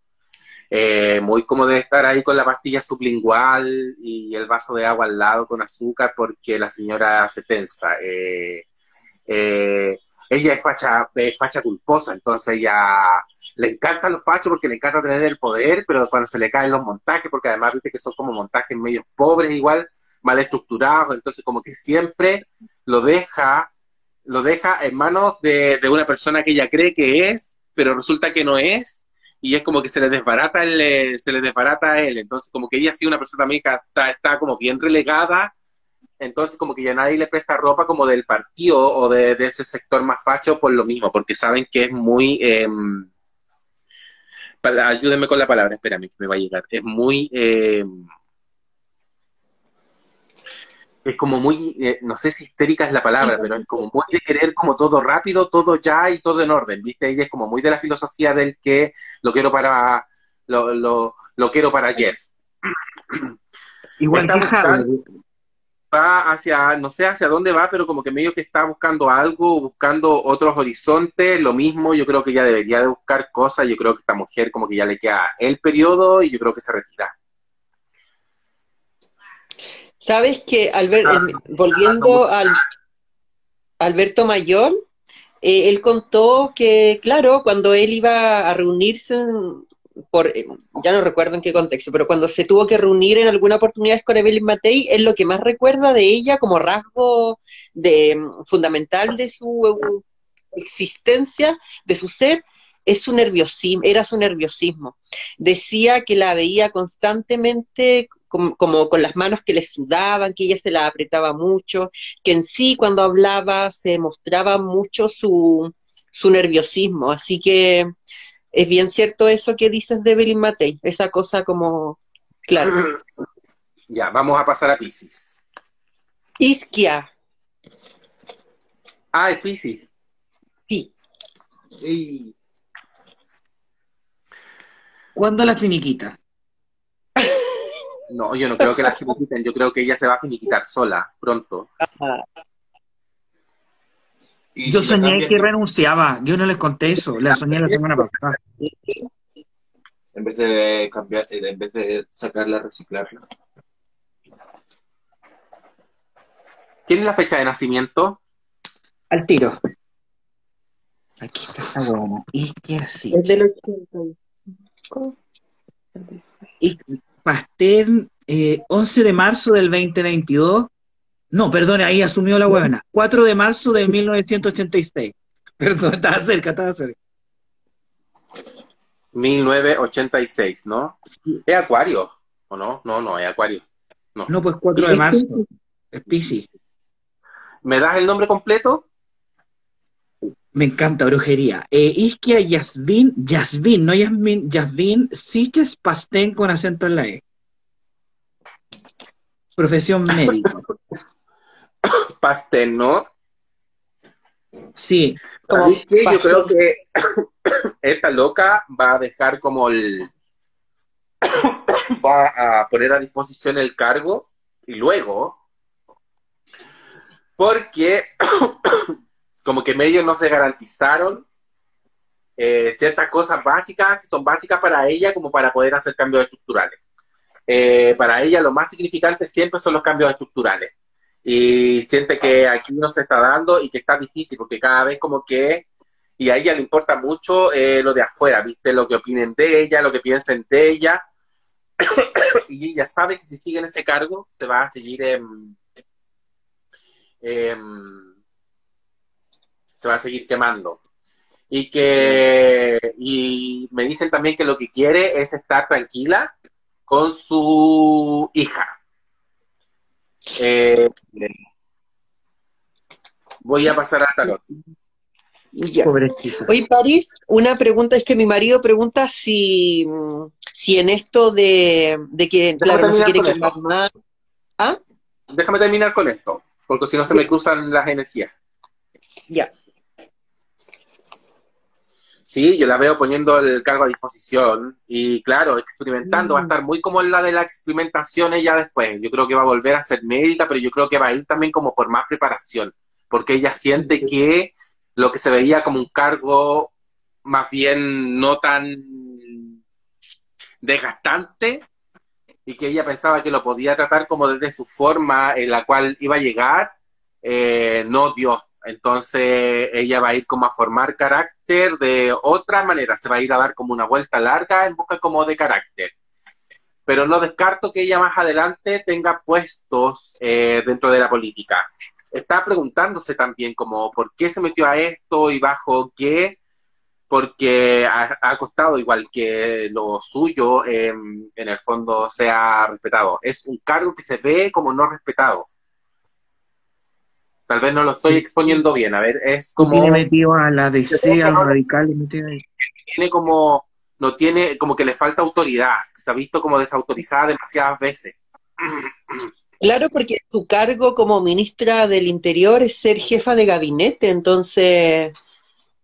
Eh, muy como de estar ahí con la pastilla sublingual y el vaso de agua al lado con azúcar porque la señora se tensa. Eh, eh, ella es facha, es facha culposa, entonces ella le encantan los fachos porque le encanta tener el poder, pero cuando se le caen los montajes, porque además viste que son como montajes medio pobres igual, mal estructurados, entonces como que siempre lo deja, lo deja en manos de, una persona que ella cree que es, pero resulta que no es, y es como que se le desbarata el, eh, se le desbarata a él, entonces como que ella ha una persona también que está, está como bien relegada, entonces como que ya nadie le presta ropa como del partido o de, ese sector más facho por lo mismo, porque saben que es muy... Eh, ayúdenme con la palabra, espérame que me va a llegar. Es muy... Eh, es como muy, eh, no sé si histérica es la palabra, pero es como muy de querer como todo rápido, todo ya y todo en orden, ¿viste? Ella es como muy de la filosofía del que lo quiero para, lo, lo, lo quiero para ayer. *clears throat* Igual va hacia, no sé hacia dónde va, pero como que medio que está buscando algo, buscando otros horizontes, lo mismo, yo creo que ya debería de buscar cosas, yo creo que esta mujer como que ya le queda el periodo y yo creo que se retira. Sabes que Albert, ah, volviendo al Alberto Mayor, eh, él contó que, claro, cuando él iba a reunirse, por, eh, ya no recuerdo en qué contexto, pero cuando se tuvo que reunir en alguna oportunidad con Evelyn Matei, es lo que más recuerda de ella como rasgo de, fundamental de su existencia, de su ser, es su nerviosismo, era su nerviosismo. Decía que la veía constantemente como, con las manos que le sudaban, que ella se la apretaba mucho, que en sí cuando hablaba se mostraba mucho su, su nerviosismo. Así que es bien cierto eso que dices de Evelyn Matei, esa cosa como, claro. *clears throat* Ya, vamos a pasar a Pisces. Isquia. Ah, es Pisces. Sí. ¿Cuándo la finiquita? No, yo no creo que la finiquiten, yo creo que ella se va a finiquitar sola, pronto. Y Yo si soñé cambian, que renunciaba, yo no les conté eso, la soñé la semana pasada. En vez de cambiar, en vez de sacarla, reciclarla. ¿Tienes la fecha de nacimiento? Al tiro. Aquí está esta huevona. Y que así. Es del 80. ¿Cómo? Y Pastel, eh, 11 de marzo del 2022. No, perdón, ahí asumió la huevona. 4 de marzo de 1986. *laughs* Perdón, estaba cerca, estaba cerca. 1986, ¿no? ¿Es Acuario? ¿O no? No, no, es Acuario. No. No, pues 4 de marzo. Es Piscis. ¿Me das el nombre completo? Me encanta brujería. Eh, Isquia Yasvin, Yasvin, no Yasmin, Yasvin Siches Pastén con acento en la E. Profesión *coughs* médica. Pastel, ¿no? Sí, Como Así que yo creo que *coughs* esta loca va a dejar como el... *coughs* va a poner a disposición el cargo y luego, porque como que medios no se garantizaron eh, ciertas cosas básicas que son básicas para ella como para poder hacer cambios estructurales. Eh, para ella lo más significante siempre son los cambios estructurales. Y siente que aquí no se está dando y que está difícil porque cada vez como que, y a ella le importa mucho eh, lo de afuera, ¿viste? Lo que opinen de ella, lo que piensen de ella. *coughs* y ella sabe que si sigue en ese cargo se va a seguir em, em, se va a seguir quemando. Y que y me dicen también que lo que quiere es estar tranquila con su hija. Eh, voy a pasar a tarot. Ya. Oye, París, una pregunta es que mi marido pregunta si, si en esto de, de que, claro, no se quiere quemar más. ¿Ah? Déjame terminar con esto, porque si no se me cruzan las energías. Ya. Sí, yo la veo poniendo el cargo a disposición y claro, experimentando, va a Mm. estar muy como en la de la experimentación ella después. Yo creo que va a volver a ser médica, pero yo creo que va a ir también como por más preparación, porque ella siente que lo que se veía como un cargo más bien no tan desgastante y que ella pensaba que lo podía tratar como desde su forma en la cual iba a llegar, eh, no dio. Entonces ella va a ir como a formar carácter de otra manera, se va a ir a dar como una vuelta larga en busca como de carácter. Pero no descarto que ella más adelante tenga puestos eh, dentro de la política. Está preguntándose también como por qué se metió a esto y bajo qué, porque ha, costado igual que lo suyo eh, en el fondo sea respetado. Es un cargo que se ve como no respetado. Tal vez no lo estoy exponiendo bien. A ver, es como Tiene metido a la DC, a los radicales, metido ahí. tiene como no tiene como que le falta autoridad. Se ha visto como desautorizada demasiadas veces. Claro, porque su cargo como ministra del Interior es ser jefa de gabinete, entonces,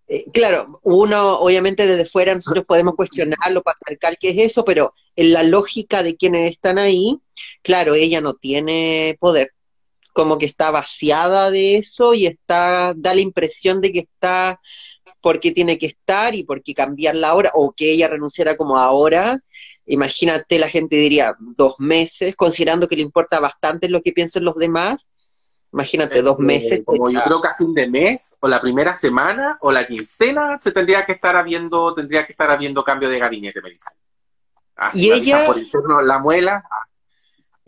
eh, claro, uno obviamente desde fuera nosotros podemos cuestionar lo patriarcal que es eso, pero en la lógica de quienes están ahí, claro, ella no tiene poder, como que está vaciada de eso y está, da la impresión de que está porque tiene que estar y porque cambiarla ahora, o que ella renunciara como ahora, imagínate, la gente diría dos meses, considerando que le importa bastante lo que piensen los demás, imagínate, dos Eh, meses. Como yo creo que a fin de mes, o la primera semana, o la quincena, se tendría que estar habiendo, tendría que estar habiendo cambio de gabinete, me dicen. Así Y ella- por interno la muela. ah,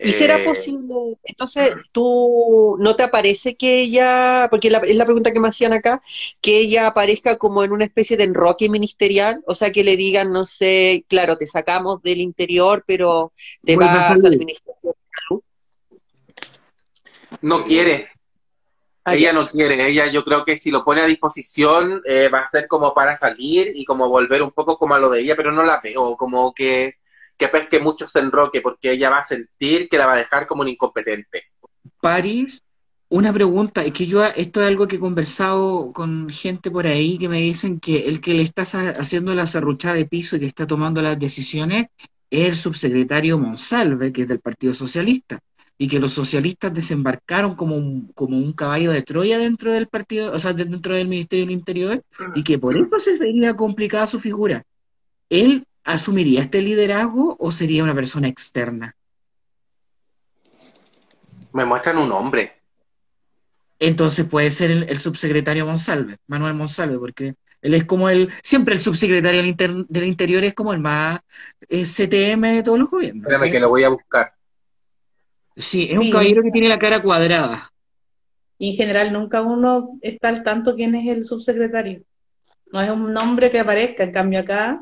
¿Y será eh, posible? Entonces, ¿tú no te aparece que ella, porque la- es la pregunta que me hacían acá, que ella aparezca como en una especie de enroque ministerial? O sea, que le digan, no sé, claro, te sacamos del interior, pero te vas al ministerio de salud. No quiere, Ah, ella ya. no quiere, ella yo creo que si lo pone a disposición eh, va a ser como para salir y como volver un poco como a lo de ella, pero no la veo como que, que pesque mucho enroque porque ella va a sentir que la va a dejar como un incompetente. París, una pregunta, es que yo esto es algo que he conversado con gente por ahí que me dicen que el que le está haciendo la serruchada de piso y que está tomando las decisiones es el subsecretario Monsalve, que es del Partido Socialista. y que los socialistas desembarcaron como un, como un caballo de Troya dentro del partido, o sea, dentro del Ministerio del Interior, y que por eso se vería complicada su figura. ¿Él asumiría este liderazgo o sería una persona externa? Me muestran un hombre. Entonces puede ser el, el subsecretario Monsalve, Manuel Monsalve, porque él es como el, siempre el subsecretario del, inter- del Interior es como el más eh, CTM de todos los gobiernos. Espérame que lo voy a buscar. Sí, es Sí. un caballero que tiene la cara cuadrada. Y en general nunca uno está al tanto quién es el subsecretario. No es un nombre que aparezca, en cambio acá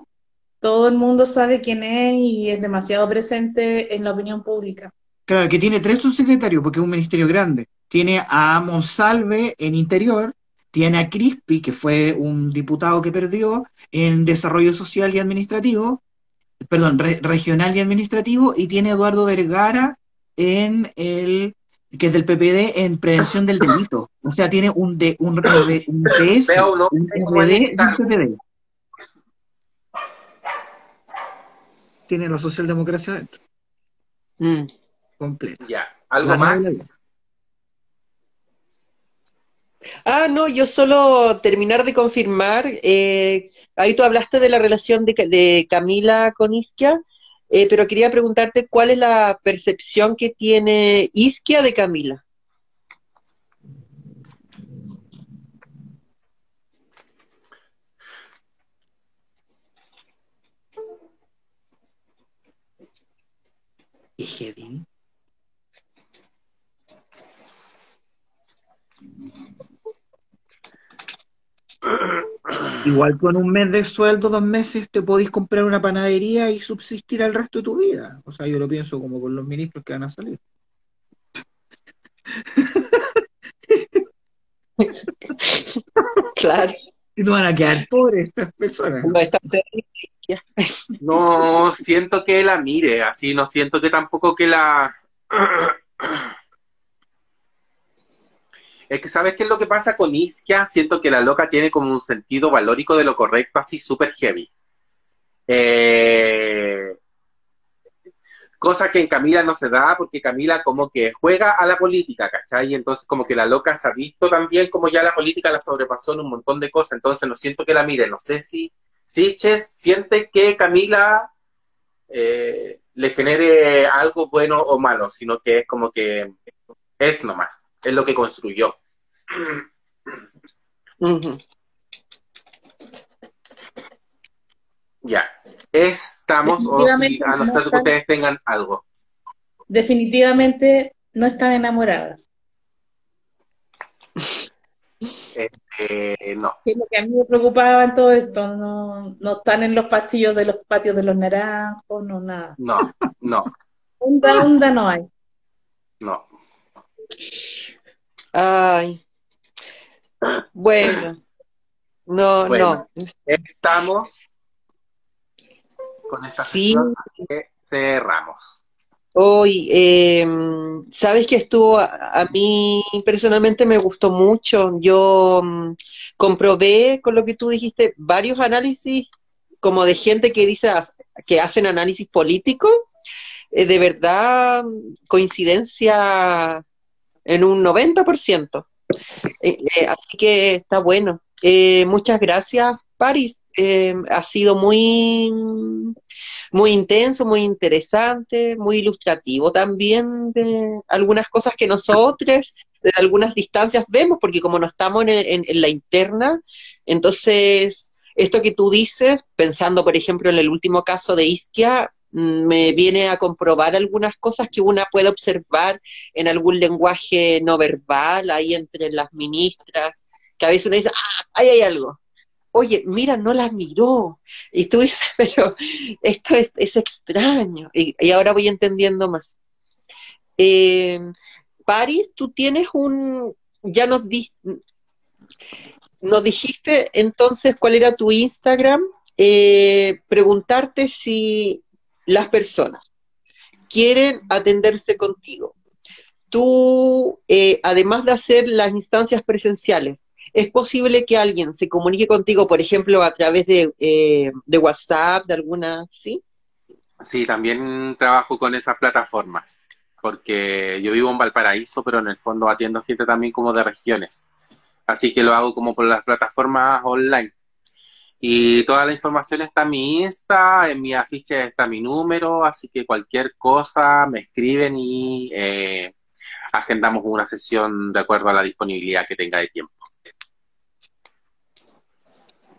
todo el mundo sabe quién es y es demasiado presente en la opinión pública. Claro, que tiene tres subsecretarios porque es un ministerio grande. Tiene a Monsalve en Interior, tiene a Crispi, que fue un diputado que perdió en Desarrollo Social y Administrativo, perdón, re- regional y administrativo, y tiene a Eduardo Vergara en el, que es del PPD, en prevención del delito. O sea, tiene un, de, un, RD un PS, un un un PPD. Tiene la socialdemocracia dentro, Mm. completa. Ya, algo La más. Ah, no, yo solo terminar de confirmar, eh, ahí tú hablaste de la relación de Camila con Isquia, eh, pero quería preguntarte cuál es la percepción que tiene Isquia de Camila. Es heavy. Igual con un mes de sueldo, dos meses, te podéis comprar una panadería y subsistir el resto de tu vida. O sea, yo lo pienso como con los ministros que van a salir. Claro, Y no van a quedar pobres estas personas. no está *laughs* No siento que la mire, así no siento que tampoco que la... *clears throat* Es que ¿sabes qué es lo que pasa con Isquia? Siento que la loca tiene como un sentido valórico de lo correcto, así súper heavy. Eh, Cosa que en Camila no se da, porque Camila como que juega a la política, ¿cachai? Y entonces como que la loca se ha visto también como ya la política la sobrepasó en un montón de cosas, entonces no siento que la mire, no sé si Siches siente que Camila eh, le genere algo bueno o malo, sino que es como que es nomás, es lo que construyó. Ya, estamos, o si, a no ser que ustedes tengan algo. Definitivamente no están enamoradas. Eh, no, Sí, lo que a mí me preocupaba en todo esto, no, no están en los pasillos de los patios de los naranjos, no nada. no, no, Onda, onda no hay. no. Ay. Bueno. No, Bueno. no. Estamos con esta Sí. sesión, así que cerramos. Hoy, eh, sabes que estuvo, a, a mí personalmente me gustó mucho. Yo mm, comprobé con lo que tú dijiste varios análisis como de gente que dice que hacen análisis político. Eh, de verdad, coincidencia en un 90%. Eh, eh, así que está bueno. Eh, muchas gracias, Paris. Ha sido muy, muy intenso, muy interesante, muy ilustrativo también de algunas cosas que nosotros, de algunas distancias vemos, porque como no estamos en, en- la interna, entonces esto que tú dices, pensando por ejemplo en el último caso de Isquia, mm, me viene a comprobar algunas cosas que una puede observar en algún lenguaje no verbal, ahí entre las ministras, que a veces uno dice, ah, ahí hay algo. Oye, mira, no la miró. Y tú dices, *laughs* pero esto es, extraño. Y, ahora voy entendiendo más. Eh, Paris, tú tienes un, ya nos, di- nos dijiste entonces cuál era tu Instagram. Eh, preguntarte si las personas quieren atenderse contigo. Tú, eh, además de hacer las instancias presenciales, ¿es posible que alguien se comunique contigo, por ejemplo, a través de, eh, de WhatsApp, de alguna, sí? Sí, también trabajo con esas plataformas. porque yo vivo en Valparaíso, pero en el fondo atiendo gente también como de regiones. Así que lo hago como por las plataformas online. Y toda la información está en mi Insta, en mi afiche está mi número, así que cualquier cosa me escriben y eh, agendamos una sesión de acuerdo a la disponibilidad que tenga de tiempo.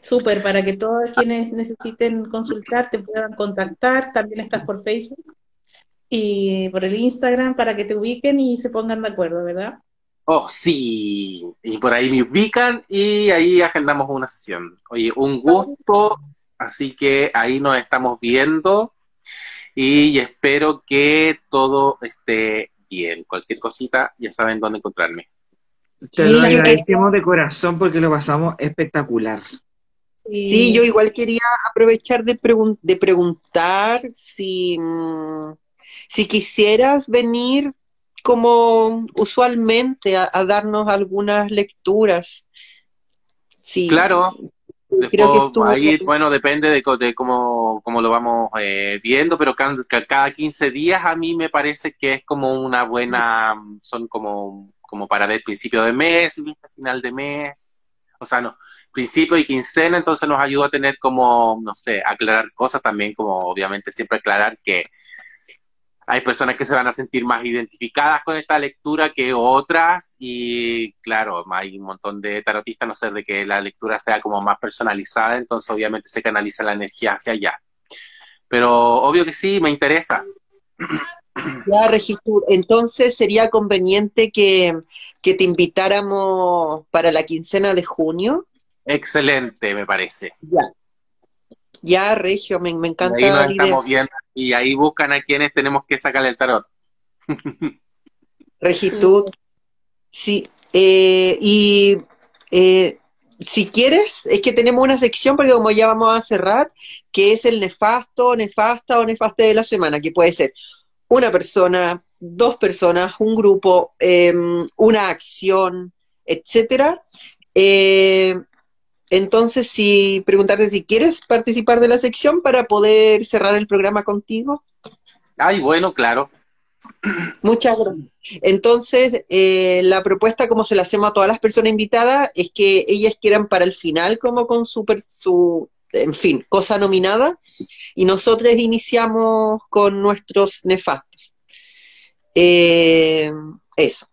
Súper, para que todos quienes necesiten consultar te puedan contactar. También estás por Facebook y por el Instagram para que te ubiquen y se pongan de acuerdo, ¿verdad? Oh, sí. Y por ahí me ubican y ahí agendamos una sesión. Oye, un gusto. Así que ahí nos estamos viendo y espero que todo esté bien. Cualquier cosita, ya saben dónde encontrarme. Te lo agradecemos de corazón porque lo pasamos espectacular. Sí, yo igual quería aprovechar de, de preguntar si, mm, si quisieras venir como usualmente a, darnos algunas lecturas. Sí, claro. Creo que ahí, bueno, depende de, de cómo, cómo, lo vamos eh, viendo, pero cada, cada 15 días a mí me parece que es como una buena, son como, como para ver principio de mes, final de mes, o sea, no, principio y quincena, entonces nos ayuda a tener como, no sé, aclarar cosas también, como obviamente siempre aclarar que hay personas que se van a sentir más identificadas con esta lectura que otras y claro, hay un montón de tarotistas, no sé, de que la lectura sea como más personalizada, entonces obviamente se canaliza la energía hacia allá. Pero obvio que sí, me interesa. Ya, Regitur, entonces sería conveniente que, que te invitáramos para la quincena de junio. Excelente, me parece. Ya. Ya, Regio, me, encanta. Ahí nos estamos viendo y ahí buscan a quienes tenemos que sacarle el tarot. *laughs* Regitud, sí. Eh, y eh, si quieres, es que tenemos una sección, porque como ya vamos a cerrar, que es el nefasto, nefasta o nefaste de la semana, que puede ser una persona, dos personas, un grupo, em, una acción, etcétera. Eh, entonces, si preguntarte si quieres participar de la sección para poder cerrar el programa contigo. Ay, bueno, claro. Muchas gracias. Entonces, eh, la propuesta, como se la hacemos a todas las personas invitadas, es que ellas quieran para el final, como con su, su en fin, cosa nominada, y nosotros iniciamos con nuestros nefastos. Eh, eso.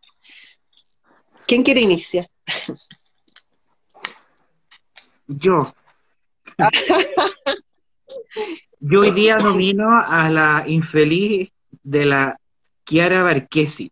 ¿Quién quiere iniciar? *laughs* Yo. Yo hoy día *laughs* nomino a la infeliz de la Chiara Barquesi.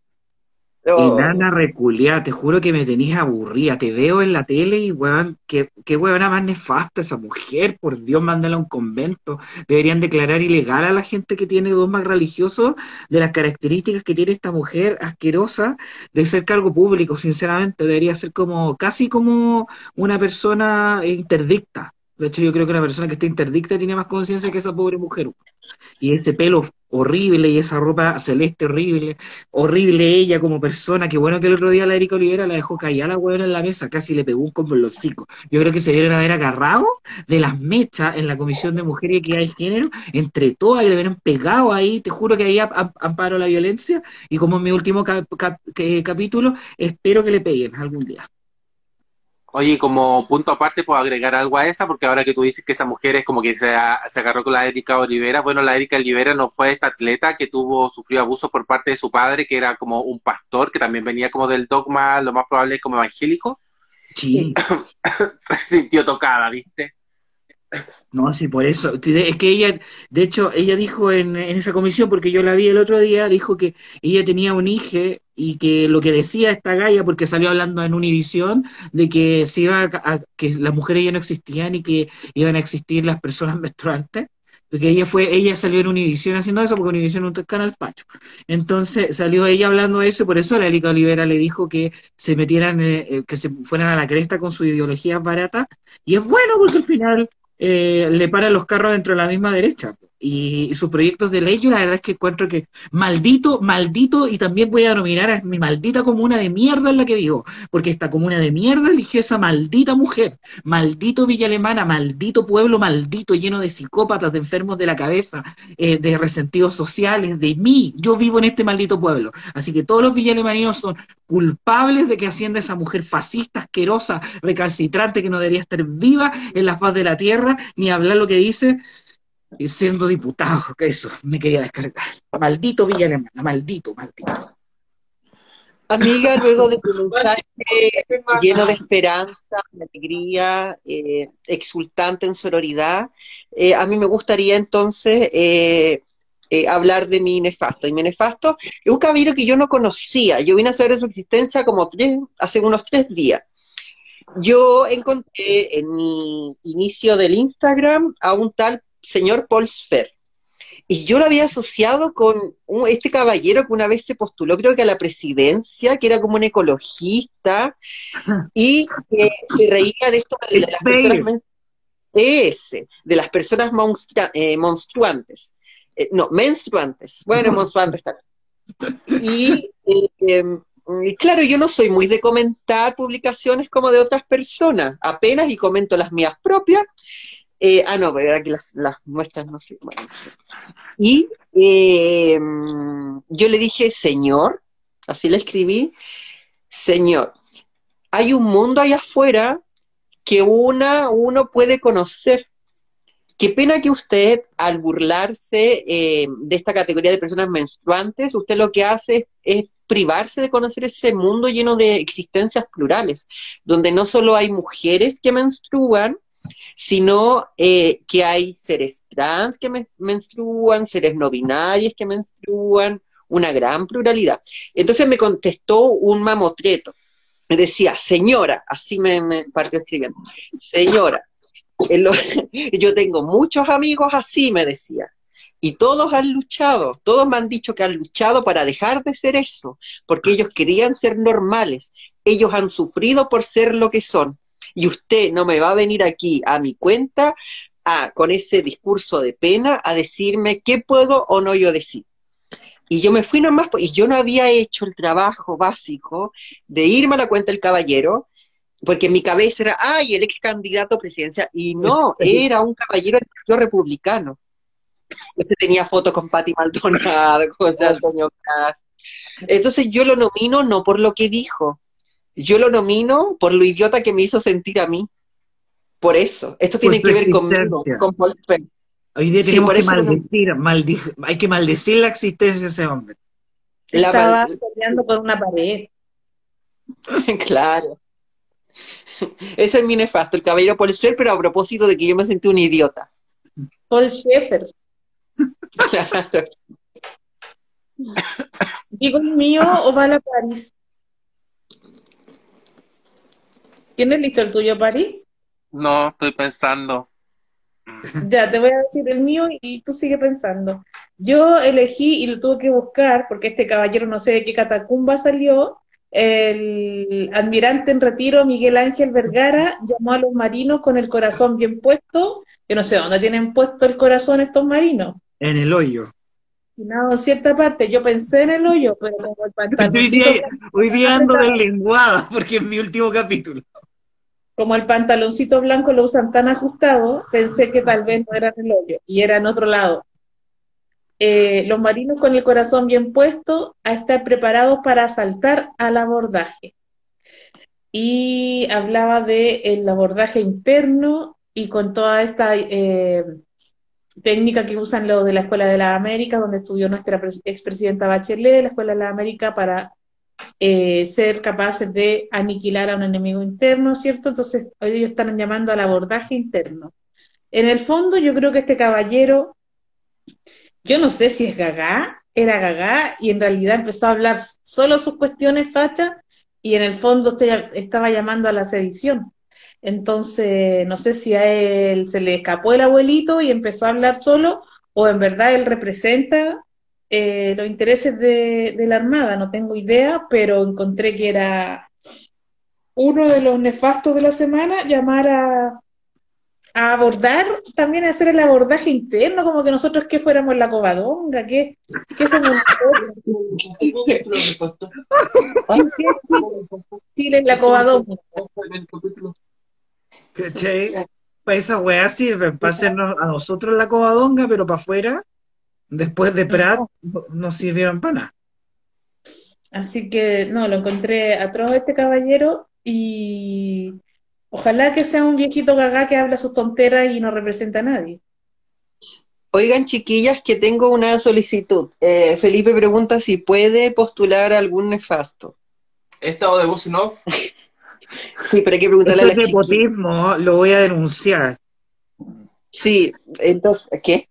Oh. Enana reculeada, te juro que me tenías aburrida. Te veo en la tele y, weón, qué, qué weona más nefasta esa mujer. Por Dios, mándala a un convento. Deberían declarar ilegal a la gente que tiene dogmas religiosos de las características que tiene esta mujer asquerosa de ser cargo público, sinceramente. Debería ser como, casi como una persona interdicta. De hecho, yo creo que una persona que está interdicta tiene más conciencia que esa pobre mujer. Y ese pelo horrible y esa ropa celeste horrible, horrible ella como persona, que bueno que el otro día la Erika Olivera la dejó caer a la huevona en la mesa, casi le pegó un combo en los hocico. Yo creo que se dieron a haber agarrado de las mechas en la Comisión de Mujer y Equidad de Género, entre todas y le hubieran pegado ahí, te juro que ahí amparo la violencia, y como en mi último capítulo, espero que le peguen algún día. Oye, como punto aparte, puedo agregar algo a esa, porque ahora que tú dices que esa mujer es como que se, se agarró con la Erika Olivera, bueno, la Erika Olivera no fue esta atleta que tuvo, sufrió abuso por parte de su padre, que era como un pastor, que también venía como del dogma, lo más probable es como evangélico. Sí. *coughs* se sintió tocada, ¿viste? No, sí, por eso. Es que ella, de hecho, ella dijo en, en, esa comisión, porque yo la vi el otro día, dijo que ella tenía un hijo y que lo que decía esta galla, porque salió hablando en Univisión, de que se iba a, que las mujeres ya no existían y que iban a existir las personas *laughs* menstruantes, porque ella fue, ella salió en Univisión haciendo eso, porque Univisión es un canal pacho. Entonces salió ella hablando de eso, por eso la Erika Olivera le dijo que se metieran, eh, eh, que se fueran a la cresta con su ideología barata, y es bueno porque al final eh, le paran los carros dentro de la misma derecha. Y, sus proyectos de ley, yo la verdad es que encuentro que maldito, maldito, y también voy a nominar a mi maldita comuna de mierda en la que vivo, porque esta comuna de mierda eligió esa maldita mujer, maldito Villa Alemana, maldito pueblo maldito lleno de psicópatas, de enfermos de la cabeza, eh, de resentidos sociales, de mí, yo vivo en este maldito pueblo, así que todos los villalemaninos son culpables de que ascienda esa mujer fascista, asquerosa, recalcitrante, que no debería estar viva en la faz de la tierra, ni hablar lo que dice, y siendo diputado, *laughs* que eso, me quería descargar. Maldito Villa Alemana, maldito, maldito. Amiga, *laughs* luego de tu mensaje lleno de esperanza, de alegría, eh, exultante en sororidad, eh, a mí me gustaría entonces eh, eh, hablar de mi nefasto. Y mi nefasto es un caballero que yo no conocía. Yo vine a saber de su existencia como tres, hace unos tres días. Yo encontré en mi inicio del Instagram a un tal señor Paul Sfer. Y yo lo había asociado con un- este caballero que una vez se postuló, creo que a la presidencia, que era como un ecologista, y que se reía de esto de, las personas ese, de las personas monstra- eh, monstruantes. Eh, no, menstruantes. Bueno, *laughs* monstruantes también. Y eh, em, y claro, yo no soy muy de comentar publicaciones como de otras personas, apenas y comento las mías propias. Eh, ah, no, pero aquí las, muestras no sé. y eh, yo le dije, Señor, así le escribí, Señor, hay un mundo allá afuera que una, uno puede conocer. Qué pena que usted, al burlarse eh, de esta categoría de personas menstruantes, usted lo que hace es, es privarse de conocer ese mundo lleno de existencias plurales, donde no solo hay mujeres que menstruan, sino eh, que hay seres trans que men- menstruan, seres no binarios que menstruan, una gran pluralidad. Entonces me contestó un mamotreto. Me decía, señora, así me, me partió escribiendo, señora, lo- *laughs* yo tengo muchos amigos así, me decía. Y todos han luchado, todos me han dicho que han luchado para dejar de ser eso, porque ellos querían ser normales, ellos han sufrido por ser lo que son. Y usted no me va a venir aquí a mi cuenta a, con ese discurso de pena a decirme qué puedo o no yo decir. Y yo me fui nomás, y yo no había hecho el trabajo básico de irme a la cuenta del caballero, porque en mi cabeza era, ay, el ex candidato a presidencia, y no, *laughs* era un caballero del Partido Republicano. Este tenía fotos con Patti Maldonado, *laughs* José Antonio. Entonces yo lo nomino no por lo que dijo, yo lo nomino por lo idiota que me hizo sentir a mí. Por eso, esto tiene Por que ver conmigo, con Paul Sper. Hoy día Sí, tenemos por que no- maldecir, maldi- hay que maldecir la existencia de ese hombre. La Estaba peleando con una pared. *laughs* Claro. Ese es mi nefasto, el caballero Paul Sper, pero a propósito de que yo me sentí un idiota. Paul Schaeffer. *laughs* Claro. ¿Digo el mío o va a la París? ¿Tienes listo el tuyo, París? No, estoy pensando. Ya, te voy a decir el mío y tú sigue pensando. Yo elegí y lo tuve que buscar porque este caballero no sé de qué catacumba salió. El admirante en retiro Miguel Ángel Vergara llamó a los marinos con el corazón bien puesto. Yo no sé dónde tienen puesto el corazón estos marinos. En el hoyo. No, en cierta parte. Yo pensé en el hoyo, pero como el Hoy pantaloncito, día, hoy día *laughs* ando deslenguada porque es mi último capítulo. Como el pantaloncito blanco lo usan tan ajustado, pensé que tal vez no era en el hoyo y era en otro lado. Eh, los marinos con el corazón bien puesto a estar preparados para saltar al abordaje. Y hablaba de abordaje interno y con toda esta eh, técnica que usan los de la Escuela de la América, donde estudió nuestra pres- expresidenta Bachelet, la Escuela de la América, para eh, ser capaces de aniquilar a un enemigo interno, ¿cierto? Entonces, ellos están llamando al abordaje interno. En el fondo, yo creo que este caballero, yo no sé si es gagá, era gagá, y en realidad empezó a hablar solo sus cuestiones fachas, y en el fondo estaba llamando a la sedición. Entonces, no sé si a él se le escapó el abuelito y empezó a hablar solo, o en verdad él representa eh, los intereses de, la Armada, no tengo idea, pero encontré que era uno de los nefastos de la semana llamar a, a abordar, también hacer el abordaje interno, como que nosotros que fuéramos la covadonga, que, que somos nosotros. Chile la covadonga. ¿Cachai? Para esa weá sirven, para hacernos a nosotros la covadonga, pero para afuera, después de Prat, no, no sirvieron para nada. Así que, no, lo encontré atroz este caballero y ojalá que sea un viejito gagá que habla sus tonteras y no representa a nadie. Oigan, chiquillas, que tengo una solicitud. Eh, Felipe pregunta si puede postular algún nefasto. ¿Estado de voz en off? Sí, pero hay que preguntarle a Esto la es chiquilla. nepotismo, lo voy a denunciar. Sí, entonces, ¿qué?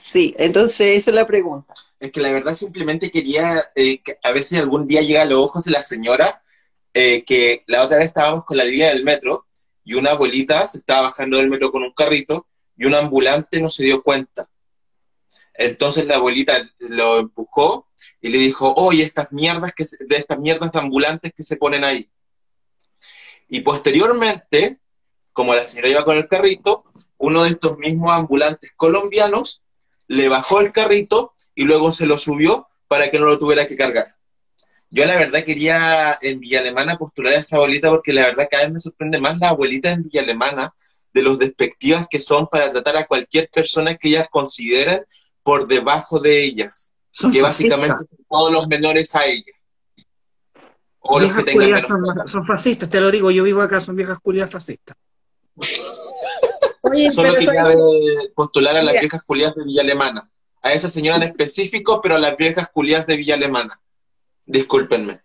Sí, entonces esa es la pregunta. Es que la verdad simplemente quería eh, que a ver si algún día llega a los ojos de la señora eh, que la otra vez estábamos con la línea del metro y una abuelita se estaba bajando del metro con un carrito y un ambulante no se dio cuenta. Entonces la abuelita lo empujó y le dijo, oye, estas mierdas que se- de estas mierdas de ambulantes que se ponen ahí. Y posteriormente, como la señora iba con el carrito, uno de estos mismos ambulantes colombianos le bajó el carrito y luego se lo subió para que no lo tuviera que cargar. Yo la verdad quería en Villa Alemana postular a esa abuelita porque la verdad cada vez me sorprende más la abuelita en Villa Alemana de los despectivas que son para tratar a cualquier persona que ellas consideren por debajo de ellas, Son que básicamente son todos los menores a ellas. O los que tengan menos son, son fascistas, te lo digo, yo vivo acá, son viejas culias fascistas. Oye, Solo quería soy- postular a las Mira. viejas culias de Villa Alemana. A esa señora en específico, pero a las viejas culias de Villa Alemana. Discúlpenme.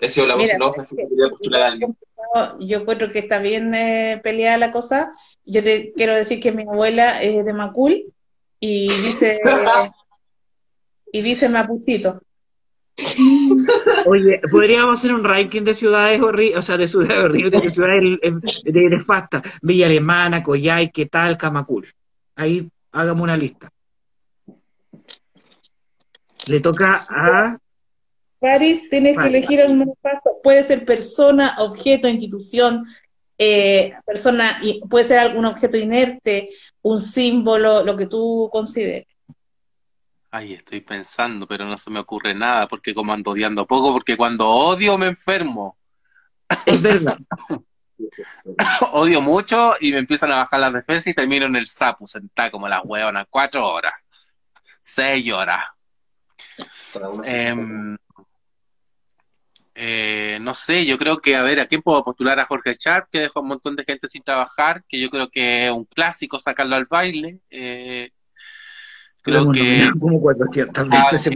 He sido la voz en off, así que quería postular a alguien. yo, yo encuentro que está bien eh, peleada la cosa. Yo te quiero decir que mi abuela es de Macul y dice *laughs* y dice mapuchito. Oye, podríamos hacer un ranking de ciudades horribles, o sea, de ciudades horribles, de ciudades de nefastas. Villa Alemana, Coyhaique, tal, Camacul. Ahí hagamos una lista. Le toca a Paris, tienes que elegir un nefasto. Puede ser persona, objeto, institución, eh, persona, puede ser algún objeto inerte, un símbolo, lo que tú consideres. Ay, estoy pensando, pero no se me ocurre nada, porque como ando odiando poco, porque cuando odio me enfermo. Es verdad. *laughs* Odio mucho y me empiezan a bajar las defensas y termino en el sapo, sentada como las hueonas, cuatro horas, seis horas. Em, eh, no sé, yo creo que, a ver, ¿a quién puedo postular? A Jorge Sharp, que dejó a un montón de gente sin trabajar, que yo creo que es un clásico sacarlo al baile. Eh, creo que como 400 veces se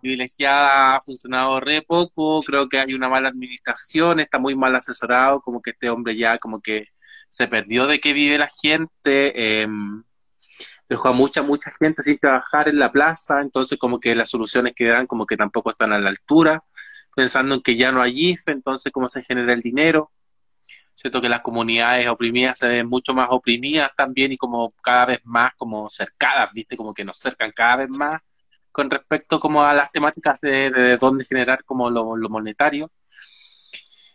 privilegiada ha funcionado re poco, creo que hay una mala administración, está muy mal asesorado, como que este hombre ya como que se perdió de qué vive la gente, eh, dejó a mucha, mucha gente sin trabajar en la plaza, entonces como que las soluciones que dan como que tampoco están a la altura, pensando en que ya no hay IFE, entonces cómo se genera el dinero. Siento que las comunidades oprimidas se ven mucho más oprimidas también y como cada vez más como cercadas, ¿viste? Como que nos cercan cada vez más con respecto como a las temáticas de, de dónde generar como lo, lo monetario.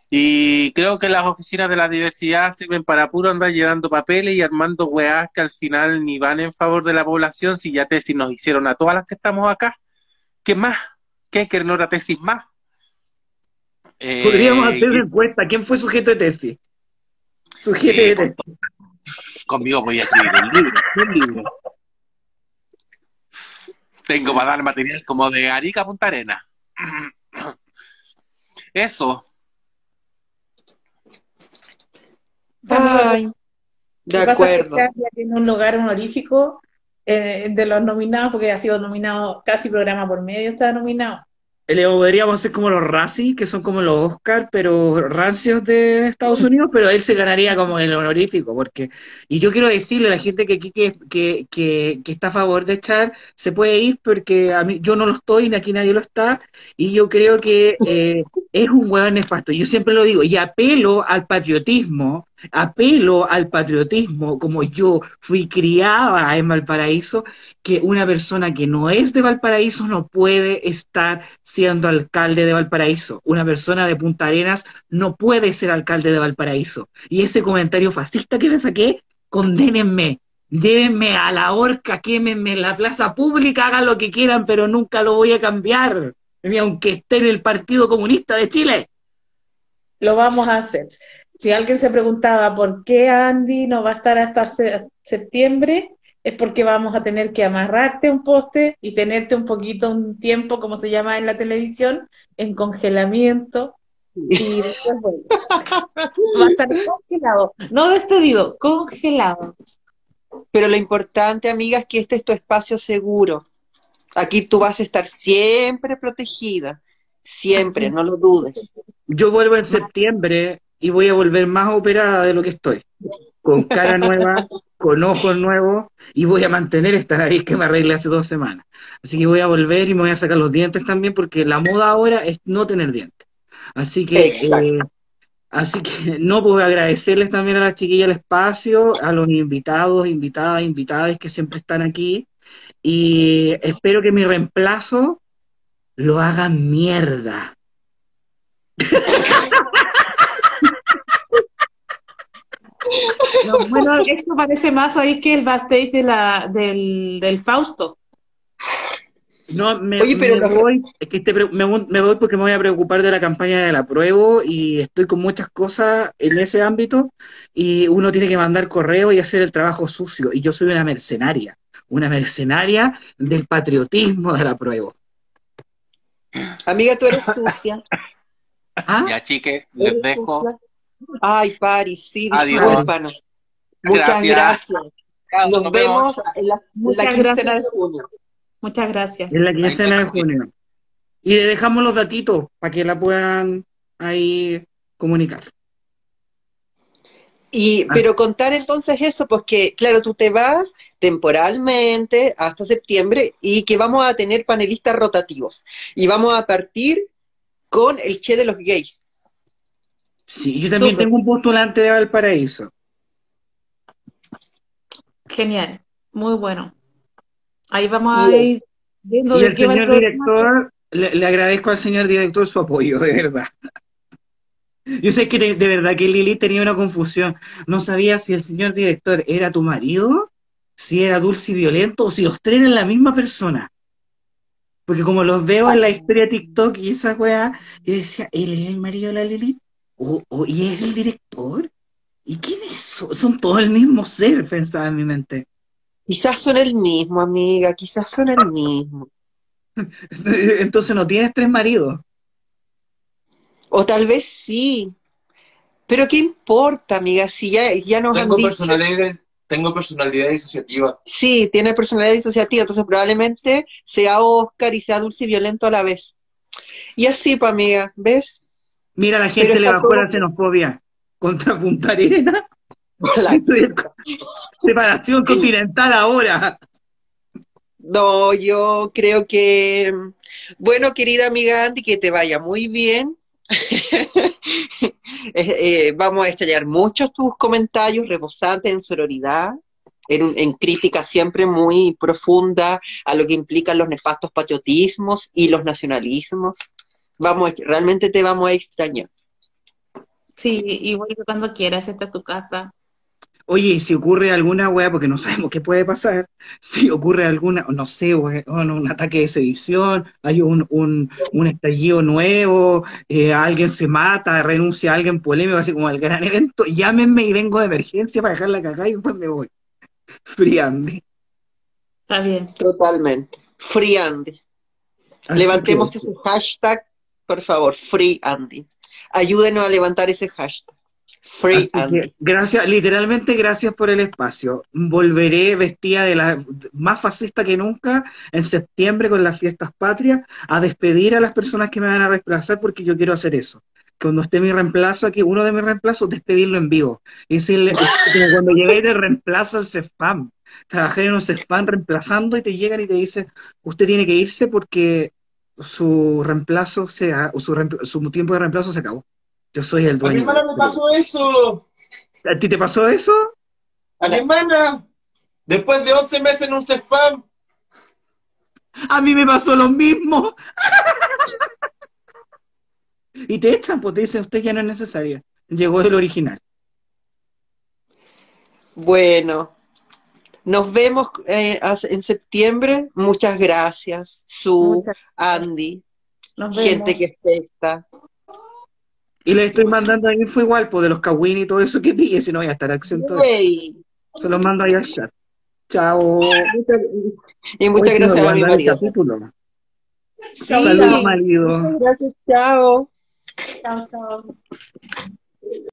Y creo que las oficinas de la diversidad sirven para puro andar llevando papeles y armando weás que al final ni van en favor de la población, si ya tesis nos hicieron a todas las que estamos acá. ¿Qué más? ¿Qué hay que no era tesis más? Eh, Podríamos hacer y- una encuesta. ¿Quién fue sujeto de tesis? Pues, tesis. Conmigo voy a escribir un libro, un libro. Tengo para dar material como de Arica a Punta Arena. *clears throat* Eso. Ay, de acuerdo. tiene un lugar honorífico eh, de los nominados, porque ha sido nominado casi programa por medio, está nominado. Le podríamos hacer como los Razzie, que son como los Oscar, pero rancios de Estados Unidos, pero él se ganaría como el honorífico, porque, y yo quiero decirle a la gente que aquí que, que, que, está a favor de echar, se puede ir porque a mí, yo no lo estoy, aquí nadie lo está, y yo creo que eh, es un hueón nefasto, yo siempre lo digo, y apelo al patriotismo apelo al patriotismo, como yo fui criada en Valparaíso, que una persona que no es de Valparaíso no puede estar siendo alcalde de Valparaíso. Una persona de Punta Arenas no puede ser alcalde de Valparaíso. Y ese comentario fascista que me saqué, condénenme, llévenme a la horca, quémenme en la plaza pública, hagan lo que quieran, pero nunca lo voy a cambiar, ni aunque esté en el Partido Comunista de Chile. Lo vamos a hacer. Si alguien se preguntaba por qué Andy no va a estar hasta se- septiembre, es porque vamos a tener que amarrarte un poste y tenerte un poquito, un tiempo, como se llama en la televisión, en congelamiento. Y después vuelve. Va a estar congelado, no despedido, congelado. Pero lo importante, amiga, es que este es tu espacio seguro. Aquí tú vas a estar siempre protegida, siempre, no lo dudes. Yo vuelvo en septiembre y voy a volver más operada de lo que estoy. Con cara *laughs* nueva, con ojos nuevos, y voy a mantener esta nariz que me arreglé hace dos semanas. Así que voy a volver y me voy a sacar los dientes también, porque la moda ahora es no tener dientes. Así que, eh, así que no puedo agradecerles también a las chiquillas el espacio, a los invitados, invitadas, invitadas que siempre están aquí, y espero que mi reemplazo lo hagan mierda. No, bueno, esto parece más ahí que el backstage de la, del, del Fausto. No, me, Oye, pero me los- voy, es que te me, voy- me voy porque me voy a preocupar de la campaña del apruebo y estoy con muchas cosas en ese ámbito y uno tiene que mandar correo y hacer el trabajo sucio y yo soy una mercenaria, una mercenaria del patriotismo del apruebo. Amiga, tú eres sucia. ¿Ah? Ya, chiques, les dejo. sucia. Ay, Pari, sí, Adiós. discúlpanos. Muchas Gracias. Nos nos vemos en la, en la Muchas quincena de junio. Muchas gracias. En la quincena de junio. Y le dejamos los datitos para que la puedan ahí comunicar. Y, Ah. pero contar entonces eso, pues que, claro, tú te vas temporalmente hasta septiembre y que vamos a tener panelistas rotativos. Y vamos a partir con el Che de los gays. Sí, yo también tengo un postulante de Valparaíso. Genial, muy bueno. Ahí vamos a ir viendo Y de el qué va el señor director, le, le agradezco al señor director su apoyo, de verdad. *laughs* Yo sé que de, de verdad que Lili tenía una confusión. No sabía si el señor director era tu marido, si era dulce y violento, o si los tres eran la misma persona. Porque como los veo en la historia de TikTok y esa weá, yo decía, ¿él es el marido de la Lili? ¿O, o- y es el director? ¿Y quién es? Son, son todos el mismo ser, pensaba en mi mente. Quizás son el mismo, amiga, quizás son el mismo. *laughs* Entonces no tienes tres maridos. O tal vez sí. Pero ¿qué importa, amiga? Si ya, ya nos han Tengo dicho. personalidad, tengo personalidad disociativa. Sí, tiene personalidad disociativa, entonces probablemente sea Oscar y sea dulce y violento a la vez. Y así, pues, amiga, ¿ves? Mira, la Pero gente le está bajó todo- la xenofobia contra Punta Arenas. Hola. *laughs* Separación continental ahora. No, yo creo que, bueno, querida amiga Andy, que te vaya muy bien. *laughs* Eh, eh, vamos a estallar muchos tus comentarios rebosantes en sororidad, en, en crítica siempre muy profunda a lo que implican los nefastos patriotismos y los nacionalismos. Vamos, realmente te vamos a extrañar. Sí, y vuelve cuando quieras, esta es tu casa. Oye, y si ocurre alguna weá, porque no sabemos qué puede pasar, *laughs* si ocurre alguna, no sé, weón, un ataque de sedición, hay un, un, un estallido nuevo, eh, alguien se mata, renuncia a alguien polémico, así como el gran evento, llámenme y vengo de emergencia para dejar la cagada y después me voy. Friandi. Está bien. Totalmente. Free Andy. Así Levantemos ese hashtag, por favor, Free Andy. Ayúdenos a levantar ese hashtag. Free que, gracias, literalmente gracias por el espacio. Volveré vestida de la más fascista que nunca en septiembre con las fiestas patrias a despedir a las personas que me van a reemplazar porque yo quiero hacer eso. Cuando esté mi reemplazo aquí, uno de mis reemplazos, despedirlo en vivo. Y decirle, cuando llegáis de reemplazo al CEFAM, trabajé en un CEFAM reemplazando y te llegan y te dicen, usted tiene que irse porque su reemplazo se ha- o su, reempl- su tiempo de reemplazo se acabó. Yo soy el A mi dueño. hermana me pasó eso. ¿A ti te pasó eso? Alemana, después de 11 meses en un CEFAM, A mí me pasó lo mismo. y te echan, pues te dicen, usted ya no es necesaria. Llegó el original. Bueno, nos vemos eh, en septiembre. Muchas gracias, Su, Muchas Andy, Nos vemos. gente que especta. Y le estoy mandando ahí info igual, pues de los Kawin y todo eso que pille, si no voy a estar exento. Yay. Se los mando ahí al chat. Chao. Y muchas Hoy gracias a mi marido. Sí, Saludos, marido. muchas gracias, chao. Chao, chao.